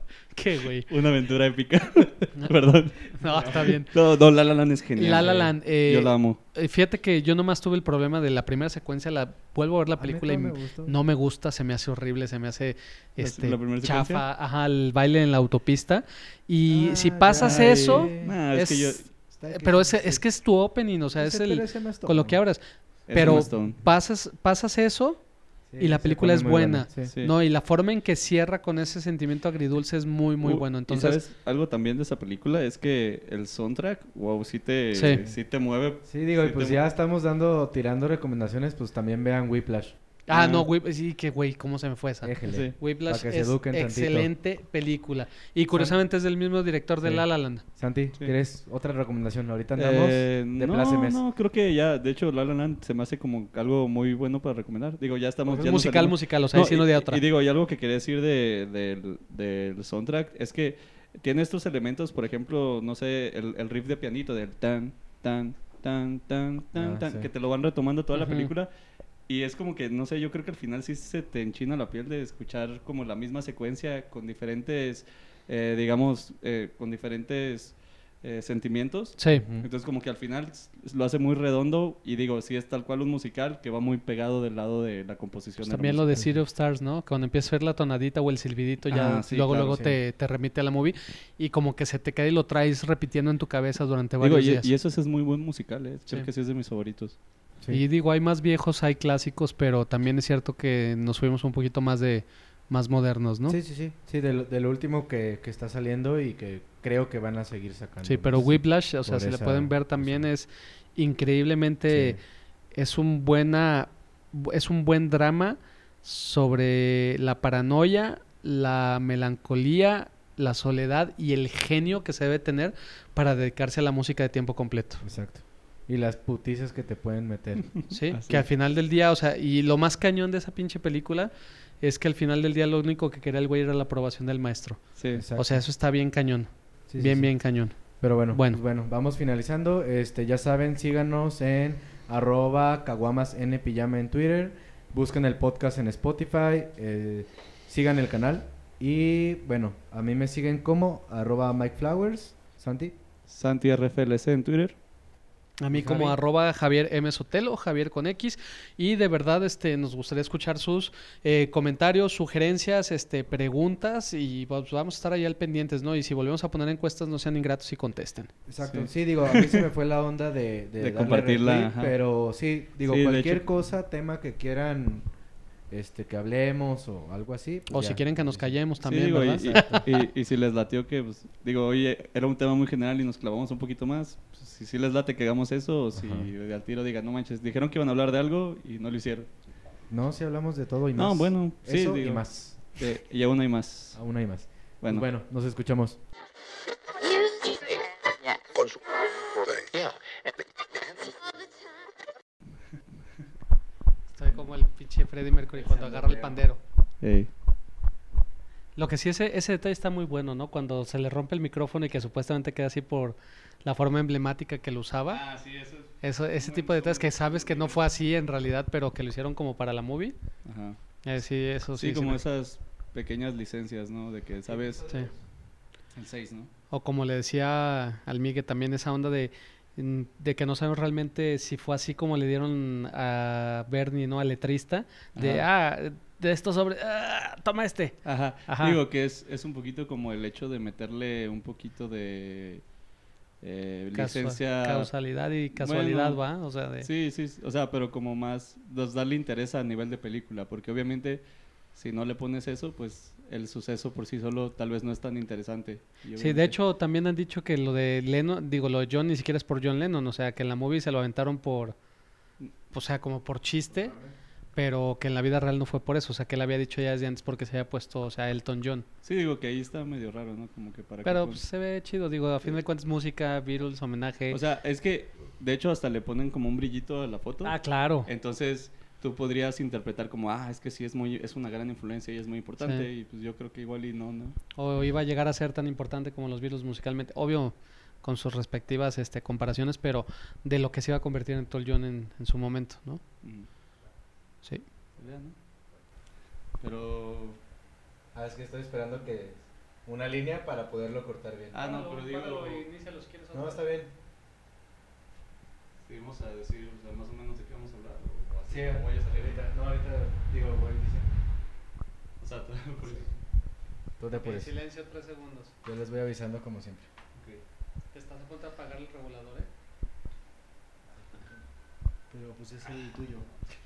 Speaker 2: Ajá. ¿Qué, güey?
Speaker 3: Una aventura épica. [LAUGHS] Perdón.
Speaker 2: No, está bien.
Speaker 3: No, no, La La Land es genial.
Speaker 2: La La. Land. eh,
Speaker 3: Yo la amo.
Speaker 2: eh, Fíjate que yo nomás tuve el problema de la primera secuencia, la vuelvo a ver la película y
Speaker 1: me
Speaker 2: no me gusta, se me hace horrible, se me hace
Speaker 3: ¿La-
Speaker 2: este
Speaker 3: la
Speaker 2: chafa,
Speaker 3: secuencia?
Speaker 2: ajá, el baile en la autopista y
Speaker 1: Ah,
Speaker 2: si pasas eso,
Speaker 3: Nah, es, que yo...
Speaker 1: está
Speaker 2: eh, pero es, es que es tu opening, o sea, es el con lo que abras, pero pasas pasas eso
Speaker 1: Sí,
Speaker 2: y la película es buena.
Speaker 1: Sí.
Speaker 2: No, y la forma en que cierra con ese sentimiento agridulce es muy muy
Speaker 3: Uh,
Speaker 2: bueno,
Speaker 3: ¿y
Speaker 2: entonces
Speaker 3: sabes algo también de esa película? Es que el soundtrack, wow, sí te,
Speaker 2: Sí.
Speaker 3: sí te mueve.
Speaker 1: Sí, digo, y pues ya estamos dando, tirando recomendaciones, pues también vean Whiplash.
Speaker 2: Ah, no, sí que güey, cómo se me fue esa.
Speaker 3: Sí.
Speaker 2: Whiplash
Speaker 1: Para que se
Speaker 2: es
Speaker 1: tantito.
Speaker 2: excelente película. Y curiosamente es del mismo director de
Speaker 1: Sí.
Speaker 2: La La Land.
Speaker 1: Santi,
Speaker 3: Sí.
Speaker 1: ¿quieres otra recomendación? Ahorita andamos
Speaker 3: Eh,
Speaker 1: de
Speaker 3: no,
Speaker 1: plácemes.
Speaker 3: no, creo que ya, de hecho, La La Land se me hace como algo muy bueno para recomendar. Digo, ya estamos... Ya
Speaker 2: musical, musical, o sea,
Speaker 3: No, y,
Speaker 2: de otra.
Speaker 3: y digo, y algo que quería decir de, del- del soundtrack es que tiene estos elementos, por ejemplo, no sé, el, el riff de pianito del tan, tan, tan, tan, tan,
Speaker 1: Ah,
Speaker 3: tan,
Speaker 1: sí.
Speaker 3: que te lo van retomando toda la película. Y es como que, no sé, yo creo que al final sí se te enchina la piel de escuchar como la misma secuencia con diferentes, eh, digamos, eh, con diferentes eh, sentimientos.
Speaker 2: Sí.
Speaker 3: Entonces como que al final lo hace muy redondo y digo, sí es tal cual un musical que va muy pegado del lado de la composición.
Speaker 2: Pues también lo de. City of Stars, ¿no? Cuando empiezas a ver la tonadita o el silbidito, ya
Speaker 3: Ah, sí,
Speaker 2: luego,
Speaker 3: claro,
Speaker 2: luego
Speaker 1: sí.
Speaker 2: te, te remite a la movie. Y como que se te cae y lo traes repitiendo en tu cabeza durante
Speaker 3: Digo,
Speaker 2: varios
Speaker 3: y,
Speaker 2: días.
Speaker 3: y eso es muy buen musical, ¿eh? creo que sí es de mis favoritos.
Speaker 1: Sí.
Speaker 2: Y digo, hay más viejos, hay clásicos, pero también es cierto que nos fuimos un poquito más de más modernos, ¿no?
Speaker 1: Sí, sí, sí. Sí, de lo, de lo último que, que está saliendo y que creo que van a seguir sacando.
Speaker 2: Sí, pero. Whiplash, o sea, si la
Speaker 1: esa
Speaker 2: pueden ver también es increíblemente
Speaker 1: Sí.
Speaker 2: es un buena es un buen drama sobre la paranoia, la melancolía, la soledad y el genio que se debe tener para dedicarse a la música de tiempo completo.
Speaker 1: Exacto. Y las putizas que te pueden meter. [LAUGHS]
Speaker 2: ¿Sí?
Speaker 3: Así
Speaker 2: Que al final del día, o sea, y lo más cañón de esa pinche película es que al final del día lo único que quería el güey era la aprobación del maestro.
Speaker 3: Sí.
Speaker 1: Exacto.
Speaker 2: O sea, eso está bien cañón.
Speaker 1: Sí, sí,
Speaker 2: bien,
Speaker 1: sí.
Speaker 2: bien cañón.
Speaker 1: Pero bueno,
Speaker 2: Bueno.
Speaker 1: pues bueno, vamos finalizando. Este, ya saben, síganos en arroba caguamas en pijama en Twitter. Busquen el podcast en Spotify. eh, sigan el canal. Y bueno, a mí me siguen como arroba Mike Flowers. Santi.
Speaker 3: Santi RFLC en Twitter.
Speaker 2: A mí
Speaker 1: ¿Y
Speaker 2: como
Speaker 1: Javi?
Speaker 2: arroba Javier M. Sotelo, Javier con X. Y de verdad este, nos gustaría escuchar sus eh, comentarios, sugerencias, este, preguntas. Y pues, vamos a estar ahí al pendientes, ¿no? Y si volvemos a poner encuestas, no sean ingratos y contesten.
Speaker 1: Exacto.
Speaker 3: Sí.
Speaker 1: Sí, digo, a mí se me fue la onda de, de,
Speaker 3: De
Speaker 1: darle
Speaker 3: compartirla,
Speaker 1: retweet. Pero sí, digo,
Speaker 3: Sí,
Speaker 1: cualquier cosa, tema que quieran este que hablemos o algo así. pues
Speaker 2: O
Speaker 1: ya.
Speaker 2: si quieren que nos
Speaker 1: Sí, sí.
Speaker 2: callemos
Speaker 3: Sí,
Speaker 2: también,
Speaker 3: digo, y-
Speaker 2: ¿verdad?
Speaker 3: y, y- y si les latió que, pues, digo, oye, era un tema muy general y nos clavamos un poquito más, pues, si sí les late que hagamos eso, o si
Speaker 1: Ajá.
Speaker 3: al tiro digan, no manches, dijeron que iban a hablar de algo y no lo hicieron.
Speaker 1: No, si hablamos de todo y más.
Speaker 3: No, bueno, sí,
Speaker 1: Eso y
Speaker 3: digo,
Speaker 1: más.
Speaker 3: Eh, y aún hay más.
Speaker 1: Aún hay más. Pues
Speaker 3: Bueno,
Speaker 1: bueno, nos escuchamos.
Speaker 2: Estoy como el pinche Freddie Mercury cuando agarra el pandero.
Speaker 3: ey,
Speaker 2: Lo que sí, ese, ese detalle está muy bueno, ¿no? Cuando se le rompe el micrófono y que supuestamente queda así por la forma emblemática que lo usaba.
Speaker 3: Ah, sí, eso es-
Speaker 2: Eso, ese tipo de detalles que sabes que no fue así en realidad, pero que lo hicieron como para la movie.
Speaker 3: Ajá.
Speaker 2: Eh, sí, eso sí.
Speaker 3: Sí,
Speaker 2: sí
Speaker 3: como
Speaker 2: me-
Speaker 3: esas pequeñas licencias, ¿no? De que sabes
Speaker 2: sí.
Speaker 3: el 6, ¿no?
Speaker 2: O como le decía al Migue también esa onda de, de que no sabemos realmente si fue así como le dieron a Bernie, ¿no? Al letrista. De, ah, de estos sobre... ah, toma este.
Speaker 3: Ajá.
Speaker 2: Ajá.
Speaker 3: Digo que es, es un poquito como el hecho de meterle un poquito de eh,
Speaker 2: Casua-
Speaker 3: licencia.
Speaker 2: Causalidad y casualidad,
Speaker 3: Bueno,
Speaker 2: ¿va? O sea, de...
Speaker 3: Sí, sí, o sea, pero como más, pues, darle interés a nivel de película, porque obviamente si no le pones eso, pues el suceso por sí solo tal vez no es tan interesante.
Speaker 2: Sí, de hecho también han dicho que lo de Lennon, digo, lo de John ni siquiera es por John Lennon, o sea, que en la movie se lo aventaron por, o sea, como por chiste, pero que en la vida real no fue por eso, o sea, que él había dicho ya desde antes porque se había puesto, o sea, Elton John.
Speaker 3: Sí, digo que ahí está medio raro, ¿no? Como que para que
Speaker 2: Pero
Speaker 3: pon-
Speaker 2: pues, se ve chido, digo, a fin de cuentas música, Beatles, homenaje.
Speaker 3: O sea, es que de hecho hasta le ponen como un brillito a la foto.
Speaker 2: ah, claro.
Speaker 3: Entonces tú podrías interpretar como, ah, es que sí es muy es una gran influencia y es muy importante
Speaker 2: Sí.
Speaker 3: y pues yo creo que igual y no, ¿no?
Speaker 2: O iba a llegar a ser tan importante como los Beatles musicalmente, obvio con sus respectivas este, comparaciones, pero de lo que se iba a convertir en Elton John en, en su momento, ¿no?
Speaker 3: Mm.
Speaker 2: Sí.
Speaker 3: Pero
Speaker 1: Ah, es que estoy esperando que una línea para poderlo cortar bien.
Speaker 3: Ah, no, pero digo
Speaker 1: No, está bien.
Speaker 3: seguimos a decir o sea, más o menos de qué vamos a hablar
Speaker 1: Sí,
Speaker 3: voy a salir
Speaker 1: ahorita. No, ahorita digo, voy diciendo.
Speaker 3: O sea, [LAUGHS] por eso.
Speaker 1: Tú te apures.
Speaker 2: silencio tres segundos.
Speaker 1: Yo les voy avisando como siempre.
Speaker 3: Ok.
Speaker 2: ¿Estás a punto de apagar el regulador, eh?
Speaker 4: Pero pues es el tuyo. [LAUGHS]